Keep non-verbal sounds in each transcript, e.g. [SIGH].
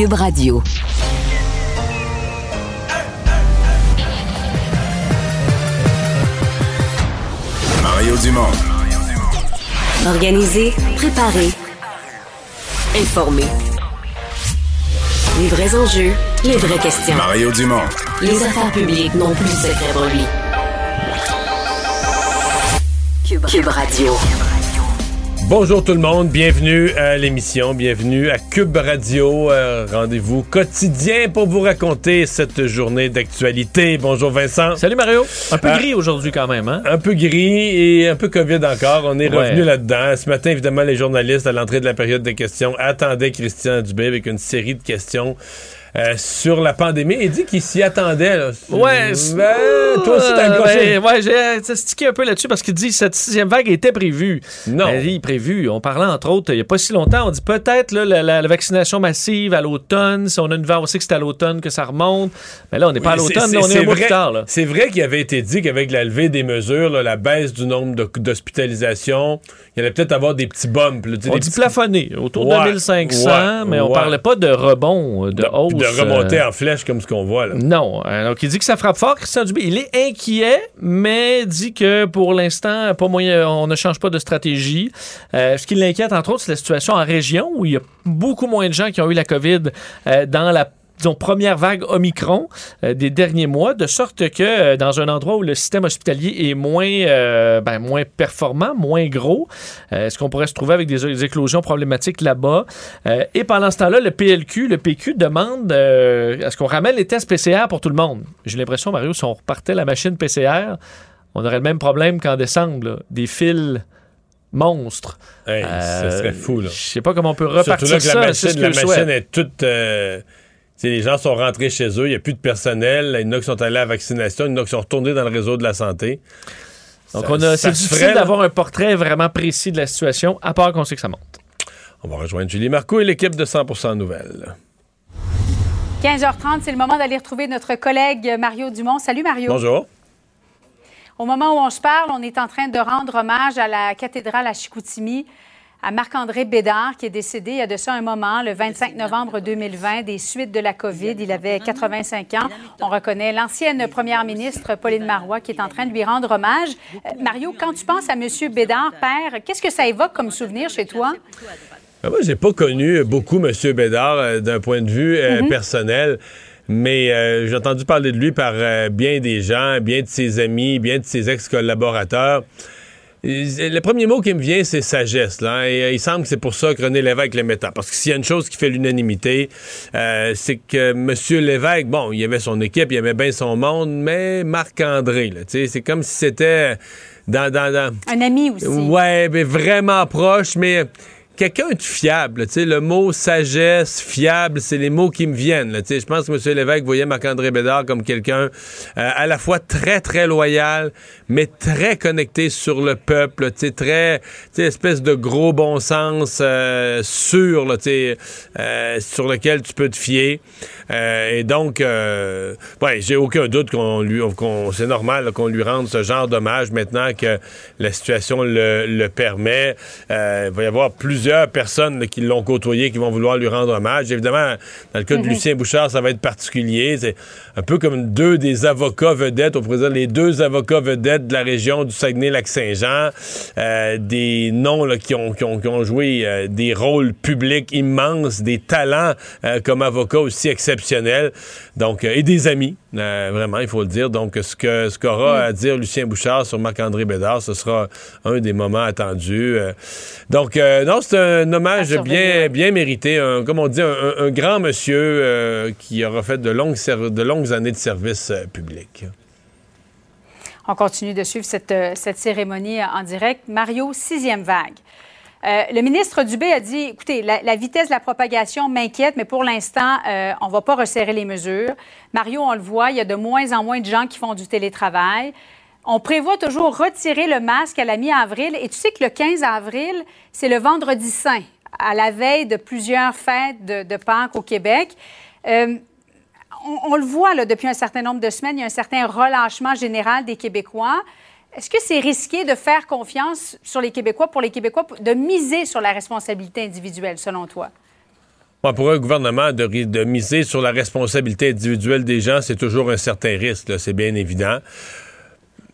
Cube Radio. Mario Dumont. Organiser, préparer, informer. Les vrais enjeux, les vraies questions. Mario Dumont. Les affaires publiques n'ont plus de secret pour lui. Cube, Cube Radio. Bonjour tout le monde, bienvenue à l'émission, bienvenue à Cube Radio, euh, rendez-vous quotidien pour vous raconter cette journée d'actualité. Bonjour Vincent. Salut Mario. Un peu Euh, gris aujourd'hui quand même, hein? Un peu gris et un peu COVID encore. On est Ouais. revenu là-dedans. Ce matin, évidemment, les journalistes, à l'entrée de la période de questions, attendaient Christian Dubé avec une série de questions euh, sur la pandémie. Il dit qu'il s'y attendait. Là. Ouais. Ben, toi aussi, t'as Euh, ben, ouais, j'ai stické un peu là-dessus parce qu'il dit que cette sixième vague était prévue. Non. Elle dit prévue. On parlait entre autres il n'y a pas si longtemps. On dit peut-être la, la- la vaccination massive à l'automne. Si on a une vague, on sait que c'est à l'automne que ça remonte. Mais là, on n'est pas à l'automne, on est un mois plus tard. C'est vrai qu'il avait été dit qu'avec la levée des mesures, là, la baisse du nombre d'hospitalisations, il y allait peut-être avoir des petits bumps. là, On des dit petits- plafonné, autour Ouais, de 1500, ouais, mais on ouais. parlait pas de rebond, de, de, hausse. De remonter euh, en flèche comme ce qu'on voit. Là. Non. Euh, Donc, il dit que ça frappe fort, Christian Dubé. Il est inquiet, mais dit que pour l'instant, pas moyen, on ne change pas de stratégie. Euh, ce qui l'inquiète, entre autres, c'est la situation en région où il y a beaucoup moins de gens qui ont eu la COVID dans la disons, première vague Omicron euh, des derniers mois, de sorte que euh, dans un endroit où le système hospitalier est moins, euh, ben, moins performant, moins gros, est-ce qu'on pourrait se trouver avec des, des éclosions problématiques là-bas? Et pendant ce temps-là, le PLQ, le PQ demande euh, à ce qu'on ramène les tests PCR pour tout le monde? J'ai l'impression, Mario, si on repartait la machine PCR, on aurait le même problème qu'en décembre, là. des fils monstres. Hey, Euh, ce serait fou. Là. Je sais pas comment on peut Surtout repartir là que ça. la c'est machine, que la machine est toute. euh, les gens sont rentrés chez eux, il n'y a plus de personnel. Il y en a qui sont allés à la vaccination, il y en a qui sont retournés dans le réseau de la santé. Donc, Ça- on a, ça c'est difficile d'avoir un portrait vraiment précis de la situation, à part qu'on sait que ça monte. On va rejoindre Julie Marco et l'équipe de 100% Nouvelles. 15h30, c'est le moment d'aller retrouver notre collègue Mario Dumont. Salut Mario. Bonjour. Au moment où on se parle, on est en train de rendre hommage à la cathédrale à Chicoutimi, à Marc-André Bédard, qui est décédé il y a de ça un moment, le 25 novembre 2020, des suites de la COVID. Il avait 85 ans. On reconnaît l'ancienne première ministre Pauline Marois qui est en train de lui rendre hommage. Euh, Mario, quand tu penses à M. Bédard, père, qu'est-ce que ça évoque comme souvenir chez toi? Ben, moi, j'ai pas connu beaucoup M. Bédard euh, d'un point de vue euh, personnel. Mais euh, j'ai entendu parler de lui par bien des gens, bien de ses amis, bien de ses ex-collaborateurs. Le premier mot qui me vient, c'est sagesse. Là. Et euh, il semble que c'est pour ça que René Lévesque le mettant. Parce que s'il y a une chose qui fait l'unanimité, euh, c'est que M. Lévesque, bon, il avait son équipe, il avait bien son monde, mais Marc-André, c'est comme si c'était dans, dans, dans, Un ami aussi. Ouais, mais vraiment proche, mais quelqu'un de fiable. Tu sais, le mot sagesse, fiable, c'est les mots qui me viennent. Tu sais, je pense que M. Lévesque voyait Marc-André Bédard comme quelqu'un euh, à la fois très, très loyal, mais très connecté sur le peuple. Tu sais, très, espèce de gros bon sens euh, sûr, euh, sur lequel tu peux te fier. Et donc, ouais, j'ai aucun doute qu'on lui, qu'on, c'est normal qu'on lui rende ce genre d'hommage maintenant que la situation le, le permet. Il va y avoir plusieurs plusieurs personnes là, qui l'ont côtoyé qui vont vouloir lui rendre hommage. Évidemment, dans le cas de Lucien Bouchard, ça va être particulier. C'est un peu comme deux des avocats vedettes, on pourrait dire les deux avocats vedettes de la région du Saguenay-Lac-Saint-Jean, euh, des noms là, qui, ont, qui, ont, qui ont joué euh, des rôles publics immenses, des talents euh, comme avocats aussi exceptionnels, donc et des amis, vraiment, il faut le dire. Donc, ce que ce qu'aura à dire Lucien Bouchard sur Marc-André Bédard, ce sera un des moments attendus. donc, non, c'est un hommage bien, bien mérité, un, comme on dit, un, un grand monsieur qui aura fait de longues, de longues années de service public. On continue de suivre cette, cette cérémonie en direct. Mario, sixième vague. Euh, le ministre Dubé a dit, écoutez, la, vitesse de la propagation m'inquiète, mais pour l'instant, euh, on ne va pas resserrer les mesures. Mario, on le voit, il y a de moins en moins de gens qui font du télétravail. On prévoit toujours retirer le masque à la mi-avril. Et tu sais que le 15 avril, c'est le vendredi saint, à la veille de plusieurs fêtes de, Pâques au Québec. Euh, on, le voit depuis un certain nombre de semaines, il y a un certain relâchement général des Québécois. Est-ce que c'est risqué de faire confiance sur les Québécois, pour les Québécois, de miser sur la responsabilité individuelle, selon toi? Bon, pour un gouvernement, de, miser sur la responsabilité individuelle des gens, c'est toujours un certain risque, c'est bien évident.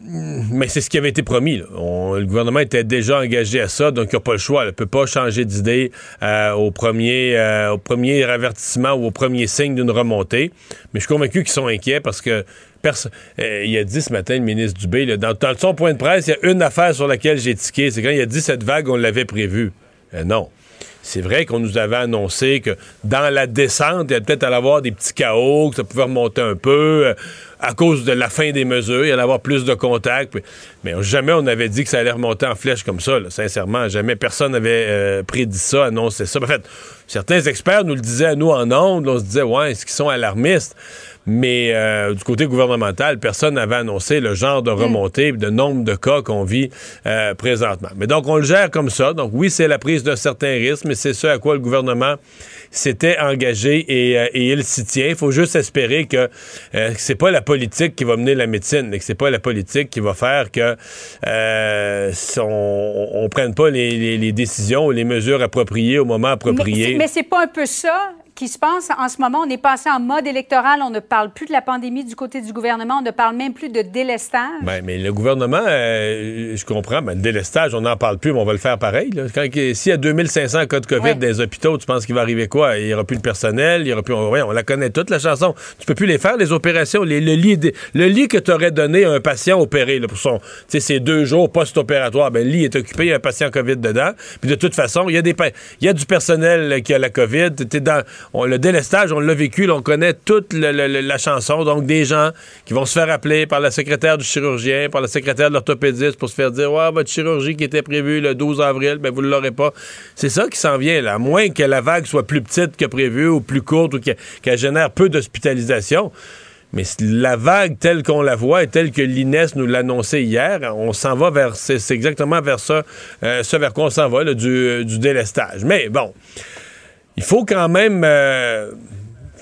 Mais c'est ce qui avait été promis. Le gouvernement était déjà engagé à ça, donc il n'a pas le choix. Il ne peut pas changer d'idée euh, au, premier, euh, au premier avertissement ou au premier signe d'une remontée. Mais je suis convaincu qu'ils sont inquiets parce que euh, il a dit ce matin, le ministre Dubé, dans, son point de presse, il y a une affaire sur laquelle j'ai tiqué. C'est quand il a dit cette vague, on l'avait prévue. Euh, non. C'est vrai qu'on nous avait annoncé que dans la descente, il y a peut-être avoir des petits chaos, que ça pouvait remonter un peu. Euh, à cause de la fin des mesures, il allait avoir plus de contacts. Mais jamais on avait dit que ça allait remonter en flèche comme ça. Sincèrement, jamais personne n'avait euh, prédit ça, annoncé ça. En fait, certains experts nous le disaient à nous en ondes. On se disait, ouais, est-ce qu'ils sont alarmistes? Mais euh, du côté gouvernemental, personne n'avait annoncé le genre de remontée, de nombre de cas qu'on vit euh, présentement. Mais donc, on le gère comme ça. Donc, oui, c'est la prise d'un certain risque, mais c'est ce à quoi le gouvernement s'était engagé et, euh, et il s'y tient. Il faut juste espérer que euh, c'est pas la politique qui va mener la médecine, et que c'est pas la politique qui va faire que euh, on, on prenne pas les, les, les, décisions ou les mesures appropriées au moment approprié. Mais, mais c'est pas un peu ça qui se passe en ce moment. On est passé en mode électoral. On ne parle plus de la pandémie du côté du gouvernement. On ne parle même plus de délestage. Ben, mais le gouvernement, euh, je comprends, ben, le délestage, on n'en parle plus, mais on va le faire pareil. S'il y a 2500 cas de COVID ouais. dans les hôpitaux, tu penses qu'il va arriver quoi? Il n'y aura plus de personnel, il y aura plus... Ouais, on la connaît toute, la chanson. Tu peux plus les faire, les opérations. Les, le, lit, le lit que tu aurais donné à un patient opéré là, pour son, ses deux jours post-opératoire, ben, le lit est occupé, il y a un patient COVID dedans. Puis de toute façon, il y, a des, il y a du personnel qui a la COVID. T'es dans on, le délestage, on l'a vécu, on connaît toute la chanson. Donc, des gens qui vont se faire appeler par la secrétaire du chirurgien, par la secrétaire de l'orthopédiste pour se faire dire Ouais, votre chirurgie qui était prévue le 12 avril, ben, vous ne l'aurez pas. C'est ça qui s'en vient, là. À moins que la vague soit plus petite que prévu ou plus courte ou qu'elle qu génère peu d'hospitalisation. Mais la vague telle qu'on la voit et telle que l'INES nous l'annonçait hier, on s'en va vers. C'est exactement vers ça, euh, ce vers quoi on s'en va, du délestage. Mais bon il faut quand même. Euh,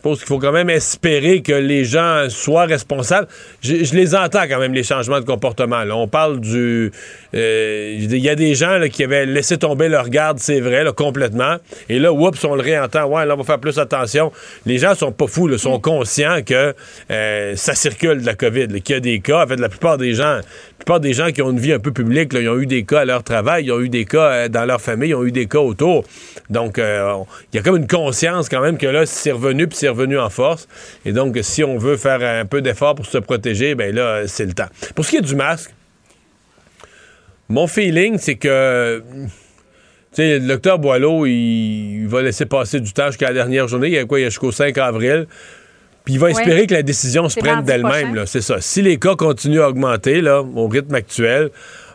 je pense qu'il faut quand même espérer que les gens soient responsables. Je, je, les entends quand même, les changements de comportement. Là. On parle du... Il euh, y a des gens là, qui avaient laissé tomber leur garde, c'est vrai, là, complètement. Et là, oups, on le réentend. Ouais, là, on va faire plus attention. Les gens sont pas fous, là, sont conscients que euh, ça circule de la COVID, qu'il y a des cas. En fait, la plupart des gens... Plupart des gens qui ont une vie un peu publique, ils ont eu des cas à leur travail, ils ont eu des cas euh, dans leur famille, ils ont eu des cas autour. Donc, euh, il y a comme une conscience quand même que là, c'est revenu, puis c'est revenu en force. Et donc, si on veut faire un peu d'effort pour se protéger, ben là, c'est le temps. Pour ce qui est du masque, mon feeling, c'est que... Tu sais, le docteur Boileau, il, il, va laisser passer du temps jusqu'à la dernière journée. Il y a quoi? Il y a jusqu'au 5 avril. Puis il va espérer oui. que la décision se prenne d'elle-même. C'est ça. Si les cas continuent à augmenter là, au rythme actuel,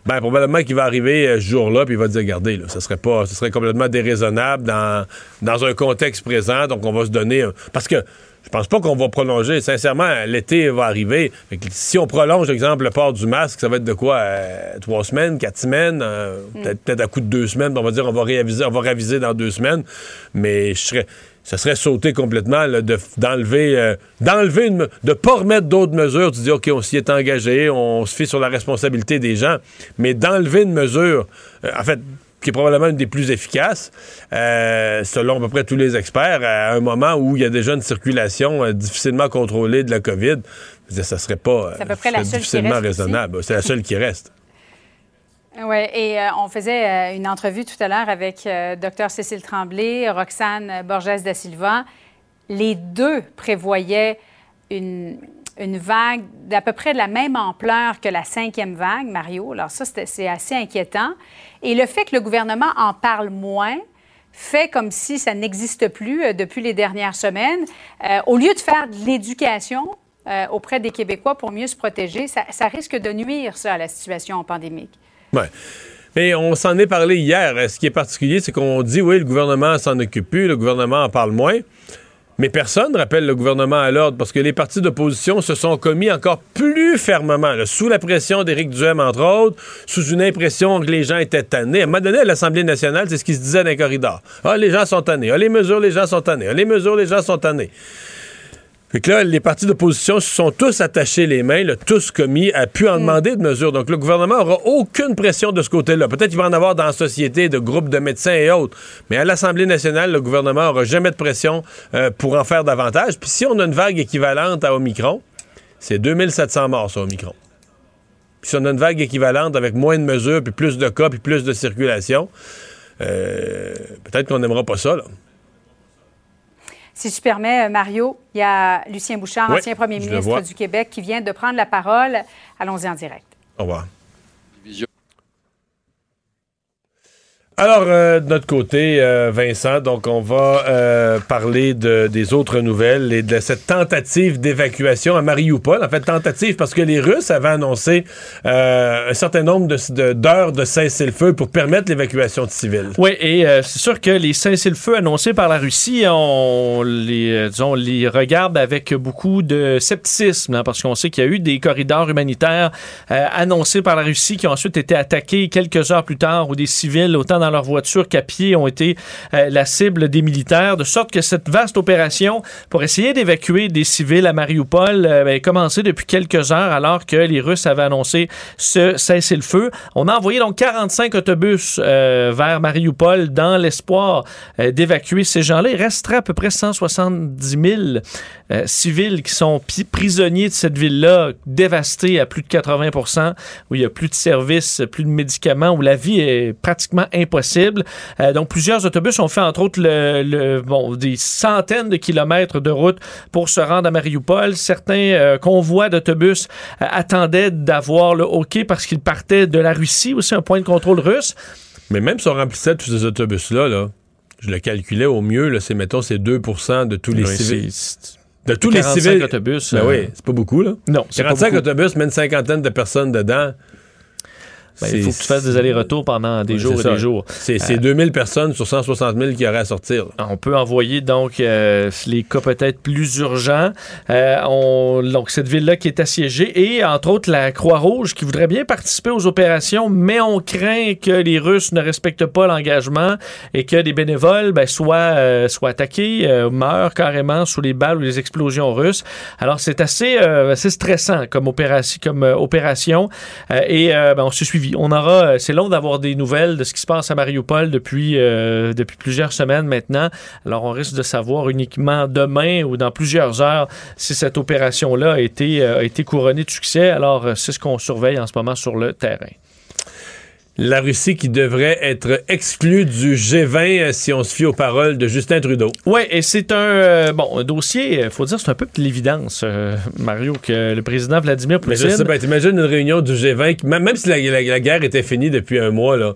ben probablement qu'il va arriver ce jour-là, puis il va dire, regardez, là, ce serait pas, ce serait complètement déraisonnable dans, dans un contexte présent, donc on va se donner... Un... Parce que je pense pas qu'on va prolonger. Sincèrement, l'été va arriver. si on prolonge, exemple, le port du masque, ça va être de quoi? Euh, trois semaines, quatre semaines, euh, mm. peut-être peut à coup de deux semaines. On va dire on va réaviser, on va réviser dans deux semaines. Mais je serais ça serait sauter complètement d'enlever euh, d'enlever une, de pas remettre d'autres mesures. Tu dis ok, on s'y est engagé, on se fie sur la responsabilité des gens, mais d'enlever une mesure, euh, en fait, qui est probablement une des plus efficaces, euh, selon à peu près tous les experts, à un moment où il y a déjà une circulation difficilement contrôlée de la COVID. Ça serait pas C'est à peu près la ça serait seule qui difficilement raisonnable. C'est la seule qui reste. Oui, et euh, on faisait euh, une entrevue tout à l'heure avec euh, Dr Cécile Tremblay, Roxane Borges da Silva. Les deux prévoyaient une, vague d'à peu près de la même ampleur que la cinquième vague, Mario. Alors ça, c'est assez inquiétant. Et le fait que le gouvernement en parle moins fait comme si ça n'existe plus depuis les dernières semaines. Au lieu de faire de l'éducation auprès des Québécois pour mieux se protéger, ça, ça risque de nuire, ça, à la situation pandémique. Ouais. Mais on s'en est parlé hier. Euh, Ce qui est particulier, c'est qu'on dit, oui, le gouvernement s'en occupe plus, le gouvernement en parle moins. Mais personne ne rappelle le gouvernement à l'ordre parce que les partis d'opposition se sont commis encore plus fermement, sous la pression d'Éric Duhem, entre autres, sous une impression que les gens étaient tannés. À un moment donné, à l'Assemblée nationale, c'est ce qui se disait dans les corridors. Ah, les gens sont tannés. Ah, les mesures, les gens sont tannés. Ah, les mesures, les gens sont tannés. Fait que là, les partis d'opposition se sont tous attachés les mains, là, tous commis à pu en demander de mesures. Donc, le gouvernement aura aucune pression de ce côté-là. Peut-être qu'il va en avoir dans la société de groupes de médecins et autres. Mais à l'Assemblée nationale, le gouvernement aura jamais de pression euh, pour en faire davantage. Puis si on a une vague équivalente à Omicron, c'est 2700 morts sur Omicron. Puis si on a une vague équivalente avec moins de mesures, puis plus de cas, puis plus de circulation, euh, peut-être qu'on n'aimera pas ça, là. Si tu permets, euh, Mario, il y a Lucien Bouchard, Oui, ancien premier ministre du Québec, qui vient de prendre la parole. Allons-y en direct. Au revoir. Alors, euh, de notre côté, euh, Vincent, donc on va euh, parler de, des autres nouvelles et de cette tentative d'évacuation à Mariupol. En fait, tentative parce que les Russes avaient annoncé un certain nombre de- de- d'heures de, cessez-le-feu pour permettre l'évacuation de civils. Oui, et c'est sûr que les cessez-le-feu annoncés par la Russie, on les, regarde avec beaucoup de scepticisme, hein, parce qu'on sait qu'il y a eu des corridors humanitaires annoncés par la Russie qui ont ensuite été attaqués quelques heures plus tard, où des civils, autant dans leur voiture qu'à pied, ont été euh, la cible des militaires, de sorte que cette vaste opération pour essayer d'évacuer des civils à Mariupol euh, ben, a commencé depuis quelques heures, alors que les Russes avaient annoncé ce cessez-le-feu. On a envoyé donc 45 autobus euh, vers Mariupol dans l'espoir euh, d'évacuer ces gens-là. Il resterait à peu près 170 000 euh, civils qui sont prisonniers de cette ville-là, dévastée à plus de 80 où il n'y a plus de services, plus de médicaments, où la vie est pratiquement impossible. Euh, donc, plusieurs autobus ont fait, entre autres, le, le- bon, des centaines de kilomètres de route pour se rendre à Mariupol. Certains euh, convois d'autobus euh, attendaient d'avoir le OK parce qu'ils partaient de la Russie, aussi un point de contrôle russe. Mais même si on remplissait tous ces autobus-là, là, je le calculais au mieux, là, c'est, mettons, c'est 2% de tous les Oui, civils. De tous les 45 civils. autobus. Ben oui, c'est pas beaucoup, là. Non, c'est pas 45 beaucoup. autobus, mais une cinquantaine de personnes dedans. Ben, il faut que tu fasses des allers-retours pendant des jours et ça. des jours. C'est, c'est 2000 personnes sur 160 000 qui auraient à sortir. On peut envoyer donc euh, les cas peut-être plus urgents. Euh, on- donc cette ville-là qui est assiégée et entre autres la Croix-Rouge qui voudrait bien participer aux opérations, mais on craint que les Russes ne respectent pas l'engagement et que des bénévoles ben, soient, euh, soient attaqués, euh, meurent carrément sous les balles ou les explosions russes. Alors c'est assez, euh, assez stressant comme opération. Comme, euh, opération. Euh, et euh, ben, on se suivi. On aura, euh, c'est long d'avoir des nouvelles de ce qui se passe à Mariupol depuis, euh, depuis plusieurs semaines maintenant. Alors, on risque de savoir uniquement demain ou dans plusieurs heures si cette opération-là a été, euh, a été couronnée de succès. Alors, c'est ce qu'on surveille en ce moment sur le terrain. La Russie qui devrait être exclue du G20 euh, si on se fie aux paroles de Justin Trudeau. Oui, et c'est un, euh, bon, un dossier, il faut dire, c'est un peu de l'évidence, euh, Mario, que le président Vladimir Mais Poutine... je sais pas, t'imagines une réunion du G20, qui- même, même si la, la- la guerre était finie depuis un mois, là.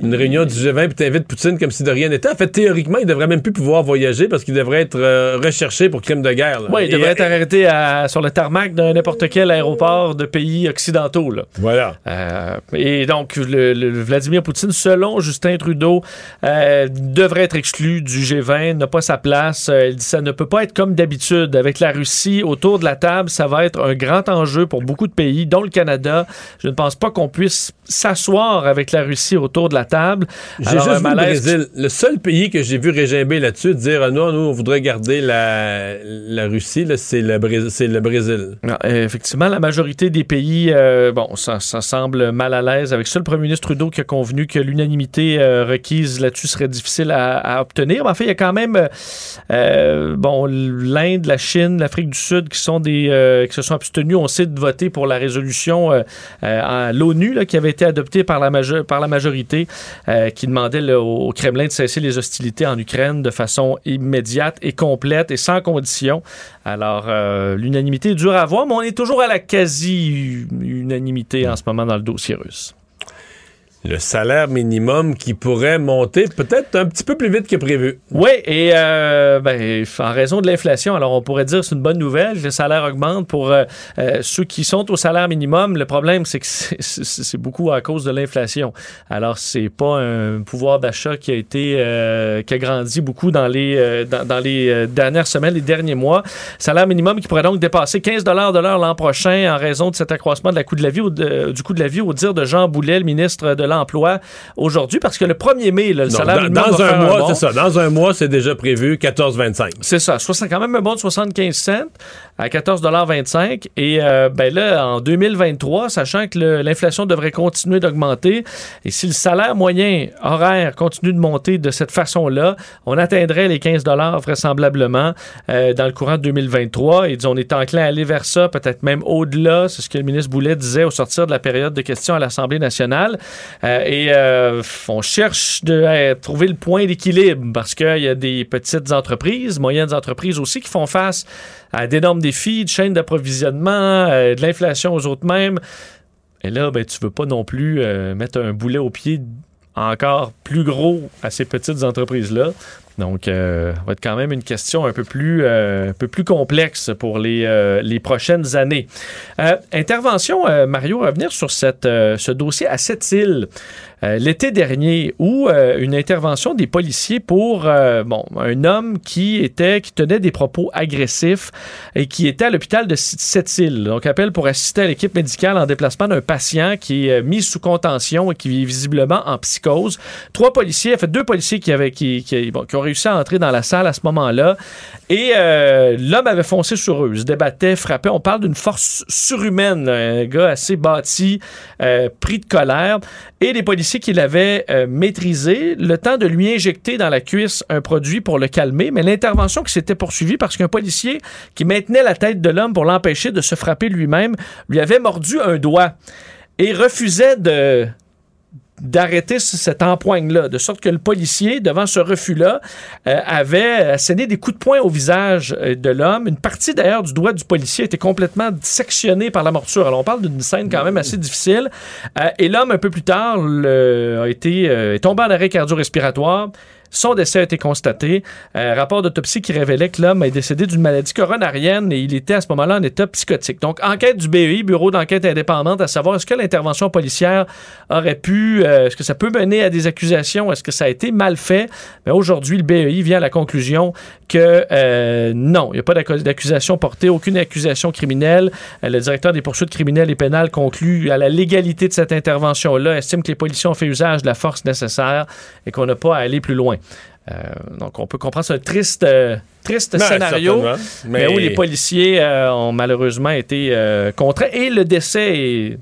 Une réunion du G20 puis t'invites Poutine comme si de rien n'était. En fait, théoriquement, il devrait même plus pouvoir voyager parce qu'il devrait être euh, recherché pour crime de guerre. Oui, il Et- devrait être arrêté à- sur le tarmac de n'importe quel aéroport de pays occidentaux. Là. Voilà. Euh, et donc, le, le- Vladimir Poutine, selon Justin Trudeau, euh, devrait être exclu du G20, n'a pas sa place. Euh, il dit ça ne peut pas être comme d'habitude. Avec la Russie autour de la table, ça va être un grand enjeu pour beaucoup de pays, dont le Canada. Je ne pense pas qu'on puisse s'asseoir avec la Russie autour de la la table. J'ai un vu le malaise- Brésil. Le seul pays que j'ai vu régimber là-dessus, dire ah, non, nous, on voudrait garder la, la Russie, c'est le, le Brésil. Non, euh, effectivement, la majorité des pays, euh, bon, ça, ça semble mal à l'aise avec ça. Le premier ministre Trudeau qui a convenu que l'unanimité euh, requise là-dessus serait difficile à, à obtenir. Mais en fait, il y a quand même, euh, bon, l'Inde, la Chine, l'Afrique du Sud qui sont des, qui se sont abstenus, on sait, de voter pour la résolution à l'ONU qui avait été adoptée par la, par la majorité, euh, qui demandait au Kremlin de cesser les hostilités en Ukraine de façon immédiate et complète et sans condition. Alors, euh, l'unanimité est dure à voir, mais on est toujours à la quasi-unanimité en ce moment dans le dossier russe. Le salaire minimum qui pourrait monter peut-être un petit peu plus vite que prévu. Oui, et euh, ben, en raison de l'inflation, alors on pourrait dire que c'est une bonne nouvelle, le salaire augmente pour euh, euh, ceux qui sont au salaire minimum. Le problème, c'est que c'est- beaucoup à cause de l'inflation. Alors, c'est pas un pouvoir d'achat qui a été qui a grandi beaucoup dans les dans, les dernières semaines, les derniers mois. Salaire minimum qui pourrait donc dépasser 15 de l'heure l'an prochain en raison de cet accroissement de la de la vie, du coût de la vie, au dire de Jean Boulet, le ministre de l'Emploi, aujourd'hui, parce que le 1er mai, là, le Non, salaire dans, dans un mois, c'est ça. Dans un mois, c'est déjà prévu 14,25. C'est ça, soixante- quand même un bon de 75 cents à 14,25 Et euh, ben là, en 2023, sachant que l'inflation devrait continuer d'augmenter, et si le salaire moyen horaire continue de monter de cette façon-là, on atteindrait les 15 vraisemblablement euh, dans le courant de 2023. Et on est enclin à aller vers ça, peut-être même au-delà. C'est ce que le ministre Boulet disait au sortir de la période de questions à l'Assemblée nationale. Euh, et euh, on cherche de trouver le point d'équilibre parce qu'il y a des petites entreprises, moyennes entreprises aussi qui font face à d'énormes défis de chaîne d'approvisionnement, euh, de l'inflation aux autres mêmes. Et là, ben, tu veux pas non plus euh, mettre un boulet au pied encore plus gros à ces petites entreprises-là. Donc, euh, ça va être quand même une question un peu plus, euh, un peu plus complexe pour les, euh, les prochaines années. Euh, intervention, euh, Mario, revenir sur cette, euh, ce dossier à Sept-Îles. Euh, l'été dernier où euh, une intervention des policiers pour euh, bon, un homme qui était qui tenait des propos agressifs et qui était à l'hôpital de Sept-Îles. Donc appel pour assister à l'équipe médicale en déplacement d'un patient qui est euh, mis sous contention et qui est visiblement en psychose. Trois policiers, en deux policiers qui avaient qui, qui, bon, qui ont réussi à entrer dans la salle à ce moment-là et euh, l'homme avait foncé sur eux, se débattait, frappait. On parle d'une force surhumaine, un gars assez bâti, euh, pris de colère. Et les policiers qui l'avaient euh, maîtrisé, le temps de lui injecter dans la cuisse un produit pour le calmer, mais l'intervention qui s'était poursuivie parce qu'un policier qui maintenait la tête de l'homme pour l'empêcher de se frapper lui-même lui avait mordu un doigt et refusait de d'arrêter ce- cet empoigne-là, de sorte que le policier, devant ce refus-là, euh, avait asséné des coups de poing au visage euh, de l'homme. Une partie d'ailleurs du doigt du policier était complètement sectionnée par la morture. Alors on parle d'une scène quand même assez difficile. Euh, et l'homme, un peu plus tard, le- a été euh, est tombé en arrêt cardio-respiratoire. Son décès a été constaté. Euh, rapport d'autopsie qui révélait que l'homme est décédé d'une maladie coronarienne et il était à ce moment-là en état psychotique. Donc, enquête du BEI, Bureau d'enquête indépendante, à savoir est-ce que l'intervention policière aurait pu, euh, est-ce que ça peut mener à des accusations, est-ce que ça a été mal fait? Mais aujourd'hui, le BEI vient à la conclusion que euh, non, il n'y a pas d'accu- d'accusation portée, aucune accusation criminelle. Euh, le directeur des poursuites criminelles et pénales conclut à la légalité de cette intervention-là, estime que les policiers ont fait usage de la force nécessaire et qu'on n'a pas à aller plus loin. Euh, donc, on peut comprendre, c'est un triste, euh, triste Ben, scénario, certainement. mais... Mais où les policiers euh, ont malheureusement été contraints et le décès est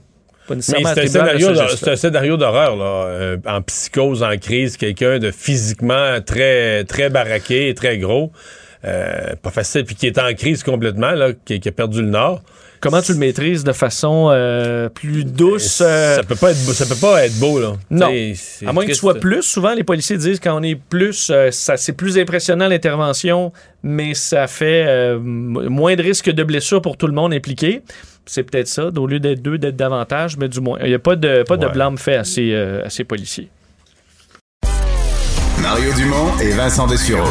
nécessairement c'est un, scénario ce d'hor- geste-là. c'est un scénario d'horreur, là. Euh, en psychose, en crise, quelqu'un de physiquement très, très baraqué et très gros. Euh, pas facile, puis qui est en crise complètement, là, qui, qui a perdu le nord. Comment tu le maîtrises de façon euh, plus douce? euh, Ça peut pas être beau, ça peut pas être beau, là. Non. À moins que tu sois plus, souvent les policiers disent quand on est plus, euh, ça c'est plus impressionnant l'intervention, mais ça fait euh, moins de risques de blessures pour tout le monde impliqué. C'est peut-être ça, au lieu d'être deux, d'être davantage, mais du moins. Il n'y a pas de, pas de blâme fait à ces, euh, à ces policiers. Mario Dumont et Vincent Dessureau.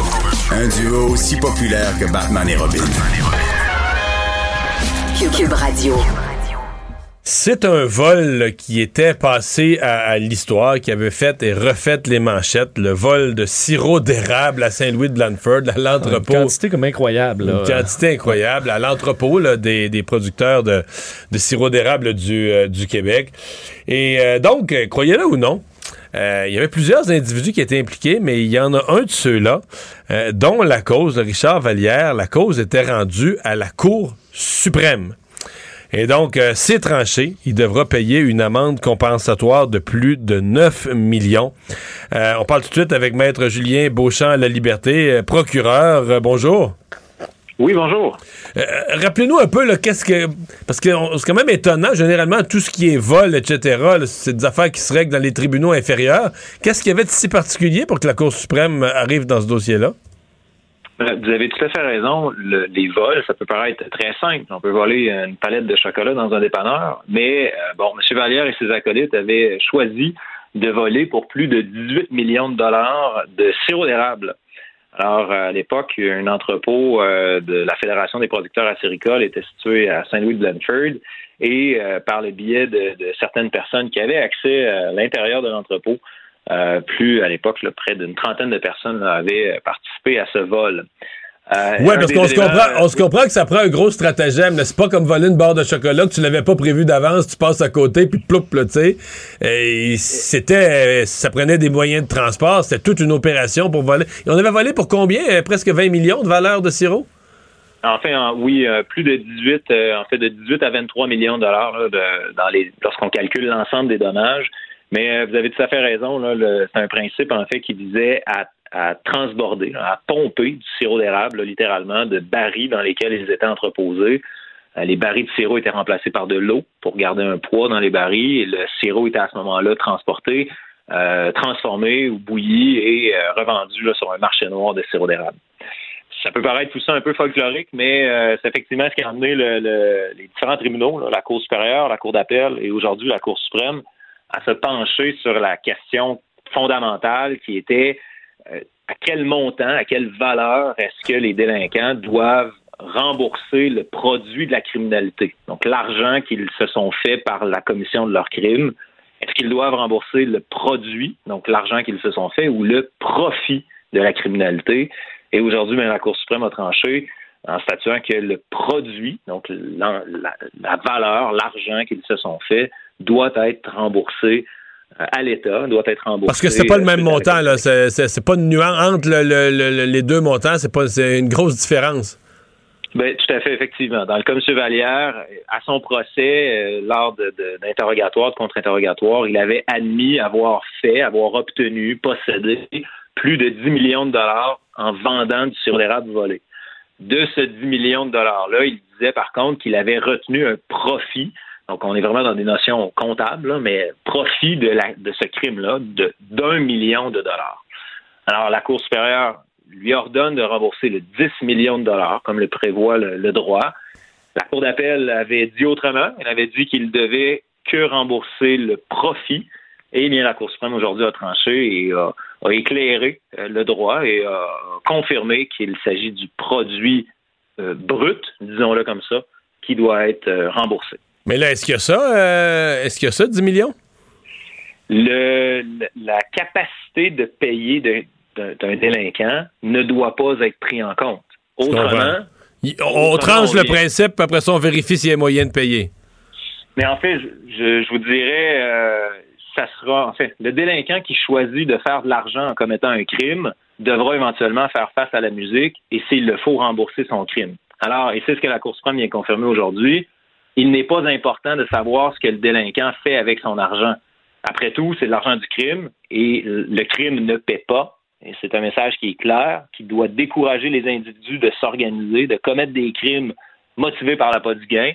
Un duo aussi populaire que Batman et Robin. Cube, Cube Radio. C'est un vol qui était passé à, à l'histoire, qui avait fait et refait les manchettes. Le vol de sirop d'érable à Saint-Louis-de-Lanford, à Une l'entrepôt. quantité comme incroyable. là. Une quantité incroyable à l'entrepôt des, des producteurs de, de sirop d'érable du, euh, du Québec. Et euh, donc, euh, croyez-le ou non, Euh, il y avait plusieurs individus qui étaient impliqués, mais il y en a un de ceux-là, euh, dont la cause, de Richard Vallière, la cause était rendue à la Cour suprême. Et donc, euh, c'est tranché. Il devra payer une amende compensatoire de plus de 9 millions. Euh, on parle tout de suite avec Maître Julien Beauchamp à la Liberté, procureur. Bonjour. Oui, bonjour. Euh, Rappelez-nous un peu, qu'est-ce que. Parce que c'est quand même étonnant, généralement, tout ce qui est vol, etc., c'est des affaires qui se règlent dans les tribunaux inférieurs. Qu'est-ce qu'il y avait de si particulier pour que la Cour suprême arrive dans ce dossier-là? Euh, Vous avez tout à fait raison. Le- les vols, ça peut paraître très simple. On peut voler une palette de chocolat dans un dépanneur, mais euh, bon, M. Vallière et ses acolytes avaient choisi de voler pour plus de 18 millions de dollars de sirop d'érable. Alors, euh, à l'époque, un entrepôt euh, de la Fédération des producteurs acéricoles était situé à Saint-Louis-de-Blanford et euh, par le biais de, de certaines personnes qui avaient accès à l'intérieur de l'entrepôt, euh, plus à l'époque, près d'une trentaine de personnes avaient participé à ce vol. Euh, Ouais, un parce qu'on se comprend, on se comprend que ça prend un gros stratagème. C'est pas comme voler une barre de chocolat que tu l'avais pas prévu d'avance, tu passes à côté puis ploup, tu sais. Et c'était, ça prenait des moyens de transport, c'était toute une opération pour voler. Et on avait volé pour combien Euh, Presque 20 millions de valeur de sirop? En fait, en- oui, euh, plus de 18, euh, en fait, de 18 à 23 millions de dollars là, de- dans les, lorsqu'on calcule l'ensemble des dommages. Mais euh, vous avez tout à fait raison. Là, c'est un principe en fait qui visait à, à transborder, à pomper du sirop d'érable, littéralement, de barils dans lesquels ils étaient entreposés. Euh, les barils de sirop étaient remplacés par de l'eau pour garder un poids dans les barils. Et le sirop était à ce moment-là transporté, euh, transformé ou bouilli et euh, revendu sur un marché noir de sirop d'érable ça peut paraître tout ça un peu folklorique, mais c'est effectivement ce qui a amené le- le- les différents tribunaux, la Cour supérieure, la Cour d'appel et aujourd'hui la Cour suprême, à se pencher sur la question fondamentale qui était à quel montant, à quelle valeur est-ce que les délinquants doivent rembourser le produit de la criminalité, donc l'argent qu'ils se sont fait par la commission de leur crime. Est-ce qu'ils doivent rembourser le produit, donc l'argent qu'ils se sont fait, ou le profit de la criminalité? Et aujourd'hui, la Cour suprême a tranché en statuant que le produit, donc la, la- valeur, l'argent qu'ils se sont fait, doit être remboursé euh, à l'État, doit être remboursé. Parce que c'est pas le euh, même la montant, là. C'est, pas une nuance entre le- le- le- les deux montants, c'est pas, une grosse différence. Ben, tout à fait, effectivement. Dans le cas de M. Vallière, à son procès, euh, lors de, de- d'interrogatoire, de contre-interrogatoire, il avait admis avoir fait, avoir obtenu, possédé plus de 10 millions de dollars en vendant du sirop d'érable volé. De ce 10 millions de dollars-là, il disait par contre qu'il avait retenu un profit. Donc, on est vraiment dans des notions comptables, mais profit de, ce crime-là d'un million de dollars. Alors, la Cour supérieure lui ordonne de rembourser le 10 millions de dollars, comme le prévoit le, droit. La Cour d'appel avait dit autrement. Elle avait dit qu'il devait que rembourser le profit. Et bien, la Cour suprême aujourd'hui a tranché et a, a éclairé euh, le droit et a confirmé qu'il s'agit du produit euh, brut, disons-le comme ça, qui doit être euh, remboursé. Mais là, est-ce qu'il y a ça? euh, est-ce qu'il y a ça, 10 millions? Le, la capacité de payer d'un délinquant ne doit pas être pris en compte. Autrement. Il- on, on tranche le principe, puis après ça, on vérifie s'il y a moyen de payer. Mais en fait, je vous dirais, euh, ça sera, en fait, le délinquant qui choisit de faire de l'argent en commettant un crime devra éventuellement faire face à la musique et s'il le faut, rembourser son crime. Alors, et c'est ce que la Cour suprême vient confirmer aujourd'hui, il n'est pas important de savoir ce que le délinquant fait avec son argent. Après tout, c'est l'argent du crime et le crime ne paie pas. Et c'est un message qui est clair, qui doit décourager les individus de s'organiser, de commettre des crimes motivés par la du gain.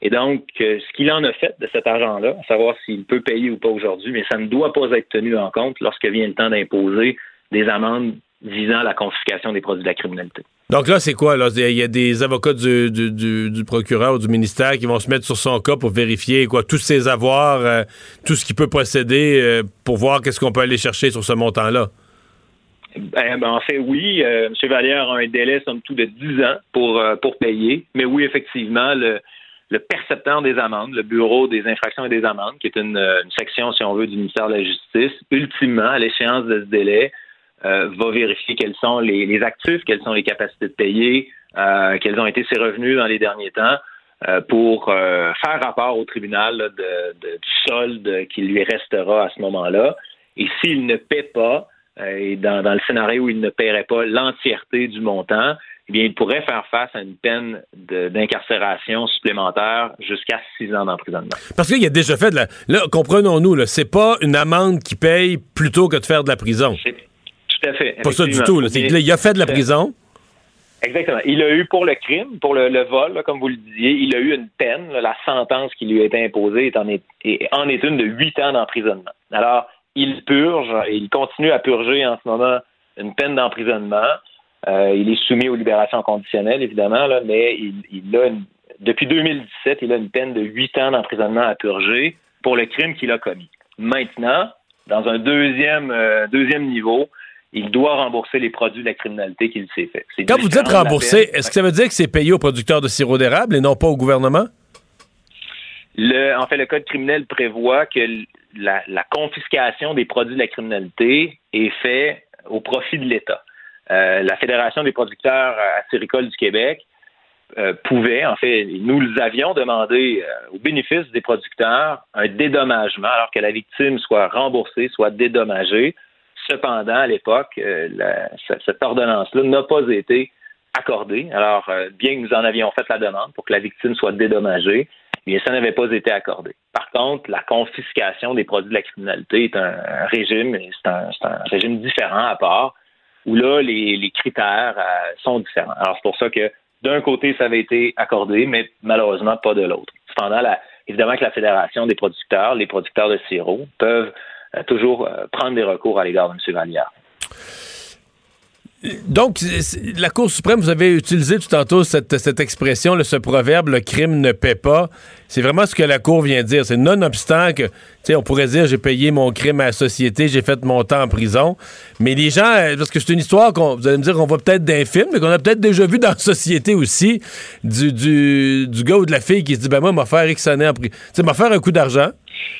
Et donc, euh, ce qu'il en a fait de cet argent-là, à savoir s'il peut payer ou pas aujourd'hui, mais ça ne doit pas être tenu en compte lorsque vient le temps d'imposer des amendes visant la confiscation des produits de la criminalité. Donc là, c'est quoi? Il y a des avocats du, procureur ou du ministère qui vont se mettre sur son cas pour vérifier quoi, tous ses avoirs, euh, tout ce qu'il peut posséder euh, pour voir qu'est-ce qu'on peut aller chercher sur ce montant-là. Ben, ben, en fait, oui. euh, M. Vallière a un délai, somme toute, de 10 ans pour, euh, pour payer. Mais oui, effectivement, le, le percepteur des amendes, le Bureau des infractions et des amendes, qui est une section, si on veut, du ministère de la Justice, ultimement, à l'échéance de ce délai, euh, va vérifier quels sont les, les actifs, quelles sont les capacités de payer, euh, quels ont été ses revenus dans les derniers temps, euh, pour euh, faire rapport au tribunal là, de, de- du solde qui lui restera à ce moment-là. Et s'il ne paie pas, et dans, dans le scénario où il ne paierait pas l'entièreté du montant, eh bien, il pourrait faire face à une peine d'incarcération supplémentaire jusqu'à six ans d'emprisonnement. Parce qu'il a déjà fait de la. Là, comprenons-nous, c'est pas une amende qui paye plutôt que de faire de la prison. Tout à fait. Pas ça du tout. là. Là, il a fait de la prison. Exactement. Il a eu pour le crime, pour le, le vol, là, comme vous le disiez, il a eu une peine. la sentence qui lui a été imposée est en est, est- en est une de huit ans d'emprisonnement. Alors, il purge et il continue à purger en ce moment une peine d'emprisonnement. Euh, il est soumis aux libérations conditionnelles, évidemment, là, mais il, il a une- depuis 2017, il a une peine de huit ans d'emprisonnement à purger pour le crime qu'il a commis. Maintenant, dans un deuxième, euh, deuxième niveau, il doit rembourser les produits de la criminalité qu'il s'est fait. Quand vous dites rembourser, est-ce que ça veut dire que c'est payé aux producteurs de sirop d'érable et non pas au gouvernement? Le, en fait, le code criminel prévoit que la, la confiscation des produits de la criminalité est faite au profit de l'État. Euh, la Fédération des producteurs acéricoles du Québec euh, pouvait, en fait, nous avions demandé euh, au bénéfice des producteurs un dédommagement, alors que la victime soit remboursée, soit dédommagée. Cependant, à l'époque, euh, cette ordonnance-là n'a pas été accordée. Alors, euh, bien que nous en avions fait la demande pour que la victime soit dédommagée, bien, ça n'avait pas été accordé. Par contre, la confiscation des produits de la criminalité est un, régime, c'est un, régime différent à part, où là, les, critères euh, sont différents. Alors, c'est pour ça que d'un côté, ça avait été accordé, mais malheureusement pas de l'autre. Cependant, évidemment que la Fédération des producteurs, les producteurs de sirop, peuvent toujours euh, prendre des recours à l'égard de M. Vallière. Donc, la Cour suprême, vous avez utilisé tout tantôt cette, cette expression, là, ce proverbe, le crime ne paie pas. C'est vraiment ce que la Cour vient dire. C'est nonobstant que, tu sais, on pourrait dire, j'ai payé mon crime à la société, j'ai fait mon temps en prison. Mais les gens, euh, parce que c'est une histoire qu'on, vous allez me dire, qu'on voit peut-être d'un film, mais qu'on a peut-être déjà vu dans la société aussi, du, du, du gars ou de la fille qui se dit, ben moi, m'a faire X années en prison. Tu sais, m'a faire un coup d'argent,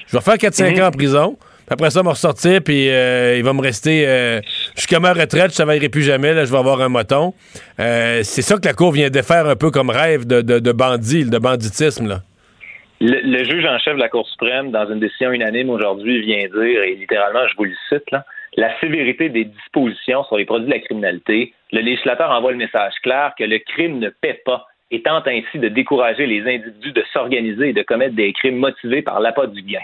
je vais faire 4-5 ans en prison. Après ça, va ressortir, puis euh, il va me rester euh, jusqu'à ma retraite, je ne travaillerai plus jamais, là, je vais avoir un moton. Euh, c'est ça que la Cour vient de faire un peu comme rêve de, de, bandit, de banditisme. Là. Le, le juge en chef de la Cour suprême, dans une décision unanime aujourd'hui, vient dire, et littéralement, je vous le cite, là, la sévérité des dispositions sur les produits de la criminalité, le législateur envoie le message clair que le crime ne paie pas et tente ainsi de décourager les individus de s'organiser et de commettre des crimes motivés par l'appât du gain.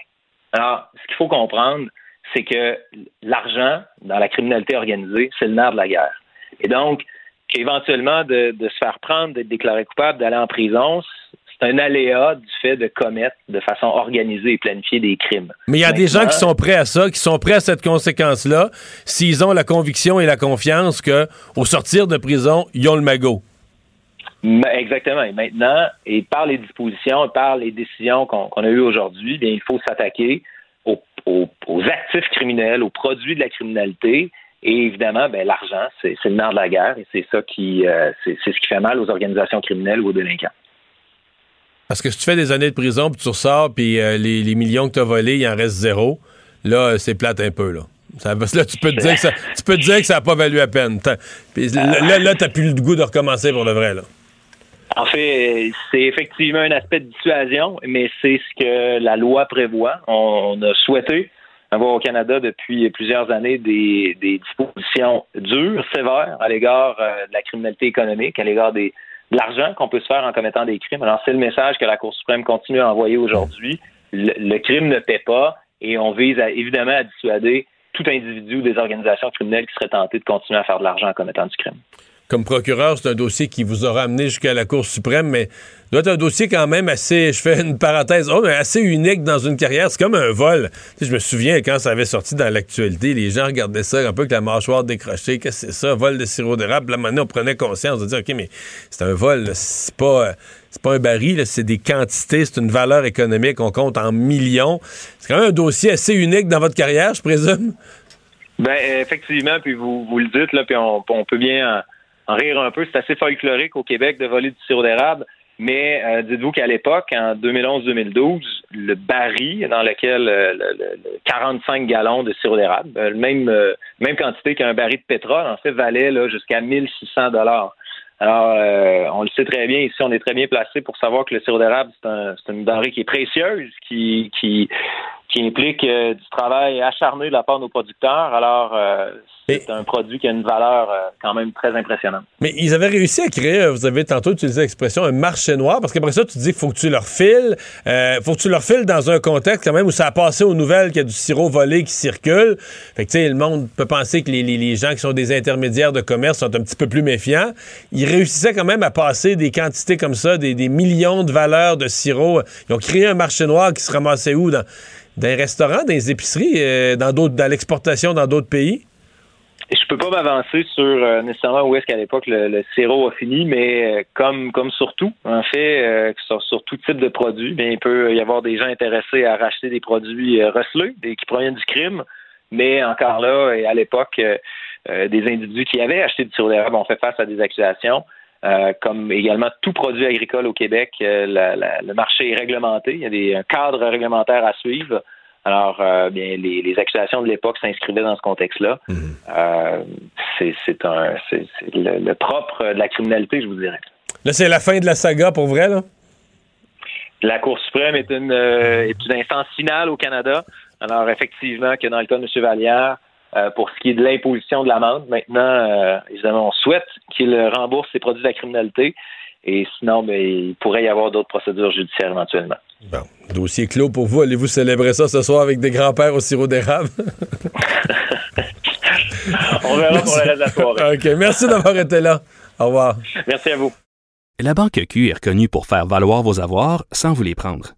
Alors, ce qu'il faut comprendre, c'est que l'argent dans la criminalité organisée, c'est le nerf de la guerre. Et donc, éventuellement, de, de se faire prendre, d'être déclaré coupable, d'aller en prison, c'est un aléa du fait de commettre de façon organisée et planifiée des crimes. Mais il y a des gens qui sont prêts à ça, qui sont prêts à cette conséquence-là, s'ils ont la conviction et la confiance que, au sortir de prison, ils ont le magot. Exactement. Et maintenant, et par les dispositions, et par les décisions qu'on a eues aujourd'hui, bien, il faut s'attaquer aux, aux- aux actifs criminels, aux produits de la criminalité. Et évidemment, ben, l'argent, c'est le nerf de la guerre et c'est ça qui, euh, c'est ce qui fait mal aux organisations criminelles ou aux délinquants. Parce que si tu fais des années de prison, puis tu ressors, puis euh, les, les millions que tu as volés, il en reste zéro, là, euh, c'est plate un peu, là. Ça, là, tu peux te dire que ça, tu peux te dire que ça n'a pas valu la peine. Puis là, là, là, t'as plus le goût de recommencer pour le vrai, là. En fait, c'est effectivement un aspect de dissuasion, mais c'est ce que la loi prévoit. On, a souhaité avoir au Canada depuis plusieurs années des, dispositions dures, sévères à l'égard euh, de la criminalité économique, à l'égard de l'argent qu'on peut se faire en commettant des crimes. Alors, c'est le message que la Cour suprême continue à envoyer aujourd'hui. Le, le crime ne paie pas et on vise à, évidemment à dissuader tout individu ou des organisations criminelles qui seraient tentées de continuer à faire de l'argent en commettant du crime. Comme procureur, c'est un dossier qui vous aura amené jusqu'à la Cour suprême, mais doit être un dossier quand même assez, je fais une parenthèse, oh, mais assez unique dans une carrière. C'est comme un vol. Je me souviens quand ça avait sorti dans l'actualité, les gens regardaient ça un peu avec la mâchoire décrochée. Qu'est-ce que c'est ça, vol de sirop d'érable? Là, maintenant, on prenait conscience de dire, OK, mais c'est un vol, c'est pas, c'est pas un baril, c'est des quantités, c'est une valeur économique, on compte en millions. C'est quand même un dossier assez unique dans votre carrière, je présume? Ben effectivement, puis vous, vous le dites là, puis on peut bien en, rire un peu. C'est assez folklorique au Québec de voler du sirop d'érable, mais euh, dites-vous qu'à l'époque, en 2011-2012, le baril dans lequel euh, le, le- le 45 gallons de sirop d'érable, euh, même euh, même quantité qu'un baril de pétrole, en fait, valait là jusqu'à 1600 dollars. Alors, euh, on le sait très bien ici, on est très bien placé pour savoir que le sirop d'érable, c'est un, une denrée qui est précieuse, qui, qui, qui implique euh, du travail acharné de la part de nos producteurs. Alors, euh, c'est un produit qui a une valeur euh, quand même très impressionnante. Mais ils avaient réussi à créer, euh, vous avez tantôt utilisé l'expression, un marché noir, parce qu'après ça, tu dis qu'il faut que tu leur files. Euh, faut que tu leur files dans un contexte quand même où ça a passé aux nouvelles qu'il y a du sirop volé qui circule. Fait que, tu sais, le monde peut penser que les, les- les gens qui sont des intermédiaires de commerce sont un petit peu plus méfiants. Ils réussissaient quand même à passer des quantités comme ça, des, des millions de valeurs de sirop. Ils ont créé un marché noir qui se ramassait où? Dans, dans les restaurants, dans les épiceries, euh, dans, d'autres, dans l'exportation dans d'autres pays? Je peux pas m'avancer sur euh, nécessairement où est-ce qu'à l'époque le, sirop a fini, mais euh, comme comme sur tout, en fait, sur, tout type de produit, bien, il peut y avoir des gens intéressés à racheter des produits recelés, qui proviennent du crime, mais encore là, et à l'époque, des individus qui avaient acheté du sirop d'érable ont fait face à des accusations. Euh, comme également tout produit agricole au Québec, euh, la- la- le marché est réglementé. Il y a des un cadre réglementaire à suivre. Alors, euh, bien, les, les accusations de l'époque s'inscrivaient dans ce contexte-là. Euh, c'est un le, le propre de la criminalité, je vous dirais. Là, c'est la fin de la saga pour vrai, là? La Cour suprême est une, est une instance finale au Canada. Alors, effectivement, que dans le cas de M. Vallière, euh, pour ce qui est de l'imposition de l'amende, maintenant, euh, évidemment, on souhaite qu'il rembourse ses produits de la criminalité. Et sinon, ben, il pourrait y avoir d'autres procédures judiciaires éventuellement. Bon, dossier clos pour vous. Allez-vous célébrer ça ce soir avec des grands-pères au sirop d'érable? [LAUGHS] On verra pour le reste de la soirée. [LAUGHS] OK. Merci d'avoir été là. Au revoir. Merci à vous. La Banque Q est reconnue pour faire valoir vos avoirs sans vous les prendre.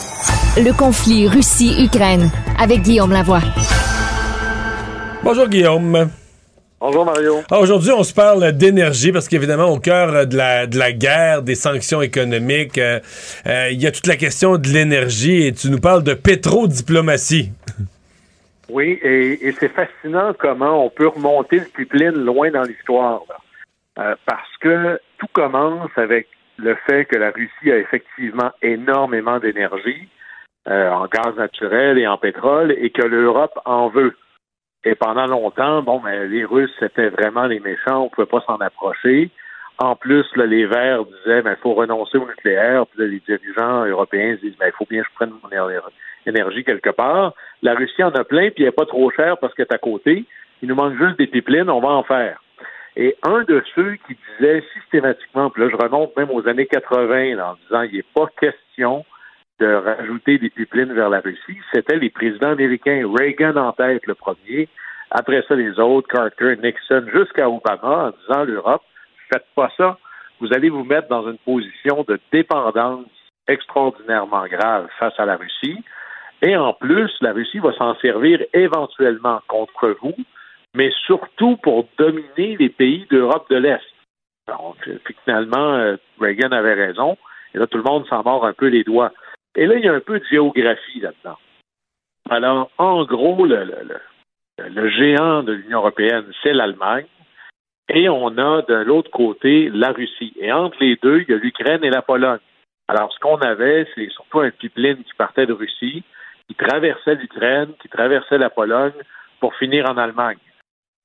Le conflit Russie-Ukraine avec Guillaume Lavoie. Bonjour Guillaume. Bonjour Mario. Ah, Aujourd'hui, on se parle d'énergie parce qu'évidemment, au cœur de la, de la guerre, des sanctions économiques, euh, euh, il y a toute la question de l'énergie et tu nous parles de pétrodiplomatie. [LAUGHS] Oui, et, et c'est fascinant comment on peut remonter le pipeline loin dans l'histoire. Euh, parce que tout commence avec le fait que la Russie a effectivement énormément d'énergie euh, en gaz naturel et en pétrole et que l'Europe en veut. Et pendant longtemps, bon, ben, les Russes c'était vraiment les méchants, on pouvait pas s'en approcher. En plus, là, les Verts disaient, ben, faut renoncer au nucléaire. Puis là, les dirigeants européens disent, ben, il faut bien que je prenne mon éner- énergie quelque part. La Russie en a plein, puis elle n'est pas trop chère parce qu'elle est à côté. Il nous manque juste des pipelines, on va en faire. Et un de ceux qui disait systématiquement, puis là, je remonte même aux années 80, là, en disant, il n'est pas question de rajouter des pipelines vers la Russie, c'était les présidents américains, Reagan en tête le premier, après ça les autres, Carter, Nixon, jusqu'à Obama, en disant l'Europe, faites pas ça, vous allez vous mettre dans une position de dépendance extraordinairement grave face à la Russie. Et en plus, la Russie va s'en servir éventuellement contre vous, mais surtout pour dominer les pays d'Europe de l'Est. Donc, euh, finalement, euh, Reagan avait raison. Et là, tout le monde s'en mord un peu les doigts. Et là, il y a un peu de géographie là-dedans. Alors, en gros, le, géant de l'Union européenne, c'est l'Allemagne. Et on a de l'autre côté la Russie. Et entre les deux, il y a l'Ukraine et la Pologne. Alors, ce qu'on avait, c'est surtout un pipeline qui partait de Russie, qui traversait l'Ukraine, qui traversait la Pologne pour finir en Allemagne.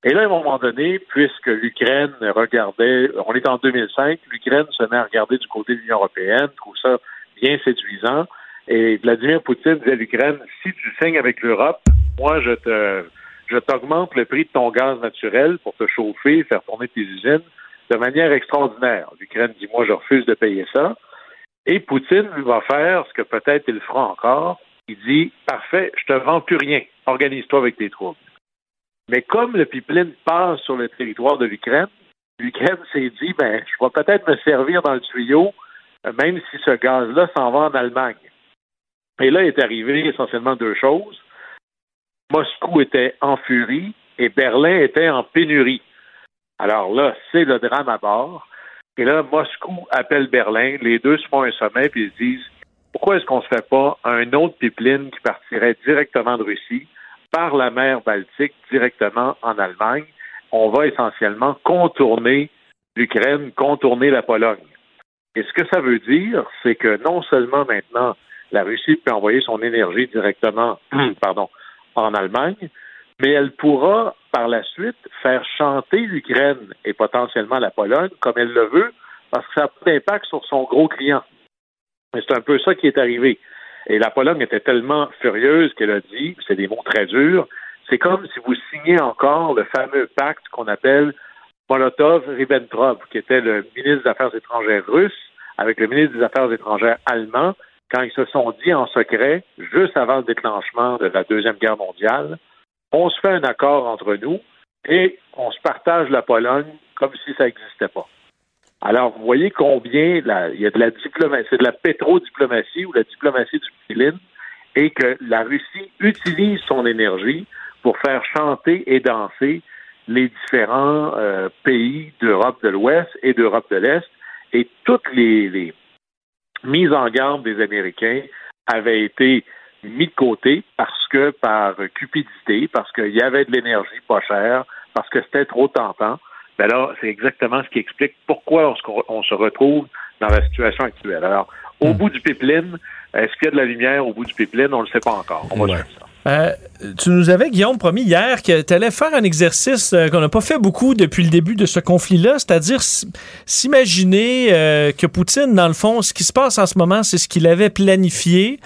Et là, à un moment donné, puisque l'Ukraine regardait, on est en 2005, l'Ukraine se met à regarder du côté de l'Union européenne, trouve ça bien séduisant. Et Vladimir Poutine disait à l'Ukraine, si tu signes avec l'Europe, moi, je te, je t'augmente le prix de ton gaz naturel pour te chauffer, faire tourner tes usines de manière extraordinaire. L'Ukraine dit, moi, je refuse de payer ça. Et Poutine va faire ce que peut-être il fera encore. Il dit, parfait, je te vends plus rien. Organise-toi avec tes troupes. Mais comme le pipeline passe sur le territoire de l'Ukraine, l'Ukraine s'est dit, ben, je vais peut-être me servir dans le tuyau, même si ce gaz-là s'en va en Allemagne. Et là est arrivé essentiellement deux choses. Moscou était en furie et Berlin était en pénurie. Alors là, c'est le drame à bord. Et là, Moscou appelle Berlin, les deux se font un sommet puis ils se disent pourquoi est-ce qu'on ne se fait pas un autre pipeline qui partirait directement de Russie par la mer Baltique directement en Allemagne? On va essentiellement contourner l'Ukraine, contourner la Pologne. Et ce que ça veut dire, c'est que non seulement maintenant la Russie peut envoyer son énergie directement, [CLEARS THROAT] pardon, en Allemagne, mais elle pourra par la suite faire chanter l'Ukraine et potentiellement la Pologne comme elle le veut, parce que ça a pas d'impact sur son gros client. Mais c'est un peu ça qui est arrivé. Et la Pologne était tellement furieuse qu'elle a dit, c'est des mots très durs, c'est comme si vous signez encore le fameux pacte qu'on appelle Molotov-Ribbentrop, qui était le ministre des Affaires étrangères russe avec le ministre des Affaires étrangères allemand, quand ils se sont dit en secret, juste avant le déclenchement de la Deuxième Guerre mondiale, on se fait un accord entre nous et on se partage la Pologne comme si ça n'existait pas. Alors, vous voyez combien il y a de la diplomatie, c'est de la pétrodiplomatie ou la diplomatie du pipeline, et que la Russie utilise son énergie pour faire chanter et danser les différents euh, pays d'Europe de l'Ouest et d'Europe de l'Est, et toutes les mise en garde des Américains avait été mis de côté parce que par cupidité, parce qu'il y avait de l'énergie pas chère, parce que c'était trop tentant. Ben là, c'est exactement ce qui explique pourquoi on se, retrouve dans la situation actuelle. Alors, au hmm. bout du pipeline, est-ce qu'il y a de la lumière au bout du pipeline? On ne le sait pas encore. On va ça. Euh, tu nous avais, Guillaume, promis hier que tu allais faire un exercice euh, qu'on n'a pas fait beaucoup depuis le début de ce conflit-là, c'est-à-dire s'imaginer euh, que Poutine, dans le fond, ce qui se passe en ce moment, c'est ce qu'il avait planifié.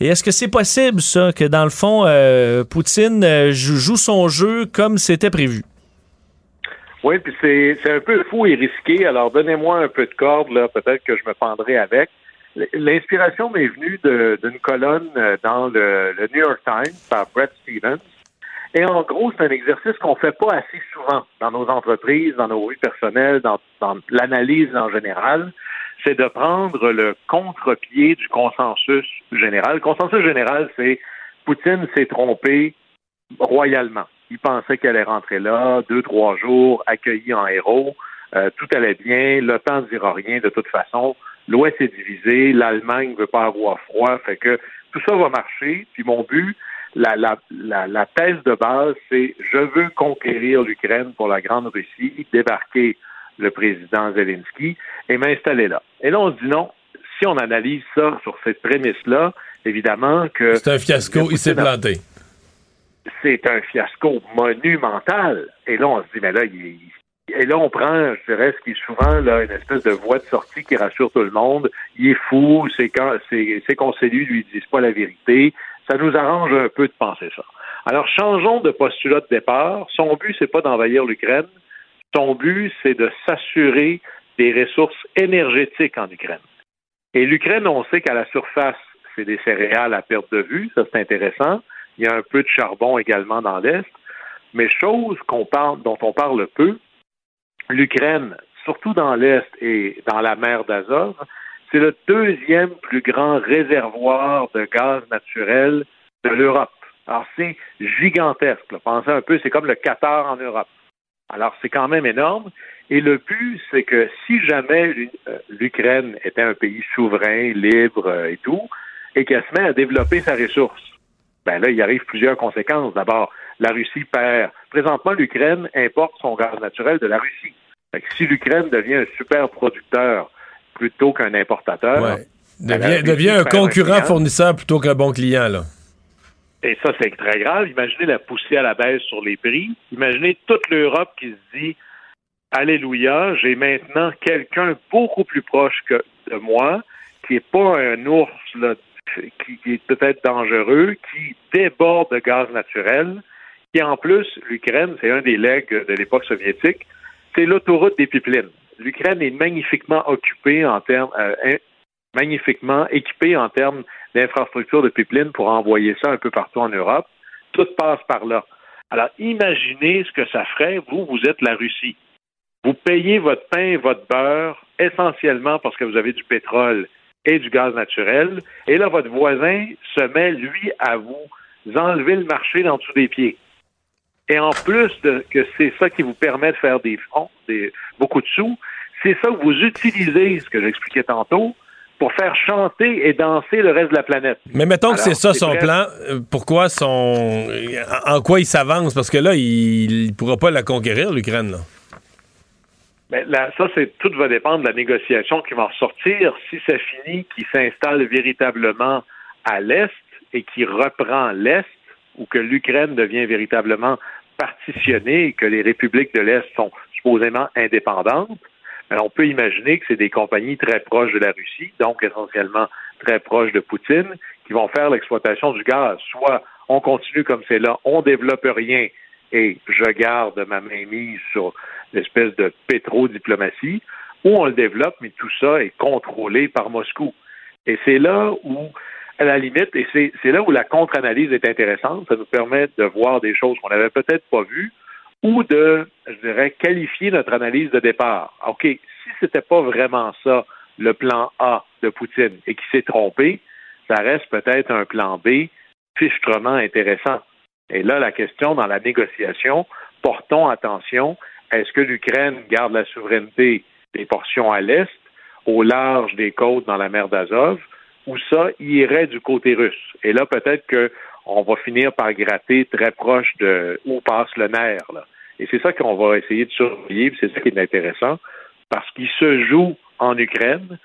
Et est-ce que c'est possible, ça, que dans le fond, Poutine joue son jeu comme c'était prévu? Oui, puis c'est un peu fou et risqué. Alors, donnez-moi un peu de corde, là, peut-être que je me pendrai avec. L'inspiration m'est venue d'une colonne euh, dans le, New York Times par Brett Stevens. Et en gros, c'est un exercice qu'on fait pas assez souvent dans nos entreprises, dans nos vies personnelles, dans, l'analyse en général. C'est de prendre le contre-pied du consensus général. Le consensus général, c'est Poutine s'est trompé royalement. Il pensait qu'elle allait rentrer là, deux, trois jours, accueilli en héros. Euh, tout allait bien, l'OTAN ne dira rien de toute façon l'Ouest est divisé, l'Allemagne ne veut pas avoir froid, fait que tout ça va marcher. Puis mon but, la, la, la, thèse de base, c'est je veux conquérir l'Ukraine pour la Grande Russie, débarquer le président Zelensky et m'installer là. Et là, on se dit non. Si on analyse ça sur cette prémisse-là, évidemment que... C'est un fiasco, il s'est planté. C'est un fiasco monumental. Et là, on se dit, mais là, il, et là, on prend, je dirais, ce qui est souvent là, une espèce de voie de sortie qui rassure tout le monde. Il est fou, c'est quand ses, ses conseillers lui disent pas la vérité. Ça nous arrange un peu de penser ça. Alors, changeons de postulat de départ. Son but, c'est pas d'envahir l'Ukraine. Son but, c'est de s'assurer des ressources énergétiques en Ukraine. Et l'Ukraine, on sait qu'à la surface, c'est des céréales à perte de vue. Ça, c'est intéressant. Il y a un peu de charbon également dans l'Est. Mais chose qu'on parle, dont on parle peu, l'Ukraine, surtout dans l'Est et dans la mer d'Azov, c'est le deuxième plus grand réservoir de gaz naturel de l'Europe. Alors, c'est gigantesque. Pensez un peu, c'est comme le Qatar en Europe. Alors, c'est quand même énorme. Et le but, c'est que si jamais euh, l'Ukraine était un pays souverain, libre euh, et tout, et qu'elle se met à développer sa ressource, ben là, il arrive plusieurs conséquences. D'abord, la Russie perd. Présentement, l'Ukraine importe son gaz naturel de la Russie. Si l'Ukraine devient un super producteur plutôt qu'un importateur, ouais. devient, devient un concurrent fournisseur plutôt qu'un bon client, là. et ça, c'est très grave. Imaginez la poussée à la baisse sur les prix. Imaginez toute l'Europe qui se dit Alléluia, j'ai maintenant quelqu'un beaucoup plus proche que de moi, qui n'est pas un ours là, qui, qui est peut-être dangereux, qui déborde de gaz naturel, qui en plus, l'Ukraine, c'est un des legs de l'époque soviétique, c'est l'autoroute des pipelines. L'Ukraine est magnifiquement occupée en termes, euh, magnifiquement équipée en termes d'infrastructures de pipelines pour envoyer ça un peu partout en Europe. Tout passe par là. Alors, imaginez ce que ça ferait. Vous, vous êtes la Russie. Vous payez votre pain et votre beurre essentiellement parce que vous avez du pétrole et du gaz naturel. Et là, votre voisin se met, lui, à vous enlever le marché dans dessous des pieds. Et en plus de que c'est ça qui vous permet de faire des fonds, des, beaucoup de sous, c'est ça que vous utilisez, ce que j'expliquais tantôt, pour faire chanter et danser le reste de la planète. Mais mettons que c'est ça son plan. euh, Pourquoi son. En quoi il s'avance? Parce que là, il ne pourra pas la conquérir, l'Ukraine. là. Ben, là, ça, c'est tout va dépendre de la négociation qui va en ressortir. Si ça finit, qu'il s'installe véritablement à l'Est et qu'il reprend l'Est, ou que l'Ukraine devient véritablement partitionnée et que les républiques de l'Est sont supposément indépendantes, ben, on peut imaginer que c'est des compagnies très proches de la Russie, donc essentiellement très proches de Poutine, qui vont faire l'exploitation du gaz. Soit on continue comme c'est là, on développe rien et je garde ma main mise sur l'espèce de pétrodiplomatie, ou on le développe, mais tout ça est contrôlé par Moscou. Et c'est là où, à la limite, et c'est là où la contre-analyse est intéressante, ça nous permet de voir des choses qu'on n'avait peut-être pas vues, ou de, je dirais, qualifier notre analyse de départ. OK, si c'était pas vraiment ça, le plan A de Poutine, et qu'il s'est trompé, ça reste peut-être un plan B fichtrement intéressant. Et là, la question dans la négociation, portons attention, est-ce que l'Ukraine garde la souveraineté des portions à l'est, au large des côtes dans la mer d'Azov, ou ça irait du côté russe? Et là, peut-être qu'on va finir par gratter très proche de où passe le nerf. Et c'est ça qu'on va essayer de surveiller, c'est ça qui est intéressant, parce qu'il se joue en Ukraine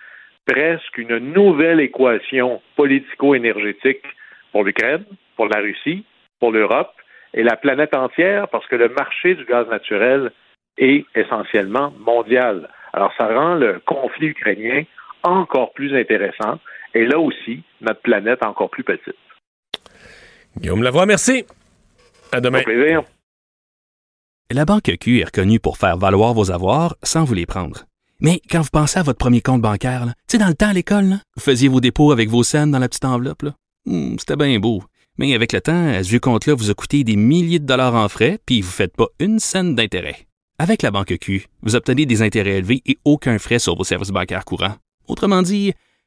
presque une nouvelle équation politico-énergétique pour l'Ukraine, pour la Russie, pour l'Europe et la planète entière, parce que le marché du gaz naturel est essentiellement mondial. Alors, ça rend le conflit ukrainien encore plus intéressant et là aussi, notre planète encore plus petite. Guillaume Lavoie, merci. À demain. Au plaisir. La Banque Q est reconnue pour faire valoir vos avoirs sans vous les prendre. Mais quand vous pensez à votre premier compte bancaire, tu sais, dans le temps à l'école, là, vous faisiez vos dépôts avec vos scènes dans la petite enveloppe. là. Hmm, C'était bien beau. Mais avec le temps, à ce vieux compte-là vous a coûté des milliers de dollars en frais, puis vous ne faites pas une scène d'intérêt. Avec la Banque Q, vous obtenez des intérêts élevés et aucun frais sur vos services bancaires courants. Autrement dit,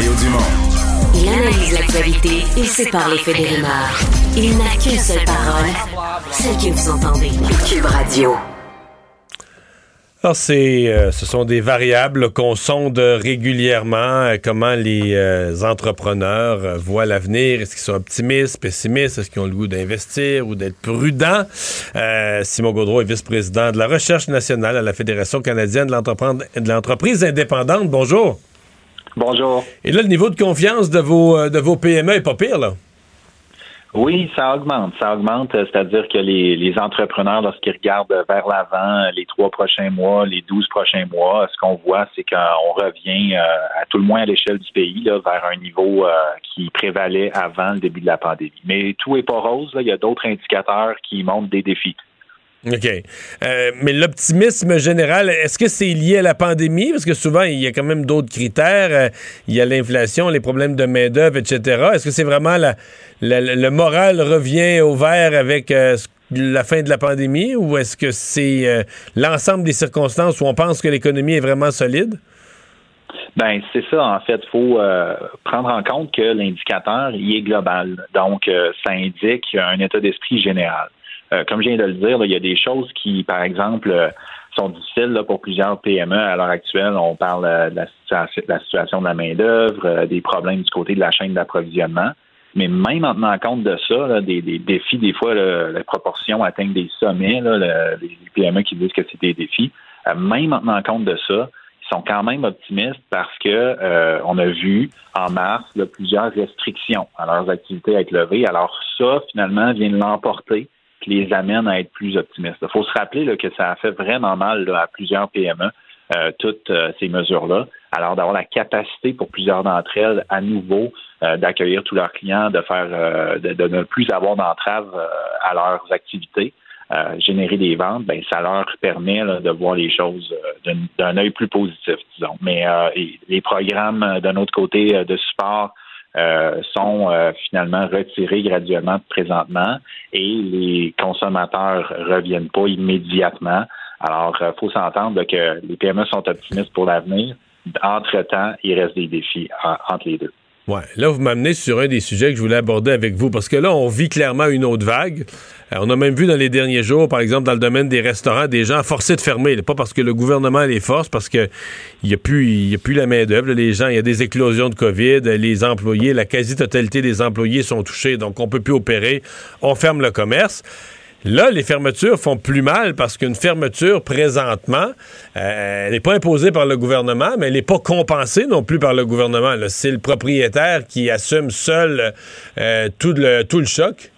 Mario Dumont. Il analyse l'actualité et sépare les faits des rumeurs. Il n'a qu'une seule parole, celle que vous entendez. Cube Radio. Alors, c'est, euh, ce sont des variables qu'on sonde régulièrement, euh, comment les euh, entrepreneurs euh, voient l'avenir. Est-ce qu'ils sont optimistes, pessimistes? Est-ce qu'ils ont le goût d'investir ou d'être prudents? Euh, Simon Gaudreau est vice-président de la recherche nationale à la Fédération canadienne de de l'entreprise indépendante. Bonjour. Bonjour. Et là, le niveau de confiance de vos, euh, de vos PME est pas pire, là? Oui, ça augmente. Ça augmente, euh, c'est-à-dire que les, les entrepreneurs, lorsqu'ils regardent vers l'avant les trois prochains mois, les douze prochains mois, ce qu'on voit, c'est qu'on revient euh, à tout le moins à l'échelle du pays là, vers un niveau euh, qui prévalait avant le début de la pandémie. Mais tout est pas rose. Là. Il y a d'autres indicateurs qui montrent des défis. OK. Euh, mais l'optimisme général, est-ce que c'est lié à la pandémie? Parce que souvent, il y a quand même d'autres critères. Euh, il y a l'inflation, les problèmes de main-d'œuvre, etc. Est-ce que c'est vraiment le moral revient au vert avec euh, la fin de la pandémie? Ou est-ce que c'est l'ensemble des circonstances où on pense que l'économie est vraiment solide? Ben c'est ça en fait. Il faut prendre en compte que l'indicateur il est global, donc ça indique un état d'esprit général. Euh, comme je viens de le dire, il y a des choses qui, par exemple, euh, sont difficiles là, pour plusieurs PME à l'heure actuelle. On parle euh, de, la situation, de la situation de la main d'œuvre, euh, des problèmes du côté de la chaîne d'approvisionnement. Mais même en tenant compte de ça, là, des, des défis, des fois, là, les proportions atteignent des sommets. Les PME qui disent que c'est des défis. Même en tenant compte de ça, ils sont quand même optimistes parce que on a vu en mars plusieurs restrictions à leurs activités à être levées. Alors ça, finalement, vient de l'emporter qui les amène à être plus optimistes. Il faut se rappeler là, que ça a fait vraiment mal là, à plusieurs PME, euh, toutes euh, ces mesures-là. Alors d'avoir la capacité pour plusieurs d'entre elles à nouveau euh, d'accueillir tous leurs clients, de faire euh, de, de ne plus avoir d'entrave euh, à leurs activités, générer des ventes, ben ça leur permet là, de voir les choses d'un- œil plus positif, disons. Mais les programmes d'un autre côté de support euh, sont euh, finalement retirés graduellement présentement et les consommateurs reviennent pas immédiatement. Alors, il faut s'entendre que les PME sont optimistes pour l'avenir. Entre-temps, il reste des défis en- entre les deux. Là, vous m'amenez sur un des sujets que je voulais aborder avec vous, parce que là, on vit clairement une autre vague. Euh, on a même vu dans les derniers jours, par exemple, dans le domaine des restaurants, des gens forcés de fermer. Pas parce que le gouvernement les force, parce que il n'y a, plus- a plus la main-d'œuvre. Les gens, il y a des éclosions de COVID. Les employés, la quasi-totalité des employés sont touchés, donc on peut plus opérer. On ferme le commerce. Là, les fermetures font plus mal parce qu'une fermeture, présentement, euh, elle n'est pas imposée par le gouvernement, mais elle n'est pas compensée non plus par le gouvernement. C'est le propriétaire qui assume seul euh, tout, le, choc.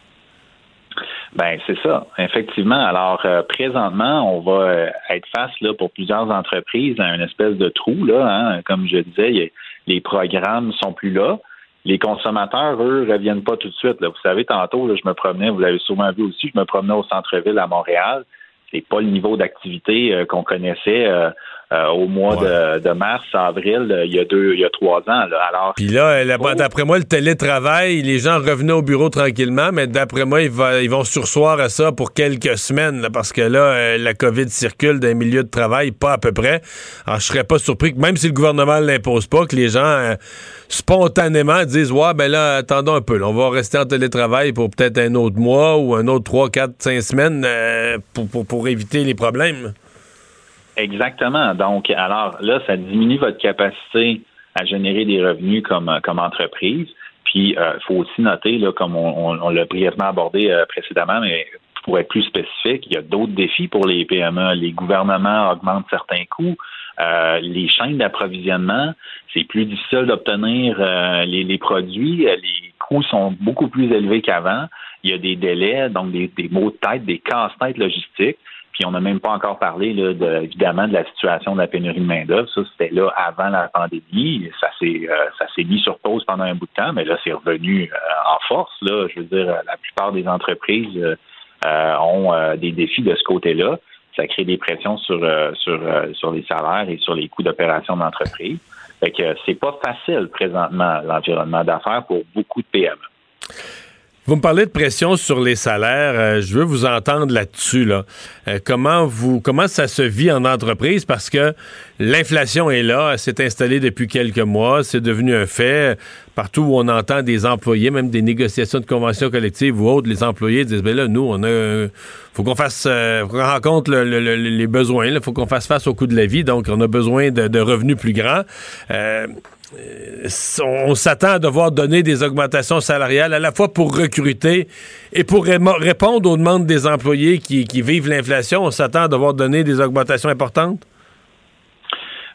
Ben c'est ça, effectivement. Alors euh, présentement, on va être face là pour plusieurs entreprises à une espèce de trou hein. Comme je disais, les programmes sont plus là. Les consommateurs, eux, reviennent pas tout de suite. Vous savez, tantôt, là, je me promenais, vous l'avez sûrement vu aussi, je me promenais au centre-ville à Montréal. C'est pas le niveau d'activité euh, qu'on connaissait euh, euh, au mois de, de mars, avril, euh, il y a deux, il y a trois ans. Là. Alors, Puis là, euh, là- d'après moi, le télétravail, les gens revenaient au bureau tranquillement, mais d'après moi, ils, va- ils vont sursoir à ça pour quelques semaines, là, parce que là, euh, la COVID circule dans les milieux de travail, pas à peu près. Alors, je serais pas surpris que même si le gouvernement ne l'impose pas, que les gens euh, spontanément disent Ouais, ben là, attendons un peu, là, on va rester en télétravail pour peut-être un autre mois ou un autre trois, quatre, cinq semaines euh, pour, pour, pour éviter les problèmes. Exactement. Donc, alors là, ça diminue votre capacité à générer des revenus comme, comme entreprise. Puis, il faut aussi noter, là, comme on, on- on l'a brièvement abordé euh, précédemment, mais pour être plus spécifique, il y a d'autres défis pour les PME. Les gouvernements augmentent certains coûts. Euh, les chaînes d'approvisionnement, c'est plus difficile d'obtenir euh, les, les produits. Euh, Les coûts sont beaucoup plus élevés qu'avant. Il y a des délais, donc des, des maux de tête, des casse-têtes logistiques. On n'a même pas encore parlé de, évidemment de la situation de la pénurie de main-d'œuvre. Ça, c'était là avant la pandémie. Ça s'est euh, mis sur pause pendant un bout de temps, mais là, c'est revenu euh, en force. Là. Je veux dire, la plupart des entreprises euh, ont des défis de ce côté-là. Ça crée des pressions sur, les salaires et sur les coûts d'opération de l'entreprise. Fait que c'est pas facile présentement l'environnement d'affaires pour beaucoup de PME. Vous me parlez de pression sur les salaires. euh, je veux vous entendre là-dessus. Là. Euh, comment vous comment ça se vit en entreprise? Parce que l'inflation est là, elle s'est installée depuis quelques mois, c'est devenu un fait. Partout où on entend des employés, même des négociations de conventions collectives ou autres, les employés disent ben là, nous, on a euh, faut qu'on fasse euh, rencontre le- le- le- les besoins, il faut qu'on fasse face au coût de la vie, donc on a besoin de, de revenus plus grands. Euh, on s'attend à devoir donner des augmentations salariales à la fois pour recruter et pour répondre aux demandes des employés qui, vivent l'inflation. On s'attend à devoir donner des augmentations importantes?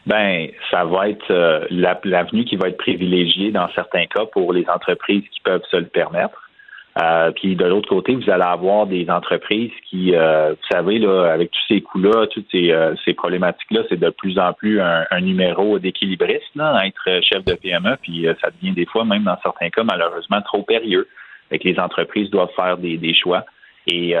Ben, ça va être euh, la- l'avenue qui va être privilégiée dans certains cas pour les entreprises qui peuvent se le permettre. Euh, puis de l'autre côté, vous allez avoir des entreprises qui, euh, vous savez, là, avec tous ces coûts-là, toutes ces, euh, ces problématiques-là, c'est de plus en plus un, un numéro d'équilibriste, là, être chef de PME, puis ça devient des fois, même dans certains cas, malheureusement, trop périlleux. Fait que les entreprises doivent faire des, des choix. Et,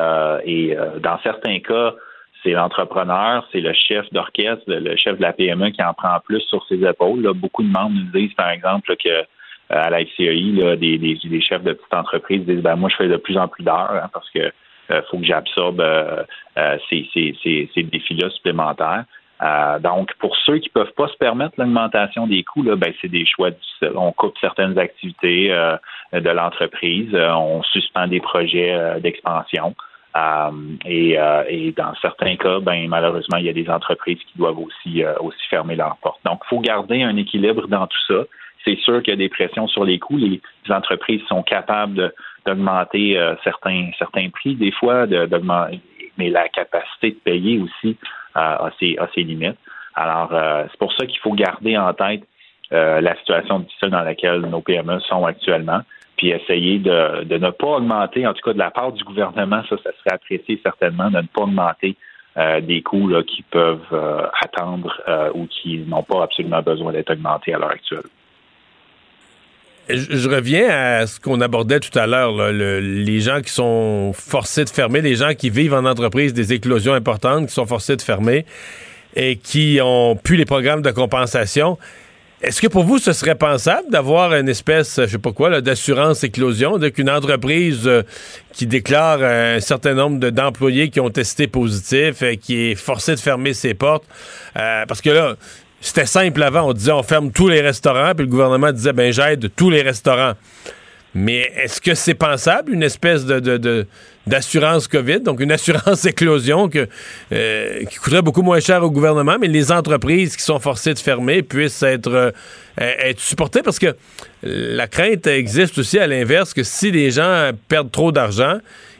et dans certains cas, c'est l'entrepreneur, c'est le chef d'orchestre, le chef de la PME qui en prend plus sur ses épaules. Là, beaucoup de membres nous disent, par exemple, que euh, à la FCI, des, des, chefs de petites entreprises disent ben moi je fais de plus en plus d'heures hein, parce que euh, faut que j'absorbe euh, ces, ces, ces, défis-là supplémentaires. donc, pour ceux qui peuvent pas se permettre l'augmentation des coûts, là, ben, c'est des choix. On coupe certaines activités de l'entreprise, on suspend des projets d'expansion. Et, et, dans certains cas, ben, malheureusement, il y a des entreprises qui doivent aussi, aussi fermer leurs portes. Donc, il faut garder un équilibre dans tout ça c'est sûr qu'il y a des pressions sur les coûts. Les, entreprises sont capables d'augmenter euh, certains, certains prix, des fois, mais la capacité de payer aussi euh, a, ses, limites. Alors, euh, c'est pour ça qu'il faut garder en tête la situation difficile dans laquelle nos PME sont actuellement, puis essayer de, ne pas augmenter, en tout cas de la part du gouvernement, ça, ça serait apprécié certainement, de ne pas augmenter des coûts qui peuvent attendre ou qui n'ont pas absolument besoin d'être augmentés à l'heure actuelle je, reviens à ce qu'on abordait tout à l'heure, les gens qui sont forcés de fermer, les gens qui vivent en entreprise des éclosions importantes, qui sont forcés de fermer et qui ont pu les programmes de compensation. Est-ce que pour vous, ce serait pensable d'avoir une espèce, je sais pas quoi, d'assurance éclosion, qu'une entreprise euh, qui déclare un certain nombre d'employés qui ont testé positif et qui est forcée de fermer ses portes? Euh, parce que là, c'était simple avant. On disait on ferme tous les restaurants, puis le gouvernement disait ben j'aide tous les restaurants. Mais est-ce que c'est pensable, une espèce d'assurance COVID, donc une assurance [LAUGHS] éclosion euh, qui coûterait beaucoup moins cher au gouvernement, mais les entreprises qui sont forcées de fermer puissent être, euh, être supportées? Parce que la crainte existe aussi à l'inverse que si les gens perdent trop d'argent,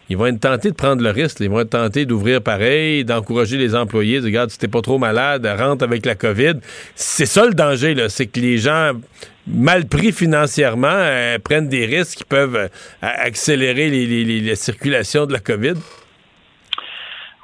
ils vont être tentés de prendre le risque. Ils vont être tentés d'ouvrir pareil, d'encourager les employés, de regarde, si t'es pas trop malade, rentre avec la COVID. C'est ça le danger, là. C'est que les gens mal pris financièrement euh, prennent des risques qui peuvent euh, accélérer les, la circulation de la COVID.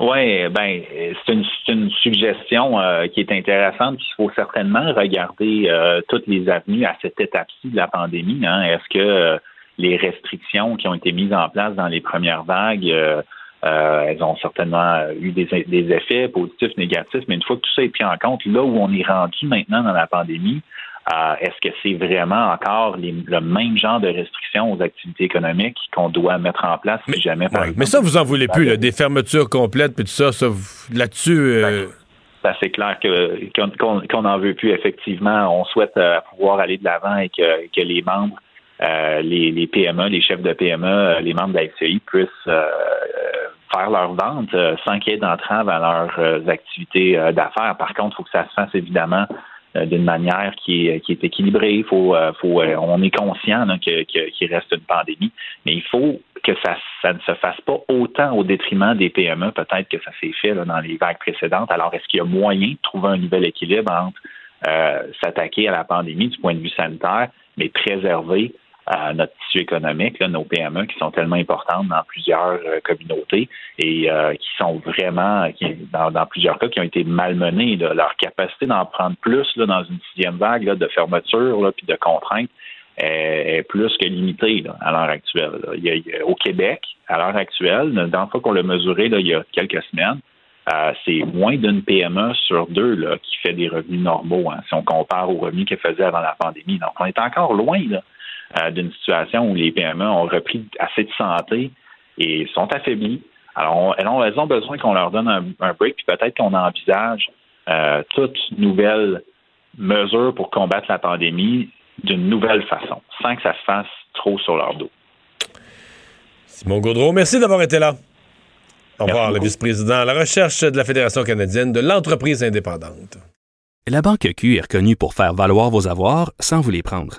Oui, ben c'est une, suggestion euh, qui est intéressante. Il faut certainement regarder toutes les avenues à cette étape-ci de la pandémie. Hein. Est-ce que les restrictions qui ont été mises en place dans les premières vagues, euh, euh, elles ont certainement eu des, effets positifs, négatifs, mais une fois que tout ça est pris en compte, là où on est rendu maintenant dans la pandémie, euh, est-ce que c'est vraiment encore le même genre de restrictions aux activités économiques qu'on doit mettre en place si jamais, par Mais ça, vous en voulez plus, des fermetures complètes, puis tout ça, ça là-dessus... Ben, c'est clair qu'on n'en veut plus, effectivement. On souhaite pouvoir aller de l'avant et que les membres euh, les, PME, les chefs de PME, euh, les membres de la FCI puissent euh, faire leurs ventes sans qu'il y ait d'entrave à leurs activités d'affaires. Par contre, il faut que ça se fasse évidemment d'une manière qui est, qui est équilibrée. Faut, faut, on est conscient qu'il reste une pandémie, mais il faut que ça, ça ne se fasse pas autant au détriment des PME, peut-être que ça s'est fait dans les vagues précédentes. Alors, est-ce qu'il y a moyen de trouver un nouvel équilibre entre s'attaquer à la pandémie du point de vue sanitaire, mais préserver notre tissu économique, là, nos PME qui sont tellement importantes dans plusieurs euh, communautés et euh, qui sont vraiment, qui, dans, plusieurs cas, qui ont été malmenées. Leur capacité d'en prendre plus là, dans une sixième vague là, de fermeture là, puis de contraintes est, plus que limitée là, à l'heure actuelle. Il y a, au Québec, à l'heure actuelle, dans le fois qu'on l'a mesuré là, il y a quelques semaines, euh, c'est moins d'une PME sur deux là, qui fait des revenus normaux, hein, si on compare aux revenus qu'elle faisait avant la pandémie. Donc, on est encore loin là, euh, d'une situation où les PME ont repris assez de santé et sont affaiblis. Alors, elles, ont, besoin qu'on leur donne un, break, puis peut-être qu'on envisage euh, toute nouvelle mesure pour combattre la pandémie d'une nouvelle façon, sans que ça se fasse trop sur leur dos. Simon Gaudreau, merci d'avoir été là. Au revoir, le vice-président à la recherche de la Fédération canadienne de l'entreprise indépendante. La Banque Q est reconnue pour faire valoir vos avoirs sans vous les prendre.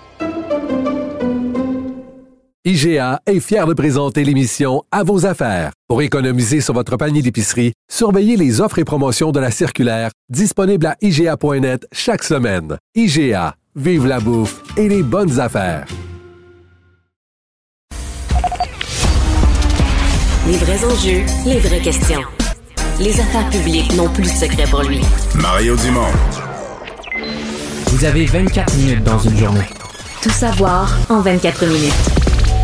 IGA est fier de présenter l'émission À vos affaires. Pour économiser sur votre panier d'épicerie, surveillez les offres et promotions de la circulaire disponible à IGA.net chaque semaine. IGA, vive la bouffe et les bonnes affaires. Les vrais enjeux, les vraies questions. Les affaires publiques n'ont plus de secret pour lui. Mario Dumont. Vous avez 24 minutes dans une journée. Tout savoir en 24 minutes.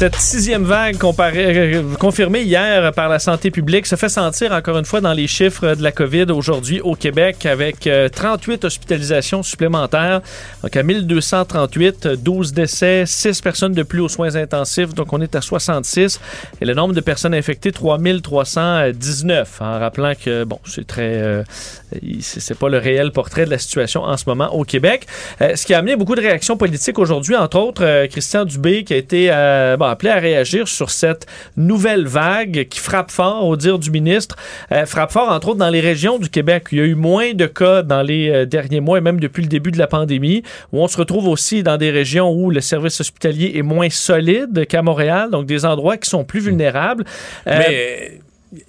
Cette sixième vague euh, confirmée hier par la santé publique se fait sentir encore une fois dans les chiffres de la COVID aujourd'hui au Québec avec euh, 38 hospitalisations supplémentaires. Donc à 1238, 12 décès, 6 personnes de plus aux soins intensifs. Donc on est à 66. Et le nombre de personnes infectées, 3319. En rappelant que, bon, c'est très... euh, c'est pas le réel portrait de la situation en ce moment au Québec. Euh, ce qui a amené beaucoup de réactions politiques aujourd'hui, entre autres euh, Christian Dubé qui a été euh, appelé à réagir sur cette nouvelle vague qui frappe fort, au dire du ministre, euh, frappe fort entre autres dans les régions du Québec. où Il y a eu moins de cas dans les euh, derniers mois et même depuis le début de la pandémie, où on se retrouve aussi dans des régions où le service hospitalier est moins solide qu'à Montréal, donc des endroits qui sont plus vulnérables. Euh, Mais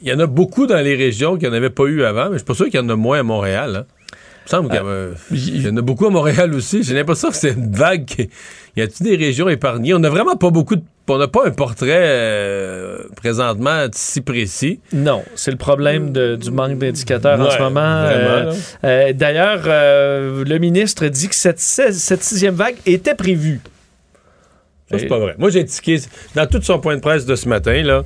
il y en a beaucoup dans les régions qu'il n'y en avait pas eu avant, mais je suis pas sûr qu'il y en a moins à Montréal. hein. Il me semble qu'il y en a- il y en a beaucoup à Montréal aussi. J'ai l'impression que c'est une vague. qui- Y a-t-il des régions épargnées? On n'a vraiment pas beaucoup de. On n'a pas un portrait euh, présentement si précis. Non, c'est le problème de- du manque d'indicateurs en ce moment. Euh, euh, D'ailleurs, le ministre dit que cette, cette sixième vague était prévue. Ça, c'est pas vrai. Moi, j'ai tiqué. Dans tout son point de presse de ce matin, là,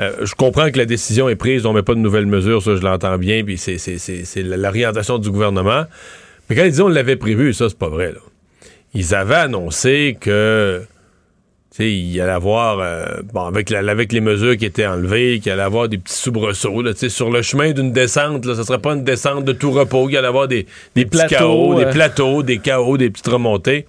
euh, je comprends que la décision est prise, on met pas de nouvelles mesures, ça, je l'entends bien, puis c'est- l'orientation du gouvernement. Mais quand ils disent on l'avait prévu, ça, c'est pas vrai, là. Ils avaient annoncé que. il allait avoir, euh, bon, avec, la- avec les mesures qui étaient enlevées, qu'il allait avoir des petits soubresauts, là, sur le chemin d'une descente, là, ce serait pas une descente de tout repos, qu'il allait avoir des, des petits plateaux, chaos, euh. des plateaux, des chaos, des petites remontées.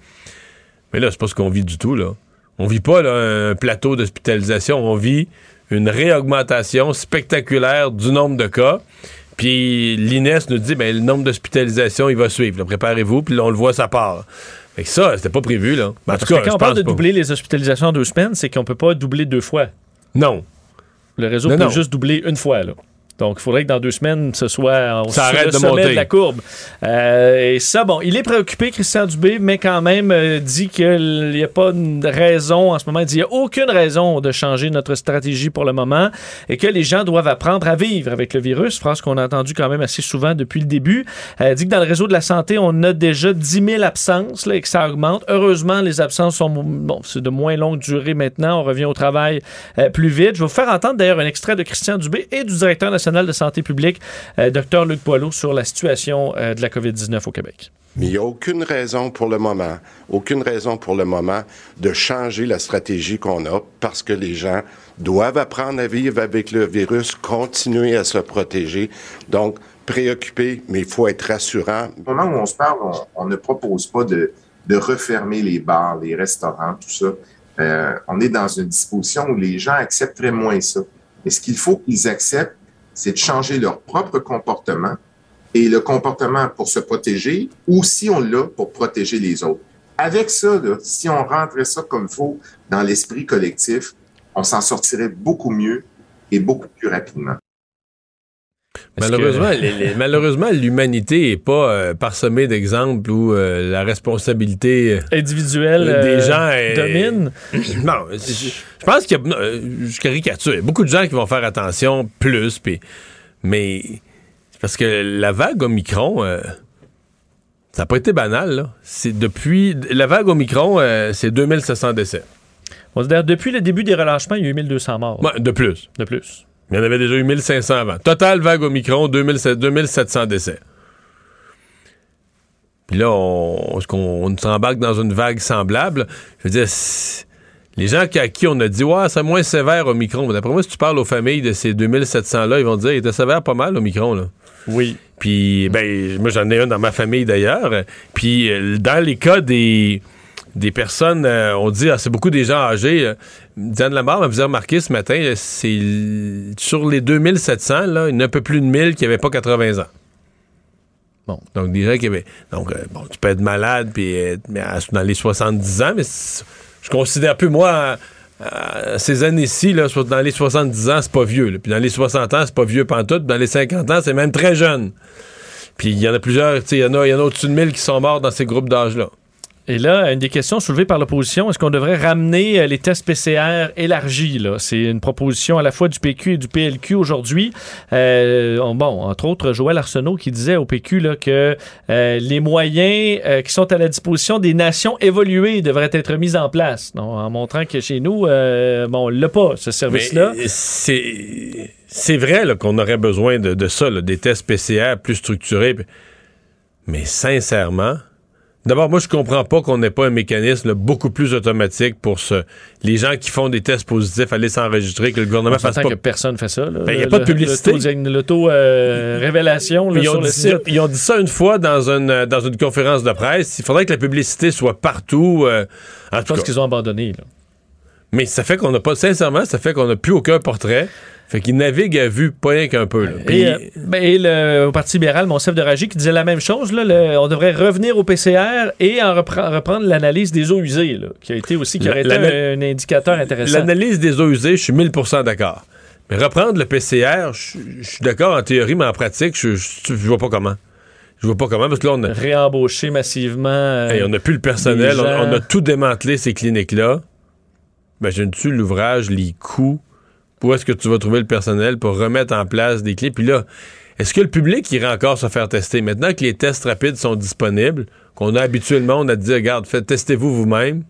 Mais là, c'est pas ce qu'on vit du tout, là. On vit pas là, un plateau d'hospitalisation, on vit une réaugmentation spectaculaire du nombre de cas. Puis l'INES nous dit ben le nombre d'hospitalisations, il va suivre. Préparez-vous, puis là, on le voit, ça part. Fait que ça, c'était pas prévu, là. Ben, en tout Parce que cas, quand on parle de pas. doubler les hospitalisations en deux semaines, c'est qu'on peut pas doubler deux fois. Non. Le réseau Non, peut non. juste doubler une fois. Là. Donc, il faudrait que dans deux semaines, ce soit au Ça arrête le de sommet monter. de la courbe. Euh, et ça, bon, il est préoccupé, Christian Dubé, mais quand même euh, dit qu'il n'y a pas de raison en ce moment. Il dit qu'il n'y a aucune raison de changer notre stratégie pour le moment et que les gens doivent apprendre à vivre avec le virus. Phrase qu'on a entendue quand même assez souvent depuis le début. Euh, dit que dans le réseau de la santé, on a déjà 10 000 absences là, et que ça augmente. Heureusement, les absences sont bon, c'est de moins longue durée maintenant. On revient au travail euh, plus vite. Je vais vous faire entendre d'ailleurs un extrait de Christian Dubé et du directeur national de santé publique, euh, Dr Luc Boileau, sur la situation euh, de la COVID-19 au Québec. Mais il n'y a aucune raison pour le moment, aucune raison pour le moment de changer la stratégie qu'on a parce que les gens doivent apprendre à vivre avec le virus, continuer à se protéger. Donc, préoccupé, mais il faut être rassurant. Au moment où on se parle, on, on ne propose pas de, de refermer les bars, les restaurants, tout ça. Euh, on est dans une disposition où les gens accepteraient moins ça. Mais ce qu'il faut qu'ils acceptent, c'est de changer leur propre comportement et le comportement pour se protéger ou si on l'a pour protéger les autres. Avec ça, si on rentrait ça comme faut dans l'esprit collectif, on s'en sortirait beaucoup mieux et beaucoup plus rapidement. Malheureusement, que- les- les- malheureusement, l'humanité est pas euh, parsemée d'exemples où euh, la responsabilité euh, Individuelle des gens est- domine. [CLEARS THROAT] non, je pense qu'il y a, je caricature, il y a beaucoup de gens qui vont faire attention plus, puis mais c'est parce que la vague Omicron, Ça n'a pas été banal. C'est depuis. La vague Omicron, c'est 2700 décès. On dit depuis le début des relâchements, il y a eu 1200 morts. Ouais, de plus. De plus. Il y en avait déjà eu 1500 avant. Total vague Omicron, 2700 2700 décès. Puis là, on, on s'embarque dans une vague semblable? Je veux dire, les gens qui- à qui on a dit, ouais, c'est moins sévère Omicron. Mais D'après moi, si tu parles aux familles de ces 2700-là, ils vont te dire, il était sévère pas mal, Omicron, là. Oui. Puis, ben, moi, j'en ai un dans ma famille d'ailleurs. Puis, euh, dans les cas des, des personnes, euh, on dit, ah, c'est beaucoup des gens âgés. euh, Diane Lamar m'a fait remarquer ce matin, c'est sur les 2700, là, il y en a un peu plus de 1000 qui n'avaient pas 80 ans. Bon. Donc, des gens qui avaient. Donc, euh, bon, tu peux être malade, puis dans les 70 ans, mais je considère plus, moi, ces années-ci, dans les 70 ans, c'est pas vieux. là. Puis dans les 60 ans, c'est pas vieux pantoute. Dans les 50 ans, c'est même très jeune. Puis il y en a plusieurs, tu sais, il y en a, il y en a au-dessus de 1000 qui sont morts dans ces groupes d'âge-là. Et là, une des questions soulevées par l'opposition, est-ce qu'on devrait ramener euh, les tests PCR élargis? C'est une proposition à la fois du PQ et du PLQ aujourd'hui. Euh, on- bon, entre autres, Joël Arsenault qui disait au PQ là, que euh, les moyens euh, qui sont à la disposition des nations évoluées devraient être mis en place, en montrant que chez nous, bon, on l'a pas, ce service-là. C'est vrai qu'on aurait besoin de, de ça, des tests PCR plus structurés. Mais sincèrement, d'abord, moi, je comprends pas qu'on n'ait pas un mécanisme là, beaucoup plus automatique pour ce, les gens qui font des tests positifs aller s'enregistrer, que le gouvernement On fasse pas. que personne fait ça. là. Ben, y a pas de publicité. l'auto- L'auto-révélation ont, sur le site. ils ont dit ça une fois dans une, euh, dans une conférence de presse. Il faudrait que la publicité soit partout. euh, en Je tout pense qu'ils ont abandonné. là. Mais ça fait qu'on n'a pas, sincèrement, ça fait qu'on n'a plus aucun portrait. Fait qu'ils naviguent à vue, pas rien qu'un peu. là. Puis- Et, euh, ben, et le au Parti libéral, mon chef de Ragy, qui disait la même chose. Là, le- on devrait revenir au PCR et en repre- reprendre l'analyse des eaux usées, là, qui a été aussi qui aurait été un, un indicateur intéressant. L'analyse des eaux usées, je suis 1000% d'accord. Mais reprendre le PCR, je suis d'accord en théorie, mais en pratique, je, vois pas comment. Je vois pas comment, parce que là, on a, Réembaucher massivement. euh, hey, on a plus le personnel, on, a tout démantelé, ces cliniques-là. Imagine-tu l'ouvrage, les coûts, où est-ce que tu vas trouver le personnel pour remettre en place des clés? Puis là, est-ce que le public irait encore se faire tester? Maintenant que les tests rapides sont disponibles, qu'on a habitué le monde à dire, regarde, testez-vous vous-même.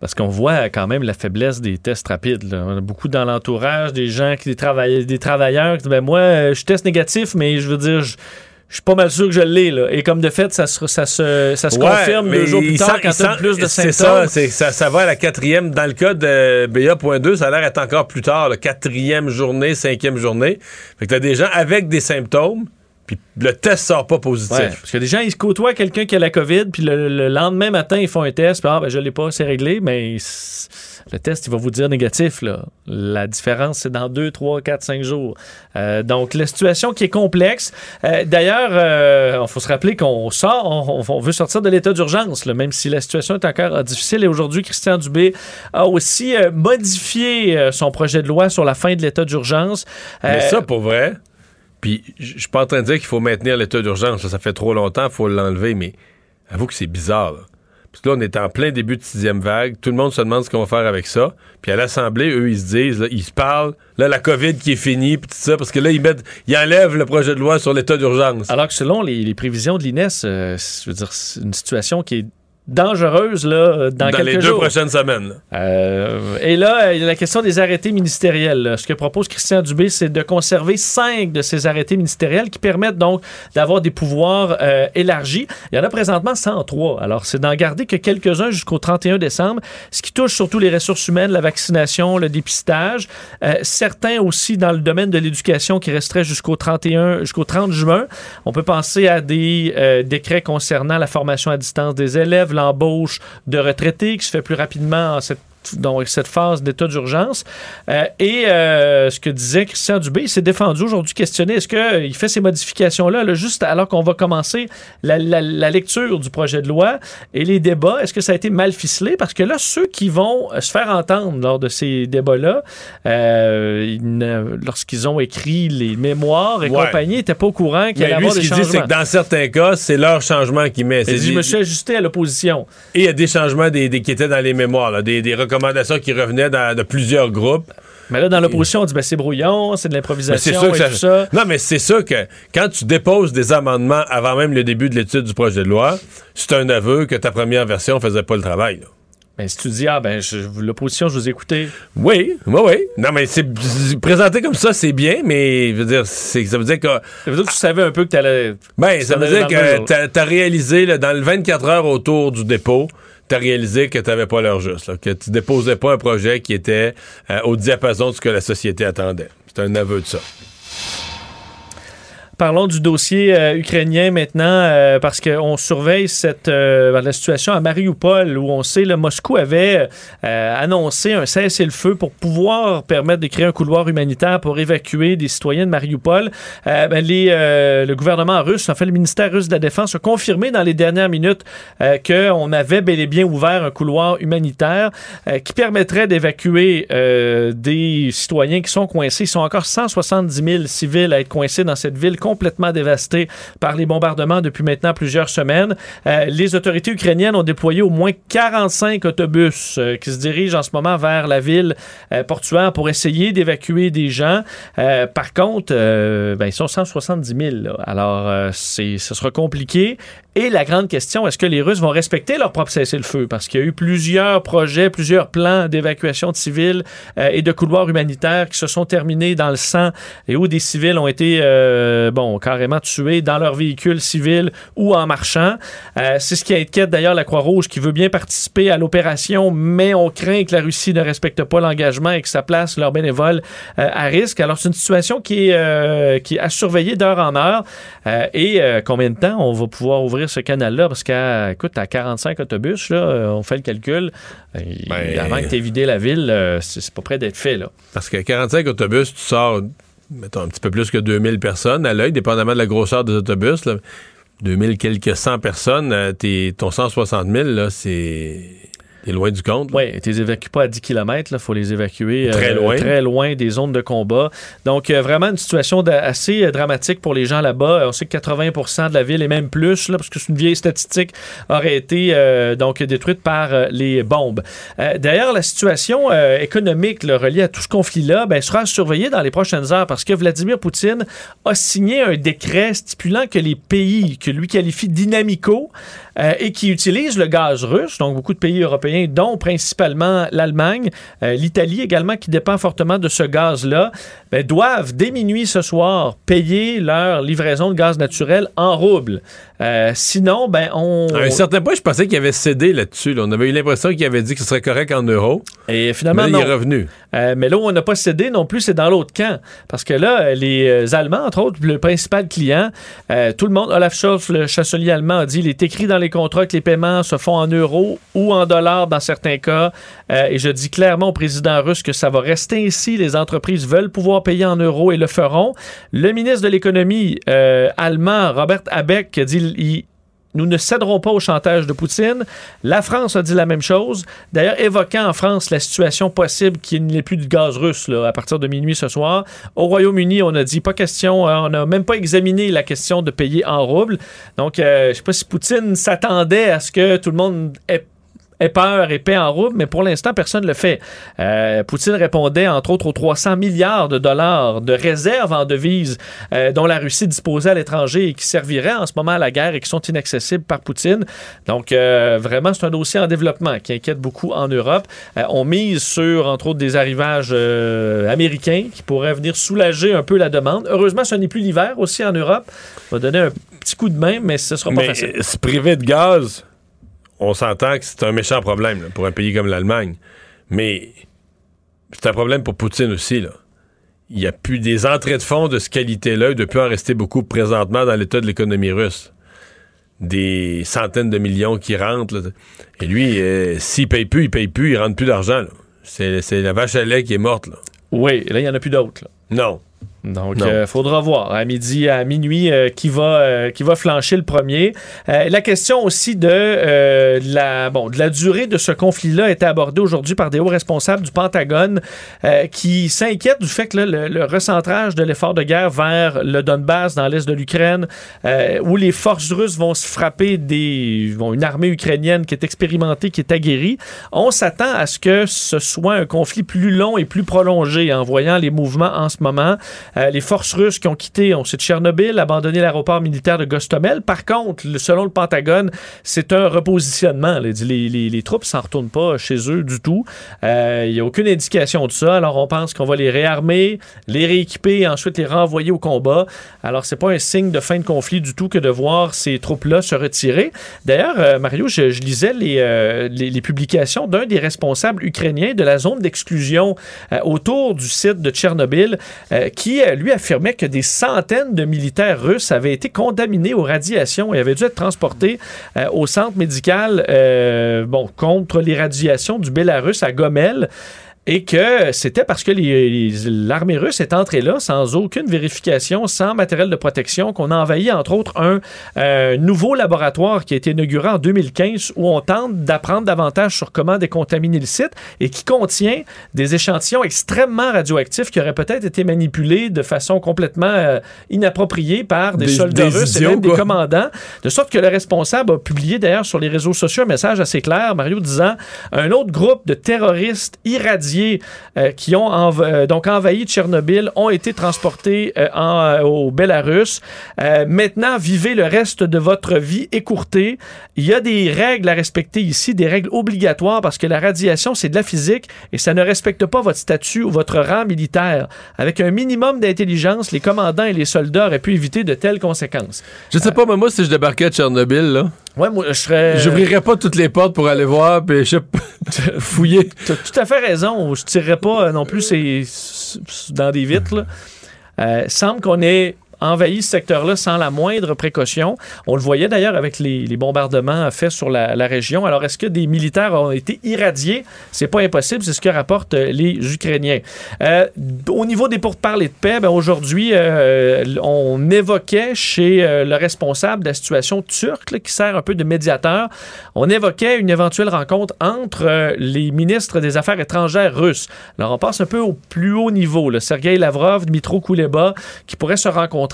Parce qu'on voit quand même la faiblesse des tests rapides. On a beaucoup dans l'entourage, des gens, qui, des, travaille- des travailleurs qui disent ben moi, euh, je teste négatif, mais je veux dire, je, je suis pas mal sûr que je l'ai. là. Et comme de fait, ça se, ça se, ça se Ouais, confirme deux jours plus tard sent- quand il tu as sent- plus de symptômes. ça, c'est- ça, ça va à la quatrième. Dans le cas de BA.2, ça a l'air d'être encore plus tard, la quatrième journée, cinquième journée. Fait que t'as des gens avec des symptômes, puis le test sort pas positif. Ouais, parce que des gens, ils se côtoient quelqu'un qui a la COVID, puis le, le lendemain matin, ils font un test, puis ah, ben, je l'ai pas, c'est réglé, mais le test, il va vous dire négatif. Là. La différence, c'est dans 2, 3, 4, 5 jours. Euh, donc, la situation qui est complexe. Euh, D'ailleurs, il faut se rappeler qu'on sort, on, veut sortir de l'état d'urgence, même si la situation est encore euh, difficile. Et aujourd'hui, Christian Dubé a aussi euh, modifié euh, son projet de loi sur la fin de l'état d'urgence. Mais Euh, ça, pour vrai, puis je suis pas en train de dire qu'il faut maintenir l'état d'urgence. Ça, fait trop longtemps, il faut l'enlever, mais avoue que c'est bizarre. Que là, on est en plein début de sixième vague. Tout le monde se demande ce qu'on va faire avec ça. Puis à l'Assemblée, eux, ils se disent, là, ils se parlent. Là, la COVID qui est finie, puis tout ça. Parce que là, ils mettent, ils enlèvent le projet de loi sur l'état d'urgence. Alors que selon les, prévisions de l'INES, euh, je veux dire, c'est une situation qui est dangereuse là, euh, dans, Dans quelques les deux jours. prochaines semaines. Euh, et là, il y a la question des arrêtés ministériels. là. Ce que propose Christian Dubé, c'est de conserver cinq de ces arrêtés ministériels qui permettent donc d'avoir des pouvoirs euh, élargis. Il y en a présentement 103. Alors, c'est d'en garder que quelques-uns jusqu'au 31 décembre, ce qui touche surtout les ressources humaines, la vaccination, le dépistage. Euh, certains aussi dans le domaine de l'éducation qui resteraient jusqu'au 31, jusqu'au 30 juin. On peut penser à des décrets concernant la formation à distance des élèves, l'embauche de retraités qui se fait plus rapidement en cette donc cette phase d'état d'urgence. Euh, et euh, ce que disait Christian Dubé, il s'est défendu aujourd'hui, questionné est-ce qu'il fait ces modifications-là là, juste alors qu'on va commencer la, la- la lecture du projet de loi et les débats, est-ce que ça a été mal ficelé? Parce que là, ceux qui vont se faire entendre lors de ces débats-là, euh, lorsqu'ils ont écrit les mémoires et Ouais. compagnie, n'étaient pas au courant qu'il y allait lui, avoir ce des qu'il dit, c'est changements. que dans certains cas, c'est leur changement qu'il met. Il dit, je me suis ajusté à l'opposition. Et il y a des changements des, des- qui étaient dans les mémoires, là, des, des recommandations qui revenaient dans- de plusieurs groupes. Mais là, dans l'opposition, on dit ben, c'est brouillon, c'est de l'improvisation c'est et ça, tout ça. Non, mais c'est sûr que quand tu déposes des amendements avant même le début de l'étude du projet de loi, c'est un aveu que ta première version faisait pas le travail. là. Ben, si tu dis, ah, ben, l'opposition, je vous ai écouté. Oui, oui, oui. Non, mais c'est présenté comme ça, c'est bien, mais je veux dire, c'est- ça veut dire que. Ça veut dire que tu savais un peu que tu allais. Ben, ça veut dire que t'as as réalisé, là, dans le 24 heures autour du dépôt, t'as réalisé que t'avais pas l'heure juste, que tu déposais pas un projet qui était euh, au diapason de ce que la société attendait. C'est un aveu de ça. Parlons du dossier euh, ukrainien maintenant, euh, parce qu'on surveille cette, euh, la situation à Mariupol, où on sait que Moscou avait annoncé un cessez-le-feu pour pouvoir permettre de créer un couloir humanitaire pour évacuer des citoyens de Mariupol. Ben, le gouvernement russe, en fait le ministère russe de la Défense, a confirmé dans les dernières minutes qu'on avait bel et bien ouvert un couloir humanitaire qui permettrait d'évacuer des citoyens qui sont coincés. Ils sont encore 170 000 civils à être coincés dans cette ville complètement dévastée par les bombardements depuis maintenant plusieurs semaines. Euh, les autorités ukrainiennes ont déployé au moins 45 autobus euh, qui se dirigent en ce moment vers la ville euh, portuaire pour essayer d'évacuer des gens. Par contre, ben, ils sont 170 000. là. Alors, ce sera compliqué. Et la grande question, est-ce que les Russes vont respecter leur propre cessez-le-feu? Parce qu'il y a eu plusieurs projets, plusieurs plans d'évacuation de civils euh, et de couloirs humanitaires qui se sont terminés dans le sang et où des civils ont été, euh, bon, carrément tués dans leur véhicule civil ou en marchant. Euh, c'est ce qui inquiète d'ailleurs la Croix-Rouge qui veut bien participer à l'opération, mais on craint que la Russie ne respecte pas l'engagement et que ça place leurs bénévoles euh, à risque. Alors, c'est une situation qui est, euh, qui est à surveiller d'heure en heure. Euh, et combien de temps on va pouvoir ouvrir ce canal-là? Parce qu'à, écoute, à 45 autobus, là, euh, on fait le calcul. Euh, Ben, avant que tu aies vidé la ville, euh, c'est pas près d'être fait, là. Parce que 45 autobus, tu sors, mettons, un petit peu plus que 2000 personnes à l'œil, dépendamment de la grosseur des autobus. Là. 2000 quelques 100 personnes, t'es- ton 160 000, là, c'est... T'es loin du compte. Oui, tu les évacues pas à 10 km, il faut les évacuer euh, Très loin. très loin des zones de combat. Donc, euh, vraiment une situation assez euh, dramatique pour les gens là-bas. On sait que 80 de la ville et même plus, là, parce que c'est une vieille statistique, aurait été euh, donc détruite par les bombes. D'ailleurs, la situation économique là, reliée à tout ce conflit-là ben, sera surveillée dans les prochaines heures parce que Vladimir Poutine a signé un décret stipulant que les pays que lui qualifie dynamicaux et qui utilisent le gaz russe, donc beaucoup de pays européens, dont principalement l'Allemagne, euh, l'Italie également, qui dépend fortement de ce gaz-là, ben, doivent dès minuit ce soir payer leur livraison de gaz naturel en roubles. Euh, sinon, ben on... À un certain point, je pensais qu'il avait cédé là-dessus. là. On avait eu l'impression qu'il avait dit que ce serait correct en euros. Et finalement, Mais là, il est revenu. Euh, mais là où on n'a pas cédé non plus, c'est dans l'autre camp. Parce que là, les euh, Allemands, entre autres, le principal client, euh, tout le monde, Olaf Scholz, le chancelier allemand, a dit il est écrit dans les contrats que les paiements se font en euros ou en dollars dans certains cas. Et je dis clairement au président russe que ça va rester ainsi. Les entreprises veulent pouvoir payer en euros et le feront. Le ministre de l'économie allemand, Robert Habeck, a dit nous ne céderons pas au chantage de Poutine. La France a dit la même chose. D'ailleurs, évoquant en France la situation possible qu'il n'y ait plus de gaz russe là, à partir de minuit ce soir. Au Royaume-Uni, on a dit pas question, euh, on n'a même pas examiné la question de payer en roubles. Donc, euh, je ne sais pas si Poutine s'attendait à ce que tout le monde ait peur et paie en rouble, mais pour l'instant, personne ne le fait. Euh, Poutine répondait, entre autres, aux 300 milliards de dollars de réserves en devises euh, dont la Russie disposait à l'étranger et qui serviraient en ce moment à la guerre et qui sont inaccessibles par Poutine. Donc, euh, vraiment, c'est un dossier en développement qui inquiète beaucoup en Europe. On mise sur, entre autres, des arrivages américains qui pourraient venir soulager un peu la demande. Heureusement, ce n'est plus l'hiver aussi en Europe. Ça va donner un petit coup de main, mais ce sera pas Mais facile. se priver de gaz, on s'entend que c'est un méchant problème là, pour un pays comme l'Allemagne. Mais c'est un problème pour Poutine aussi. Là. Il n'y a plus des entrées de fonds de cette qualité-là. Il ne plus en rester beaucoup présentement dans l'état de l'économie russe. Des centaines de millions qui rentrent. là. Et lui, euh, s'il paye plus, il paye plus, il rentre plus d'argent. C'est la vache à lait qui est morte. Là. Oui, là, il n'y en a plus d'autres. Non. Donc, il faudra voir à midi, à minuit, euh, qui, va, euh, qui va flancher le premier. Euh, la question aussi de, euh, la, bon, de la durée de ce conflit-là a été abordée aujourd'hui par des hauts responsables du Pentagone euh, qui s'inquiètent du fait que là, le, le recentrage de l'effort de guerre vers le Donbass dans l'est de l'Ukraine, euh, où les forces russes vont se frapper des, bon, une armée ukrainienne qui est expérimentée, qui est aguerrie, on s'attend à ce que ce soit un conflit plus long et plus prolongé en voyant les mouvements en ce moment. Euh, les forces russes qui ont quitté, on sait, Tchernobyl, abandonné l'aéroport militaire de Gostomel. Par contre, selon le Pentagone, c'est un repositionnement. Les, les, les troupes s'en retournent pas chez eux du tout. Euh, Il n'y a aucune indication de ça. Alors, on pense qu'on va les réarmer, les rééquiper et ensuite les renvoyer au combat. Alors, c'est pas un signe de fin de conflit du tout que de voir ces troupes-là se retirer. D'ailleurs, euh, Mario, je, lisais les, publications d'un des responsables ukrainiens de la zone d'exclusion autour du site de Tchernobyl, euh, euh, lui, affirmait que des centaines de militaires russes avaient été contaminés aux radiations et avaient dû être transportés euh, au centre médical euh, contre les radiations du Bélarus à Gomel. Et que c'était parce que l'armée russe est entrée là sans aucune vérification, sans matériel de protection, qu'on a envahi entre autres un euh, nouveau laboratoire qui a été inauguré en 2015 où on tente d'apprendre davantage sur comment décontaminer le site et qui contient des échantillons extrêmement radioactifs qui auraient peut-être été manipulés de façon complètement euh, inappropriée par des, Des- soldats des russes et même des commandants. De sorte que le responsable a publié d'ailleurs sur les réseaux sociaux un message assez clair, Mario, disant un autre groupe de terroristes irradiés euh, qui ont env- euh, donc envahi Tchernobyl ont été transportés euh, en, au Bélarus. Maintenant, vivez le reste de votre vie écourtée. Il y a des règles à respecter ici, des règles obligatoires parce que la radiation, c'est de la physique et ça ne respecte pas votre statut ou votre rang militaire. Avec un minimum d'intelligence, les commandants et les soldats auraient pu éviter de telles conséquences. Je sais pas, mais moi, si je débarquais à Tchernobyl, là. Ouais, moi, je serais. J'ouvrirais pas toutes les portes pour aller voir, puis je sais [LAUGHS] fouiller. T'as tout à fait raison. Je tirerais pas euh, non plus ces- c- dans des vitres. là. Euh, semble qu'on ait envahi ce secteur-là sans la moindre précaution. On le voyait d'ailleurs avec les, bombardements faits sur la, région. Alors, est-ce que des militaires ont été irradiés? C'est pas impossible, c'est ce que rapportent euh, les Ukrainiens. Euh, au niveau des pourparlers de paix, ben, aujourd'hui, euh, on évoquait chez le responsable de la situation turque, qui sert un peu de médiateur, on évoquait une éventuelle rencontre entre les ministres des Affaires étrangères russes. Alors, on passe un peu au plus haut niveau. Là. Sergei Lavrov, Dmitro Kuleba, qui pourraient se rencontrer.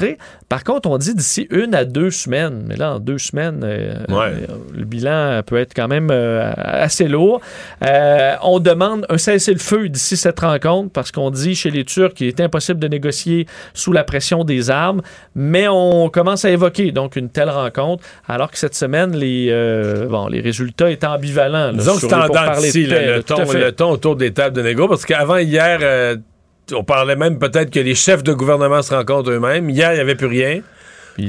Par contre, on dit d'ici une à deux semaines. Mais là, en deux semaines, euh, euh, le bilan peut être quand même euh, assez lourd. Euh, on demande un cessez-le-feu d'ici cette rencontre parce qu'on dit chez les Turcs qu'il est impossible de négocier sous la pression des armes. Mais on commence à évoquer donc une telle rencontre alors que cette semaine, les, bon, les résultats étaient ambivalents. là, Disons que c'est le, le ton autour des tables de négo, parce qu'avant hier, on parlait même peut-être que les chefs de gouvernement se rencontrent eux-mêmes. Hier, il n'y avait plus rien.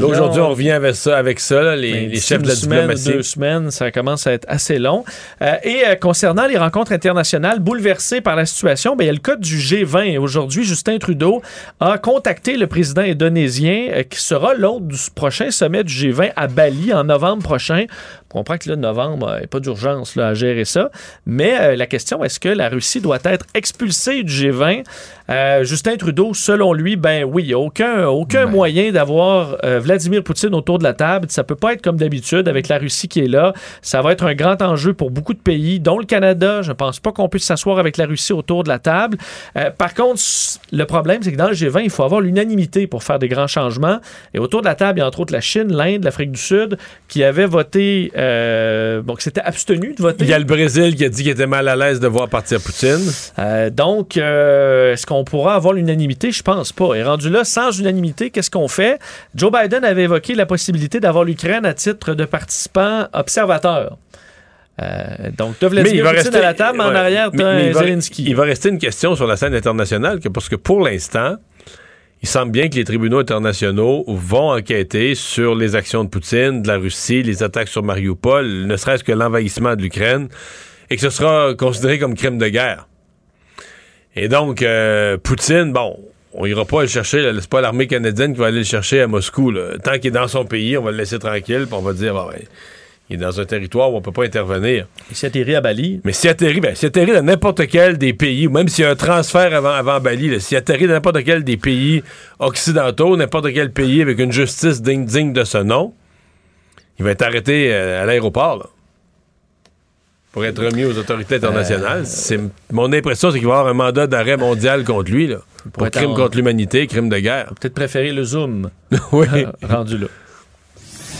Aujourd'hui, on revient avec ça, avec ça là, les, Ben, les chefs de la semaine, diplomatie. Deux semaines, ça commence à être assez long. Euh, et euh, concernant les rencontres internationales bouleversées par la situation, ben, il y a le cas du G20. Aujourd'hui, Justin Trudeau a contacté le président indonésien euh, qui sera l'hôte du prochain sommet du G20 à Bali en novembre prochain. On comprend que là, novembre, il n'y a pas d'urgence à gérer ça. Mais euh, la question, est-ce que la Russie doit être expulsée du G20? Euh, Justin Trudeau, selon lui, ben oui, il n'y a aucun, aucun moyen d'avoir euh, Vladimir Poutine autour de la table. Ça peut pas être comme d'habitude avec la Russie qui est là. Ça va être un grand enjeu pour beaucoup de pays, dont le Canada. Je ne pense pas qu'on puisse s'asseoir avec la Russie autour de la table. Par contre, le problème, c'est que dans le G20, il faut avoir l'unanimité pour faire des grands changements. Et autour de la table, il y a entre autres la Chine, l'Inde, l'Afrique du Sud, qui avaient voté, euh, bon, qui s'étaient abstenus de voter. Il y a le Brésil qui a dit qu'il était mal à l'aise de voir partir Poutine. Euh, donc, euh, est-ce qu'on pourra avoir l'unanimité? Je pense pas. Et rendu là, sans unanimité, qu'est-ce qu'on fait? Joe Biden avait évoqué la possibilité d'avoir l'Ukraine à titre de participant observateur. Euh, donc, de Vladimir Poutine à la table, mais en arrière, mais- mais il va- Zelensky. Il va rester une question sur la scène internationale, que, parce que pour l'instant, il semble bien que les tribunaux internationaux vont enquêter sur les actions de Poutine, de la Russie, les attaques sur Mariupol, ne serait-ce que l'envahissement de l'Ukraine, et que ce sera considéré comme crime de guerre. Et donc, euh, Poutine, bon, on ira pas le chercher, c'est pas l'armée canadienne qui va aller le chercher à Moscou. Tant qu'il est dans son pays, on va le laisser tranquille, puis on va dire, ouais, il est dans un territoire où on peut pas intervenir. Il s'est atterri à Bali? Mais s'il atterrit, ben, s'il atterrit dans n'importe quel des pays, ou même s'il y a un transfert avant, avant Bali, s'il atterrit dans n'importe quel des pays occidentaux, n'importe quel pays avec une justice digne, digne de ce nom, il va être arrêté euh, à l'aéroport, pour être remis aux autorités internationales. C'est Mon impression, c'est qu'il va y avoir un mandat d'arrêt mondial contre lui, là, pour crime en- contre l'humanité, crime de guerre. Peut-être préférer le Zoom. [LAUGHS] oui. [LAUGHS] Rendu là.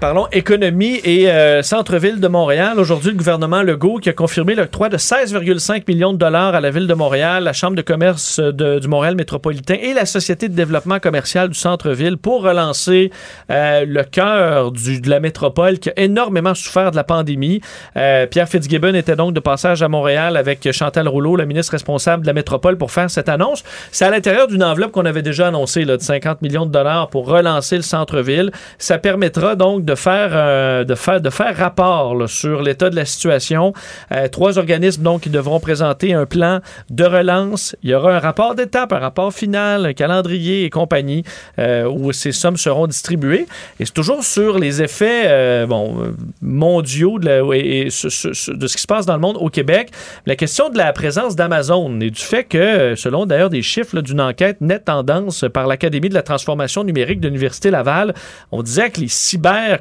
Parlons économie et euh, centre-ville de Montréal. Aujourd'hui, le gouvernement Legault qui a confirmé l'octroi de 16,5 millions de dollars à la ville de Montréal, la Chambre de commerce du Montréal métropolitain et la Société de développement commercial du centre-ville pour relancer euh, le cœur de la métropole qui a énormément souffert de la pandémie. Euh, Pierre Fitzgibbon était donc de passage à Montréal avec Chantal Rouleau, la ministre responsable de la métropole, pour faire cette annonce. C'est à l'intérieur d'une enveloppe qu'on avait déjà annoncée là, de 50 millions de dollars pour relancer le centre-ville. Ça permettra donc de faire, euh, de faire, de faire rapport sur l'état de la situation. Euh, trois organismes donc qui devront présenter un plan de relance. Il y aura un rapport d'étape, un rapport final, un calendrier et compagnie euh, où ces sommes seront distribuées. Et c'est toujours sur les effets bon, mondiaux de, la- de ce qui se passe dans le monde au Québec. La question de la présence d'Amazon et du fait que, selon d'ailleurs des chiffres d'une enquête nette tendance par l'Académie de la transformation numérique de l'Université Laval, on disait que les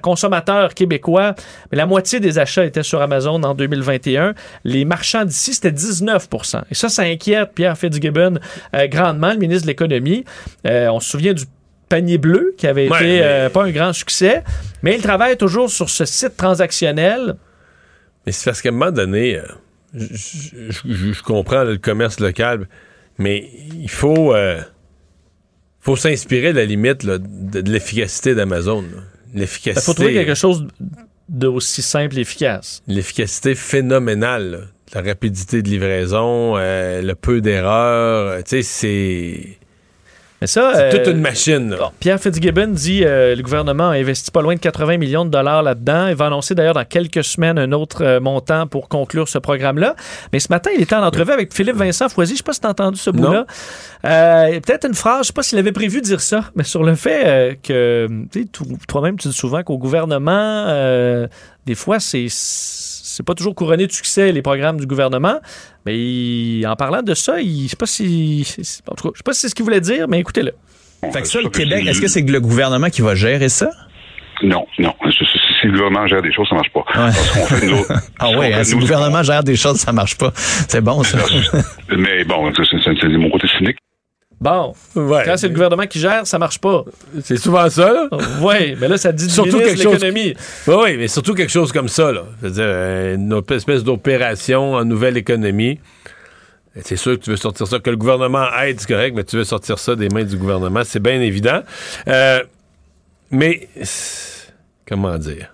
cyber-consommateurs québécois, mais la moitié des achats étaient sur Amazon en 2021. Les marchands d'ici, c'était 19% Et ça, ça inquiète Pierre Fitzgibbon euh, grandement, le ministre de l'Économie. Euh, on se souvient du panier bleu qui avait Ouais, été mais- euh, pas un grand succès, mais il travaille toujours sur ce site transactionnel. Mais c'est parce qu'à un moment donné, je, je- je- je comprends là, le commerce local, mais il faut, faut s'inspirer, à la limite, là, de, de l'efficacité d'Amazon. Là. Il L'efficacité. faut trouver quelque chose d'aussi simple et efficace. L'efficacité phénoménale, là. la rapidité de livraison, euh, le peu d'erreurs. Tu sais, c'est. Mais ça, C'est euh, toute une machine. là. Pierre Fitzgibbon dit euh, le gouvernement a investi pas loin de 80 millions de dollars là-dedans. Il va annoncer d'ailleurs dans quelques semaines un autre euh, montant pour conclure ce programme-là. Mais ce matin, il était en entrevue avec Philippe Vincent Foisy. Je sais pas si tu as entendu ce bout-là. Euh, Peut-être une phrase, je sais pas s'il avait prévu de dire ça, mais sur le fait euh, que toi-même, tu dis souvent qu'au gouvernement, euh, des fois, c'est c'est pas toujours couronné de succès les programmes du gouvernement, mais il- en parlant de ça, il, je sais pas si, c'est- en tout cas, je sais pas si c'est ce qu'il voulait dire, mais écoutez-le. Fait que ça, le Québec, est-ce que c'est le gouvernement qui va gérer ça? Non, non. Si le gouvernement gère des choses, ça marche pas. Parce qu'on fait, nous autres, Ah oui, si le gouvernement gère des choses, ça marche pas. C'est bon, ça. Mais bon, c'est mon côté cynique. Bon, quand c'est le gouvernement qui gère, ça marche pas. C'est souvent ça, là. [LAUGHS] Oui, mais là, ça dit du Surtout quelque de chose. l'économie. Oui, oui, mais surtout quelque chose comme ça, là. C'est-à-dire une espèce d'opération en nouvelle économie. C'est sûr que tu veux sortir ça, que le gouvernement aide, c'est correct, mais tu veux sortir ça des mains du gouvernement, c'est bien évident. Euh, mais, comment dire?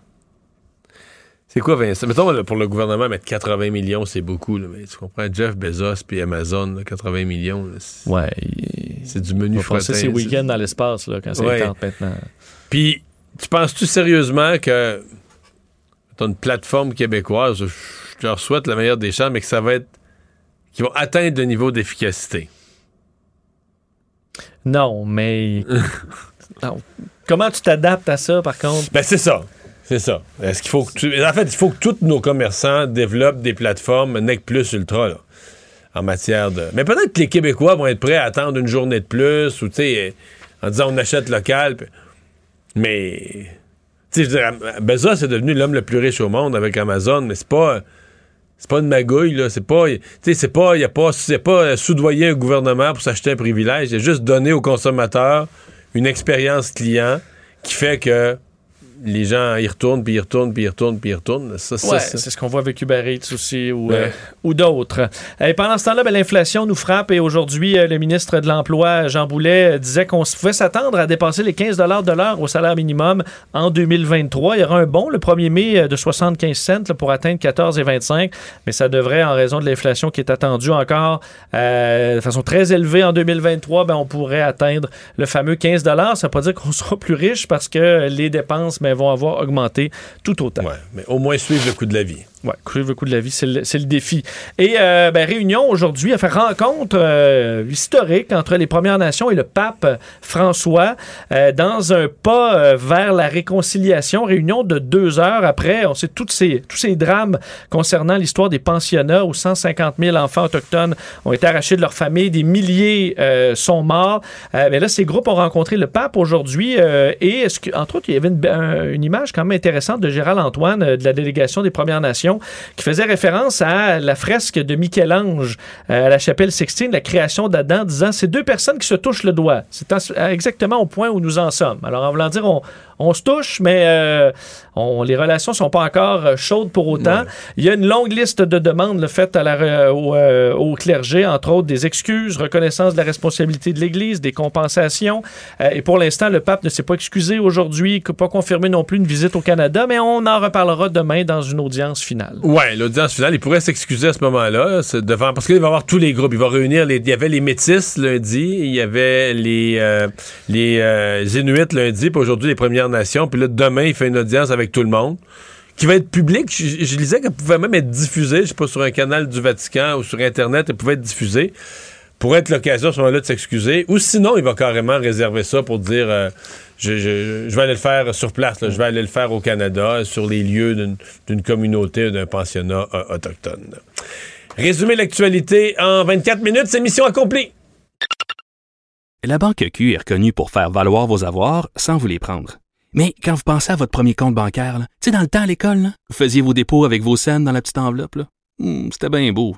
C'est quoi, Vincent? Mettons, là, pour le gouvernement, mettre 80 millions, c'est beaucoup, là, mais tu comprends, Jeff Bezos puis Amazon, là, 80 millions, c'est Ouais, c'est du menu ses ça. week-ends dans l'espace là, quand c'est Ouais. le temps maintenant. Puis, tu penses-tu sérieusement que t'as une plateforme québécoise, je, je leur souhaite la meilleure des chances, mais que ça va être. qu'ils vont atteindre le niveau d'efficacité? Non, mais. [LAUGHS] Non. Comment tu t'adaptes à ça, par contre? Ben, c'est ça. C'est ça. Est-ce qu'il faut que tu- En fait, il faut que tous nos commerçants développent des plateformes NEC Plus Ultra, en matière de. Mais peut-être que les Québécois vont être prêts à attendre une journée de plus, ou, en disant on achète local. Mais. Tu sais, est devenu l'homme le plus riche au monde avec Amazon, mais c'est pas. C'est pas une magouille, là. C'est pas. Tu sais, c'est pas. Il a pas. C'est pas euh, soudoyer un gouvernement pour s'acheter un privilège. Il a juste donné aux consommateurs une expérience client qui fait que les gens y retournent, puis y retournent, puis y retournent, puis y retournent. Ça, ça, Ouais, ça- c'est ce qu'on voit avec Uber Eats aussi ou, Ouais. euh, ou d'autres. Et pendant ce temps-là, ben, l'inflation nous frappe et aujourd'hui, euh, le ministre de l'Emploi, Jean Boulet, euh, disait qu'on pouvait s'attendre à dépasser les 15 de l'heure au salaire minimum en 2023. Il y aura un bond le 1er mai de 75 cents là, pour atteindre 14,25, mais ça devrait, en raison de l'inflation qui est attendue encore euh, de façon très élevée en 2023, ben, on pourrait atteindre le fameux 15 Ça ne veut pas dire qu'on [LAUGHS] sera plus riche parce que les dépenses ben, vont avoir augmenté tout autant. mais au moins suivre le coût de la vie. Oui, couvrir le coût de la vie, c'est le, le défi. Et euh, ben, réunion aujourd'hui, faire rencontre euh, historique entre les Premières Nations et le pape François euh, dans un pas vers la réconciliation. Réunion de deux heures après, on sait toutes ces, tous ces drames concernant l'histoire des pensionnats où 150 000 enfants autochtones ont été arrachés de leur famille, des milliers sont morts. Mais là, ces groupes ont rencontré le pape aujourd'hui et, entre autres, il y avait une, un- une image quand même intéressante de Gérald Antoine de la délégation des Premières Nations qui faisait référence à la fresque de Michel-Ange euh, à la chapelle Sixtine, la création d'Adam, disant c'est deux personnes qui se touchent le doigt. C'est en- exactement au point où nous en sommes. Alors, en voulant dire, on, on se touche, mais euh, on- les relations sont pas encore euh, chaudes pour autant. Il y a une longue liste de demandes faites à la, re- au, euh, au clergé, entre autres des excuses, reconnaissance de la responsabilité de l'Église, des compensations. Euh, et pour l'instant, le pape ne s'est pas excusé aujourd'hui, pas confirmé non plus une visite au Canada, mais on en reparlera demain dans une audience finale. Ouais, l'audience finale, il pourrait s'excuser à ce moment-là, devant parce qu'il va avoir tous les groupes, il va réunir les il y avait les métis lundi, il y avait les euh, les euh, Inuits lundi, puis aujourd'hui les Premières Nations, puis là demain, il fait une audience avec tout le monde qui va être publique. Je, je lisais qu'elle pouvait même être diffusée, je sais pas sur un canal du Vatican ou sur internet, elle pouvait être diffusée. Pourrait être l'occasion à ce moment-là de s'excuser. Ou sinon, il va carrément réserver ça pour dire euh, je, vais aller le faire sur place, je vais aller le faire au Canada, sur les lieux d'une- communauté, d'un pensionnat euh, autochtone. Résumer l'actualité en 24 minutes, c'est mission accomplie. La Banque Q est reconnue pour faire valoir vos avoirs sans vous les prendre. Mais quand vous pensez à votre premier compte bancaire, tu sais, dans le temps à l'école, vous faisiez vos dépôts avec vos scènes dans la petite enveloppe. Hmm, C'était bien beau.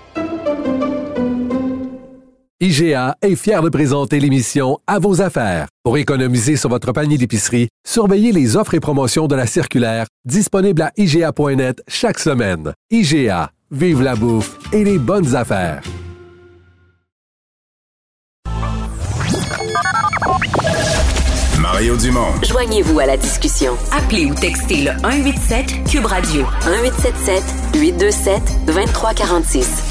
IGA est fier de présenter l'émission À vos affaires. Pour économiser sur votre panier d'épicerie, surveillez les offres et promotions de la circulaire disponible à IGA.net chaque semaine. IGA, vive la bouffe et les bonnes affaires. Mario Dumont. Joignez-vous à la discussion. Appelez ou textez le 187 Cube Radio 1877 827 2346.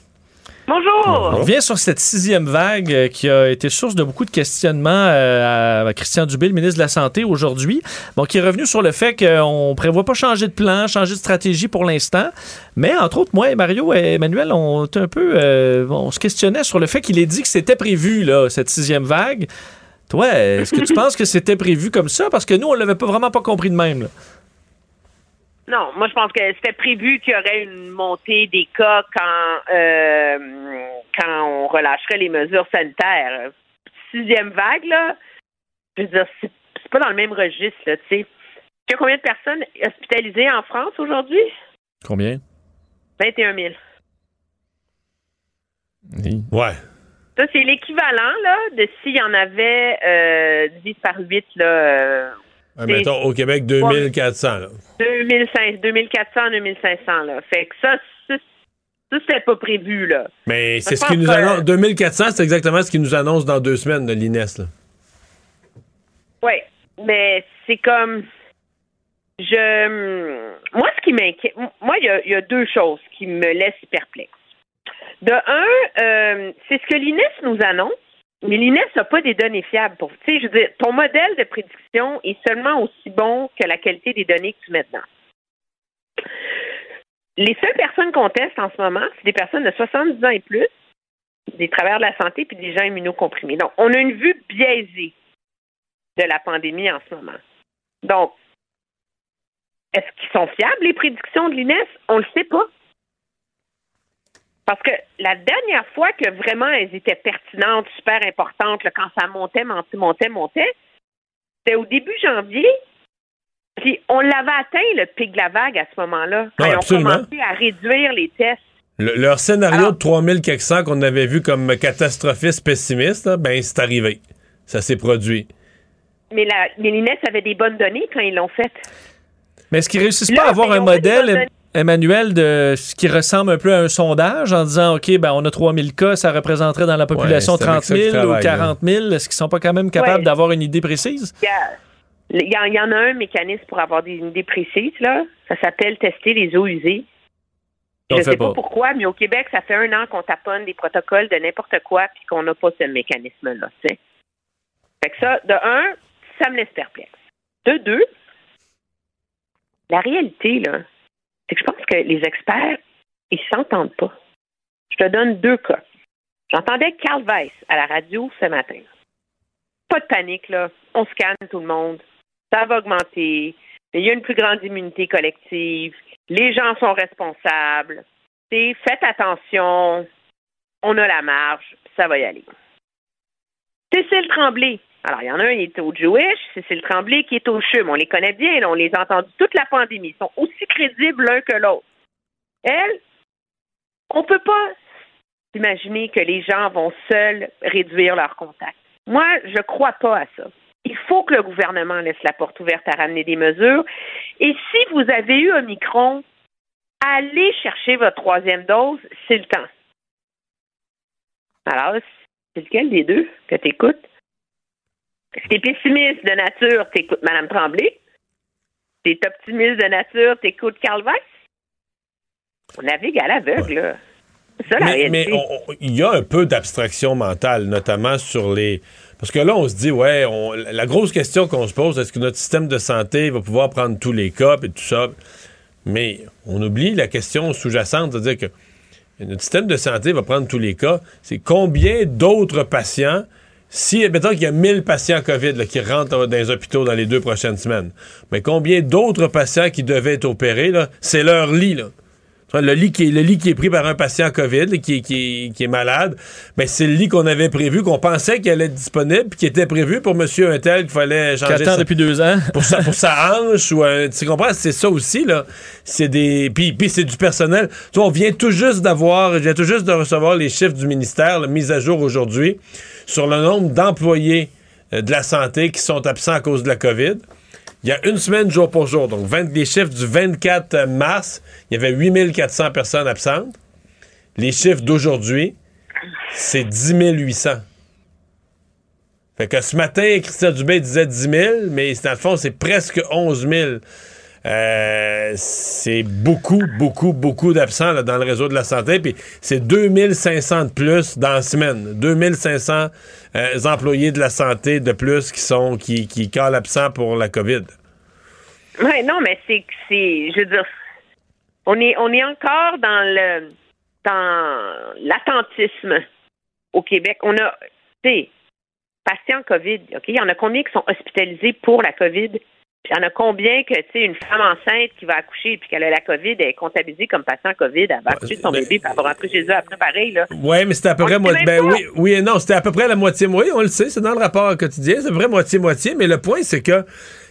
Bonjour. On revient sur cette sixième vague euh, qui a été source de beaucoup de questionnements euh, à Christian Dubé, le ministre de la Santé, aujourd'hui. Bon, qui est revenu sur le fait qu'on prévoit pas changer de plan, changer de stratégie pour l'instant. Mais entre autres, moi et Mario et Emmanuel, on un peu, euh, on se questionnait sur le fait qu'il ait dit que c'était prévu, là, cette sixième vague. Toi, est-ce que tu [LAUGHS] penses que c'était prévu comme ça? Parce que nous, on l'avait pas vraiment pas compris de même. là. Non, moi je pense que c'était prévu qu'il y aurait une montée des cas quand euh, quand on relâcherait les mesures sanitaires. Sixième vague, là, je veux dire, c'est pas dans le même registre, là, tu sais. Il y a combien de personnes hospitalisées en France aujourd'hui? Combien? 21 000. Ouais. Ça, c'est l'équivalent, là, de s'il y en avait euh, 10 par 8, là, euh, Ah, mettons, au Québec, 2400. Là. 2500, 2400, 2500, là. Fait que ça, ça, c'était pas prévu, là. Mais c'est ce qui nous annonce. 2400, c'est exactement ce qu'ils nous annonce dans deux semaines de l'INES. Oui, mais c'est comme. Je. Moi, ce qui m'inquiète. Moi, il y a, il y a deux choses qui me laissent perplexe. De un, euh, c'est ce que l'INES nous annonce, mais l'INES n'a pas des données fiables. Pour, tu sais, je veux dire, ton modèle de prédiction est seulement aussi bon que la qualité des données que tu mets dedans. Les seules personnes qu'on teste en ce moment, c'est des personnes de 70 ans et plus, des travailleurs de la santé puis des gens immunocomprimés. Donc, on a une vue biaisée de la pandémie en ce moment. Donc, est-ce qu'ils sont fiables, les prédictions de l'INES? On ne le sait pas. Parce que la dernière fois que vraiment elles étaient pertinentes, super importantes, là, quand ça montait, montait, montait, montait, c'était au début janvier. Puis on l'avait atteint, le pic de la vague, à ce moment-là, quand Non, ils ont absolument. commencé à réduire les tests. Le- leur scénario de 3000 quelque cent qu'on avait vu comme catastrophiste pessimiste, là, ben c'est arrivé. Ça s'est produit. Mais la, mais l'INES avait des bonnes données quand ils l'ont fait. Mais est-ce qu'ils réussissent Là, pas à avoir mais un modèle. Emmanuel, de ce qui ressemble un peu à un sondage en disant, OK, ben, on a 3000 cas, ça représenterait dans la population avec 30 ça qu'ils 000 ou travaillent, là. 40 000. Est-ce qu'ils sont pas quand même capables Ouais. d'avoir une idée précise? Il y, il en a un mécanisme pour avoir des idées précises, là. Ça s'appelle tester les eaux usées. On Je le sais pas. pas. pourquoi, mais au Québec, ça fait un an qu'on taponne des protocoles de n'importe quoi puis qu'on n'a pas ce mécanisme-là. tu sais. Fait que ça, de un, ça me laisse perplexe. De deux, la réalité, là, c'est que je pense que les experts, ils s'entendent pas. Je te donne deux cas. J'entendais Carl Weiss à la radio ce matin. Pas de panique, là. On scanne tout le monde. Ça va augmenter. Il y a une plus grande immunité collective. Les gens sont responsables. Faites attention. On a la marge. Ça va y aller. Cécile Tremblay. Alors, il y en a un, il est au Jewish. Cécile Tremblay qui est au CHUM. On les connaît bien. On les a entendus toute la pandémie. Ils sont aussi crédibles l'un que l'autre. Elle, on peut pas imaginer que les gens vont seuls réduire leurs contacts. Moi, je crois pas à ça. Il faut que le gouvernement laisse la porte ouverte à ramener des mesures. Et si vous avez eu Omicron, allez chercher votre troisième dose, c'est le temps. Alors, c'est lequel des deux que tu écoutes? Si t'es pessimiste de nature, t'écoutes Mme Tremblay. Si t'es optimiste de nature, t'écoutes Carl Weiss. On navigue à l'aveugle, là. Ça, la Mais, il y a un peu d'abstraction mentale, notamment sur les. Parce que là, on se dit, ouais, on- la grosse question qu'on se pose, est-ce que notre système de santé va pouvoir prendre tous les cas et tout ça? Mais on oublie la question sous-jacente, c'est-à-dire que notre système de santé va prendre tous les cas. C'est combien d'autres patients, si, mettons qu'il y a 1000 patients COVID là, qui rentrent dans les hôpitaux dans les deux prochaines semaines, mais combien d'autres patients qui devaient être opérés, c'est leur lit, là. Le lit, qui est, le lit qui est pris par un patient COVID, là, qui, est- qui, qui malade, ben c'est le lit qu'on avait prévu, qu'on pensait qu'il allait être disponible, puis qui était prévu pour monsieur un tel qu'il fallait Qui changer attend sa- depuis deux ans. pour sa, pour sa [LAUGHS] hanche ou un, tu comprends? C'est ça aussi là c'est des puis, puis c'est du personnel tu vois, on vient tout juste d'avoir je viens tout juste de recevoir les chiffres du ministère là, mis à jour aujourd'hui sur le nombre d'employés euh, de la santé qui sont absents à cause de la COVID. Il y a une semaine jour pour jour donc 20, les chiffres du 24 mars il y avait 8400 personnes absentes. Les chiffres d'aujourd'hui c'est 10 800 fait que ce matin, Christian Dubé disait 10 000, mais dans le fond, c'est presque 11 000. Euh, c'est beaucoup, beaucoup, beaucoup d'absents dans le réseau de la santé. Puis c'est 2500 de plus dans la semaine. 2500 euh, employés de la santé de plus qui sont qui, qui calent absent pour la COVID. Ouais, non, mais c'est c'est, je veux dire, on est, on est encore dans le, dans l'attentisme au Québec. On a, tu sais, patients COVID, OK? Il y en a combien qui sont hospitalisés pour la COVID? Il y en a combien que, tu sais, une femme enceinte qui va accoucher puis qu'elle a la COVID, elle est comptabilisée comme patient COVID, elle va accoucher son mais- bébé puis elle va rentrer chez eux après pareil, là? Oui, mais c'était à peu On près le moi- sait ben oui, oui et non, c'était à peu près la moitié moitié, on le sait, c'est dans le rapport quotidien, c'est à peu près moitié moitié, mais le point c'est que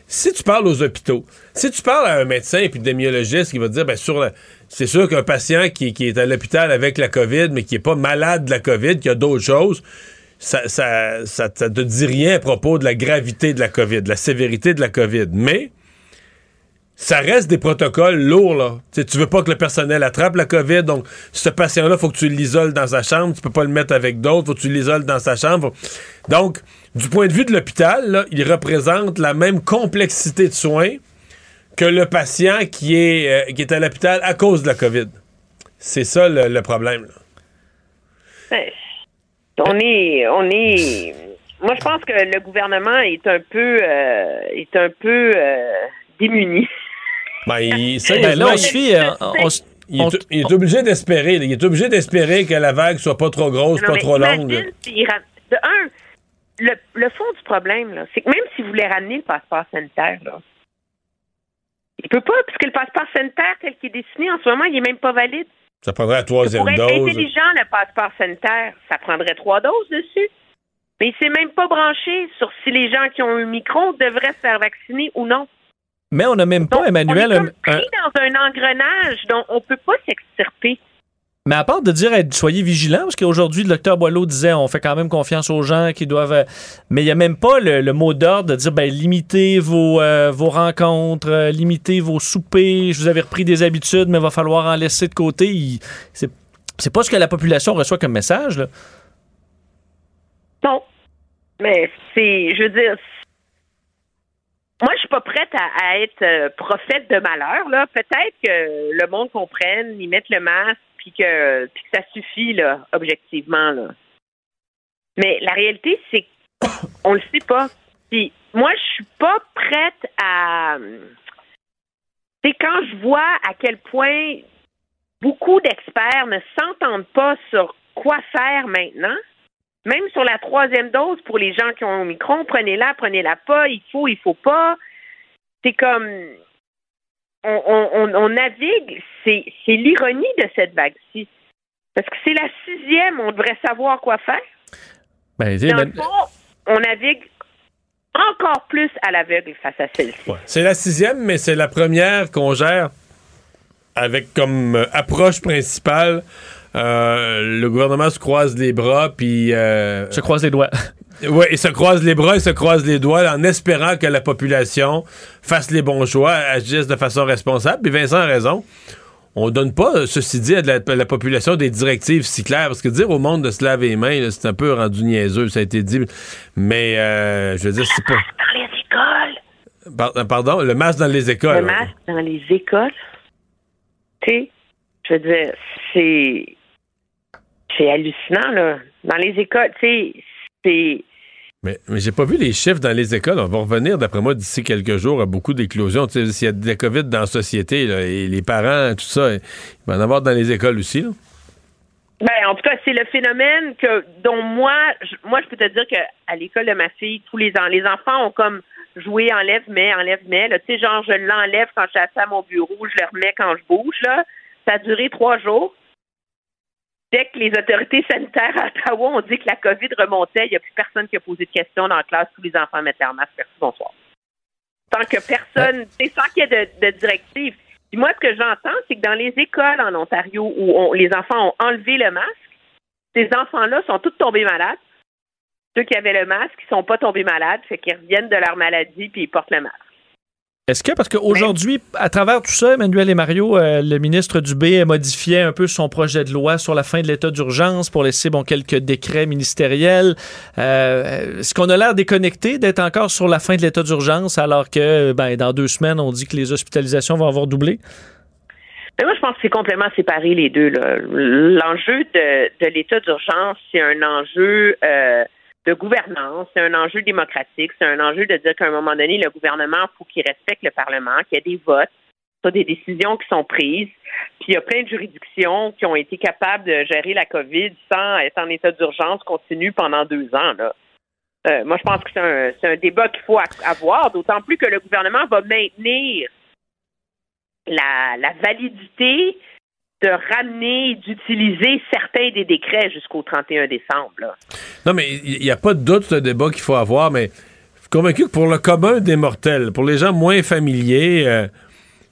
si tu parles aux hôpitaux, si tu parles à un médecin épidémiologiste qui va te dire ben sur la- c'est sûr qu'un patient qui, qui est à l'hôpital avec la COVID mais qui est pas malade de la COVID, qui a d'autres choses, ça, ça, ça, te dit rien à propos de la gravité de la COVID, de la sévérité de la COVID, mais ça reste des protocoles lourds, là. Tu veux pas que le personnel attrape la COVID, donc ce patient-là, faut que tu l'isoles dans sa chambre, tu peux pas le mettre avec d'autres, faut que tu l'isoles dans sa chambre. Donc, du point de vue de l'hôpital, il représente la même complexité de soins que le patient qui est, euh, qui est à l'hôpital à cause de la COVID. C'est ça le, problème. là. Ouais. On est, on est. Moi, je pense que le gouvernement est un peu, euh, est un peu euh, démuni. Ben, il, [LAUGHS] Ben là, on se fie, on se- il, est, il est obligé d'espérer. Il est obligé d'espérer que la vague soit pas trop grosse, Non, pas trop longue. De un, le, le fond du problème, c'est que même si vous voulez ramener le passeport sanitaire, là, il peut pas, puisque le passeport sanitaire tel qu'il est dessiné en ce moment, il est même pas valide. Ça prendrait la troisième Pour être dose. intelligent, le passeport sanitaire, ça prendrait trois doses dessus. Mais il s'est même pas branché sur si les gens qui ont un micro devraient se faire vacciner ou non. Mais on n'a même pas, Emmanuel, on est comme pris dans un engrenage dont on peut pas s'extirper. Mais à part de dire soyez vigilants, parce qu'aujourd'hui, le docteur Boileau disait on fait quand même confiance aux gens qui doivent. euh, Mais il n'y a même pas le, mot d'ordre de dire ben, limitez vos, euh, vos rencontres, euh, limitez vos soupers. Je vous avais repris des habitudes, mais il va falloir en laisser de côté. C'est pas ce que la population reçoit comme message. Là. Non. Mais c'est, je veux dire, moi, je suis pas prête à, être euh, prophète de malheur. Là, peut-être que le monde comprenne, ils mettent le masque, puis que, que ça suffit là, objectivement là. Mais la réalité, c'est [COUGHS] qu'on le sait pas. Puis moi, je suis pas prête à. C'est quand je vois à quel point beaucoup d'experts ne s'entendent pas sur quoi faire maintenant. Même sur la troisième dose, pour les gens qui ont un micron, prenez-la, prenez-la pas, il faut, il faut pas. C'est comme on, on, on- on navigue, c'est, l'ironie de cette vague-ci. Parce que c'est la sixième, on devrait savoir quoi faire. Ben, Dans ben- le fond, on navigue encore plus à l'aveugle face à celle-ci. C'est la sixième, mais c'est la première qu'on gère avec comme euh, approche principale. euh, le gouvernement se croise les bras, puis. se croise les doigts. [LAUGHS] Oui, il se croise les bras, il se croise les doigts en espérant que la population fasse les bons choix, agisse de façon responsable. Puis Vincent a raison. On donne pas, ceci dit, à la, à la population des directives si claires. Parce que dire au monde de se laver les mains, c'est un peu rendu niaiseux, ça a été dit. Mais, euh, je veux dire, c'est pas. Dans les écoles. Par- euh, pardon, le masque dans les écoles. Le masque dans les écoles. Tu sais, je veux dire, c'est. C'est hallucinant, là. Dans les écoles, tu sais, c'est. Mais, j'ai pas vu les chiffres dans les écoles. On va revenir, d'après moi, d'ici quelques jours à beaucoup d'éclosions. S'il y a de la COVID dans la société, et les parents, tout ça, il va en avoir dans les écoles aussi. Là. Ben, en tout cas, c'est le phénomène que dont moi, je, moi, je peux te dire que à l'école de ma fille, tous les ans, les enfants ont comme joué enlève mais enlève mais. Tu sais, genre je l'enlève quand je suis à mon bureau, je le remets quand je bouge. Là, ça a duré trois jours. Dès que les autorités sanitaires à Ottawa ont dit que la COVID remontait, il n'y a plus personne qui a posé de questions dans la classe. Tous les enfants mettent leur masque. Merci, bonsoir. Sans que personne, tu sais, sans qu'il y ait de, de directive. Puis moi, ce que j'entends, c'est que dans les écoles en Ontario où on- les enfants ont enlevé le masque, ces enfants-là sont tous tombés malades. Ceux qui avaient le masque, ils sont pas tombés malades, fait qu'ils reviennent de leur maladie puis ils portent le masque. Est-ce que, parce qu'aujourd'hui, à travers tout ça, Emmanuel et Mario, euh, le ministre Dubé a modifié un peu son projet de loi sur la fin de l'état d'urgence pour laisser bon, quelques décrets ministériels. Euh, Est-ce qu'on a l'air déconnecté d'être encore sur la fin de l'état d'urgence alors que ben, dans deux semaines, on dit que les hospitalisations vont avoir doublé? Mais moi, je pense que c'est complètement séparé les deux. L'enjeu de, de l'état d'urgence, c'est un enjeu euh, de gouvernance, c'est un enjeu démocratique, c'est un enjeu de dire qu'à un moment donné, le gouvernement, faut qu'il respecte le Parlement, qu'il y ait des votes, soit des décisions qui sont prises. Puis il y a plein de juridictions qui ont été capables de gérer la COVID sans être en état d'urgence continu pendant deux ans. Là. Euh, moi, je pense que c'est un, c'est un débat qu'il faut a- avoir, d'autant plus que le gouvernement va maintenir la, la validité de ramener d'utiliser certains des décrets jusqu'au 31 décembre. là. Non, mais il n'y a pas de doute, ce débat qu'il faut avoir, mais je suis convaincu que pour le commun des mortels, pour les gens moins familiers, euh,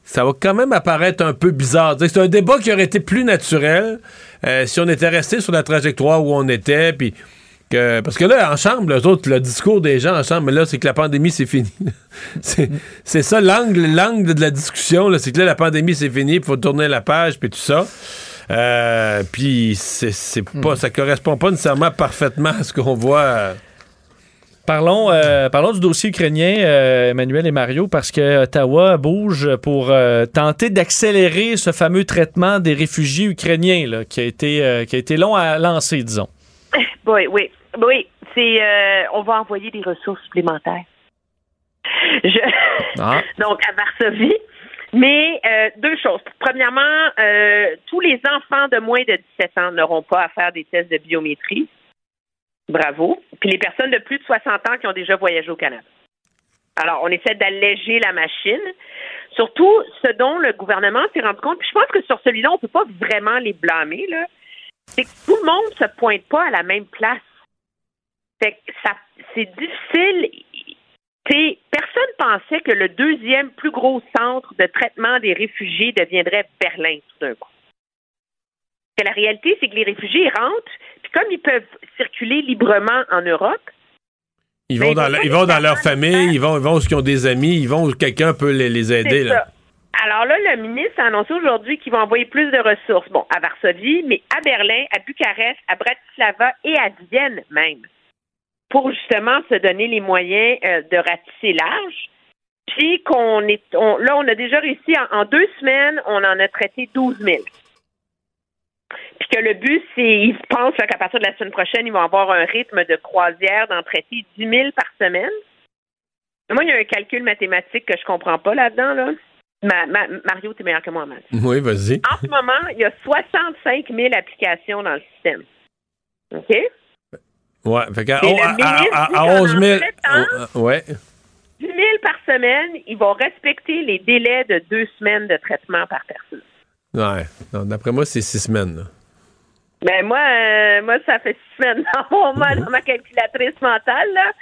ça va quand même apparaître un peu bizarre. C'est un débat qui aurait été plus naturel euh, si on était resté sur la trajectoire où on était, puis que, parce que là, en chambre, les autres, le discours des gens en chambre, mais là, c'est que la pandémie, c'est fini. [LAUGHS] c'est ça l'angle l'angle de la discussion, c'est que là, la pandémie, c'est fini, il faut tourner la page, puis tout ça. Euh, puis c'est c'est pas, ça correspond pas nécessairement parfaitement à ce qu'on voit. Parlons, euh, parlons du dossier ukrainien, euh, Emmanuel et Mario, parce que Ottawa bouge pour euh, tenter d'accélérer ce fameux traitement des réfugiés ukrainiens là, qui, a été, euh, qui a été long à lancer, disons. [LAUGHS] Oui, oui, oui. C'est, euh, on va envoyer des ressources supplémentaires. Je... [LAUGHS] Ah. Donc, à Varsovie. Mais euh, deux choses. Premièrement, euh, tous les enfants de moins de 17 ans n'auront pas à faire des tests de biométrie. Bravo. Puis les personnes de plus de 60 ans qui ont déjà voyagé au Canada. Alors, on essaie d'alléger la machine. Surtout, ce dont le gouvernement s'est rendu compte, puis je pense que sur celui-là, on ne peut pas vraiment les blâmer, là, c'est que tout le monde ne se pointe pas à la même place. Fait que ça, c'est difficile. T'sais, personne pensait que le deuxième plus gros centre de traitement des réfugiés deviendrait Berlin tout d'un coup. Que la réalité, c'est que les réfugiés rentrent, puis comme ils peuvent circuler librement en Europe, Ils vont ils dans, vont la- pas ils vont dans leur famille, ils vont, ils vont où ils ont des amis, ils vont où quelqu'un peut les, les aider. Là. Alors là, le ministre a annoncé aujourd'hui qu'il va envoyer plus de ressources. Bon, à Varsovie, mais à Berlin, à Bucarest, à Bratislava et à Vienne même, pour justement se donner les moyens euh, de ratisser large. Puis qu'on est, on- là, on a déjà réussi en, en deux semaines, on en a traité 12 000. Puis que le but, c'est, ils pensent là, qu'à partir de la semaine prochaine, ils vont avoir un rythme de croisière d'en traiter 10 000 par semaine. Moi, il y a un calcul mathématique que je comprends pas là-dedans. Là. Ma- ma- Mario, tu es meilleur que moi en maths. Oui, vas-y. En ce moment, il y a 65 000 applications dans le système. OK? Ouais, fait qu'à Et le à- à- ministre à- dit à qu'en 11 000. temps- oh, ouais. 10 000 par semaine, ils vont respecter les délais de deux semaines de traitement par personne. Ouais. D'après moi, c'est six semaines. là. Ben moi, euh, moi, ça fait six semaines dans mon [LAUGHS] dans ma calculatrice mentale. Là.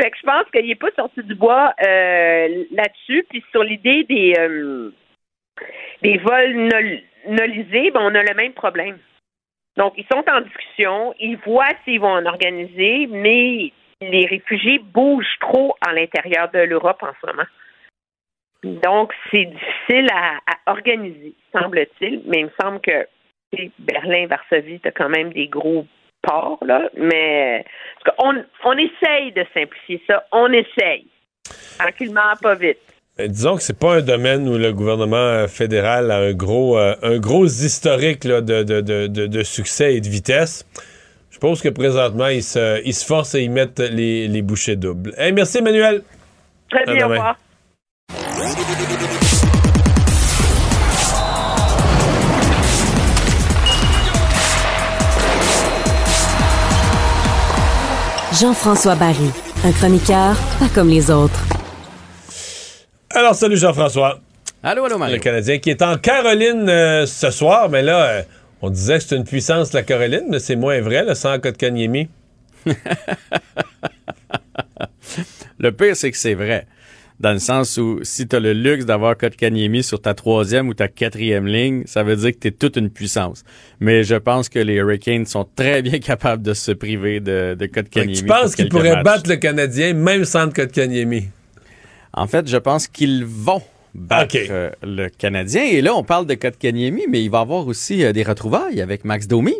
Fait que je pense qu'il n'est pas sorti du bois euh, là-dessus. Puis sur l'idée des euh, des vols nol- nolisés, ben, on a le même problème. Donc, ils sont en discussion, ils voient s'ils vont en organiser, mais les réfugiés bougent trop à l'intérieur de l'Europe en ce moment. Donc, c'est difficile à, à organiser, semble-t-il, mais il me semble que Berlin, Varsovie, tu as quand même des gros ports, là, mais qu'on- on essaye de simplifier ça, on essaye. Tranquillement, pas vite. Euh, disons que c'est pas un domaine où le gouvernement euh, fédéral a un gros, euh, un gros historique là, de, de, de, de- succès et de vitesse. Je pense que présentement, ils se, ils se forcent et ils mettent les, les bouchées doubles. Hey, merci, Emmanuel. Très bien, au revoir. Jean-François Barry, un chroniqueur pas comme les autres. Alors, salut Jean-François. Allô, allô, Mario. Le Canadien qui est en Caroline euh, ce soir, mais là, euh, on disait que c'est une puissance, la Caroline, mais c'est moins vrai, là, sans Kotkaniemi. [LAUGHS] Le pire, c'est que c'est vrai. Dans le sens où si tu as le luxe d'avoir Kotkaniemi sur ta troisième ou ta quatrième ligne, ça veut dire que tu es toute une puissance. Mais je pense que les Hurricanes sont très bien [LAUGHS] capables de se priver de, de Kotkaniemi. Tu penses qu'ils pourraient matchs. battre le Canadien même sans Kotkaniemi? En fait, je pense qu'ils vont battre euh, le Canadien. Et là, on parle de Kotkaniemi, mais il va y avoir aussi euh, des retrouvailles avec Max Domi.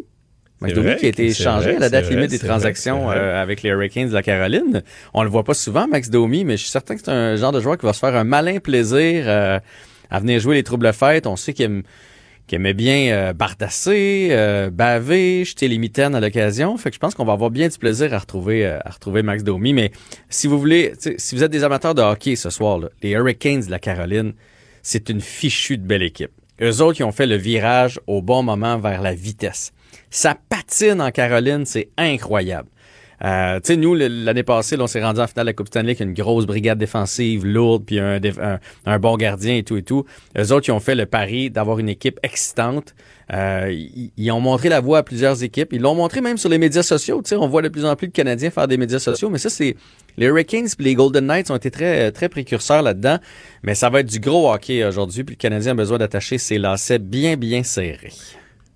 Max Domi vrai, qui a été échangé vrai, à la date limite vrai, des transactions euh, avec les Hurricanes de la Caroline. On le voit pas souvent, Max Domi, mais je suis certain que c'est un genre de joueur qui va se faire un malin plaisir à venir jouer les troubles fêtes. On sait qu'il aime- qu'il aimait bien euh, bardasser, euh, baver, jeter les mitaines à l'occasion. Fait que je pense qu'on va avoir bien du plaisir à retrouver, euh, à retrouver Max Domi. Mais si vous voulez, si vous êtes des amateurs de hockey ce soir, les Hurricanes de la Caroline, c'est une fichue de belle équipe. Eux autres, qui ont fait le virage au bon moment vers la vitesse. Ça patine en Caroline, c'est incroyable. Euh, tu sais, nous, l'année passée, là, on s'est rendu en finale de la Coupe Stanley avec une grosse brigade défensive lourde, puis un, bon gardien et tout et tout. Eux autres, ils ont fait le pari d'avoir une équipe excitante. Euh, ils, ont montré la voie à plusieurs équipes. Ils l'ont montré même sur les médias sociaux. Tu sais, on voit de plus en plus de Canadiens faire des médias sociaux, mais ça, c'est... Les Hurricanes puis les Golden Knights ont été très, très précurseurs là-dedans, mais ça va être du gros hockey aujourd'hui, puis le Canadien a besoin d'attacher ses lacets bien, bien serrés.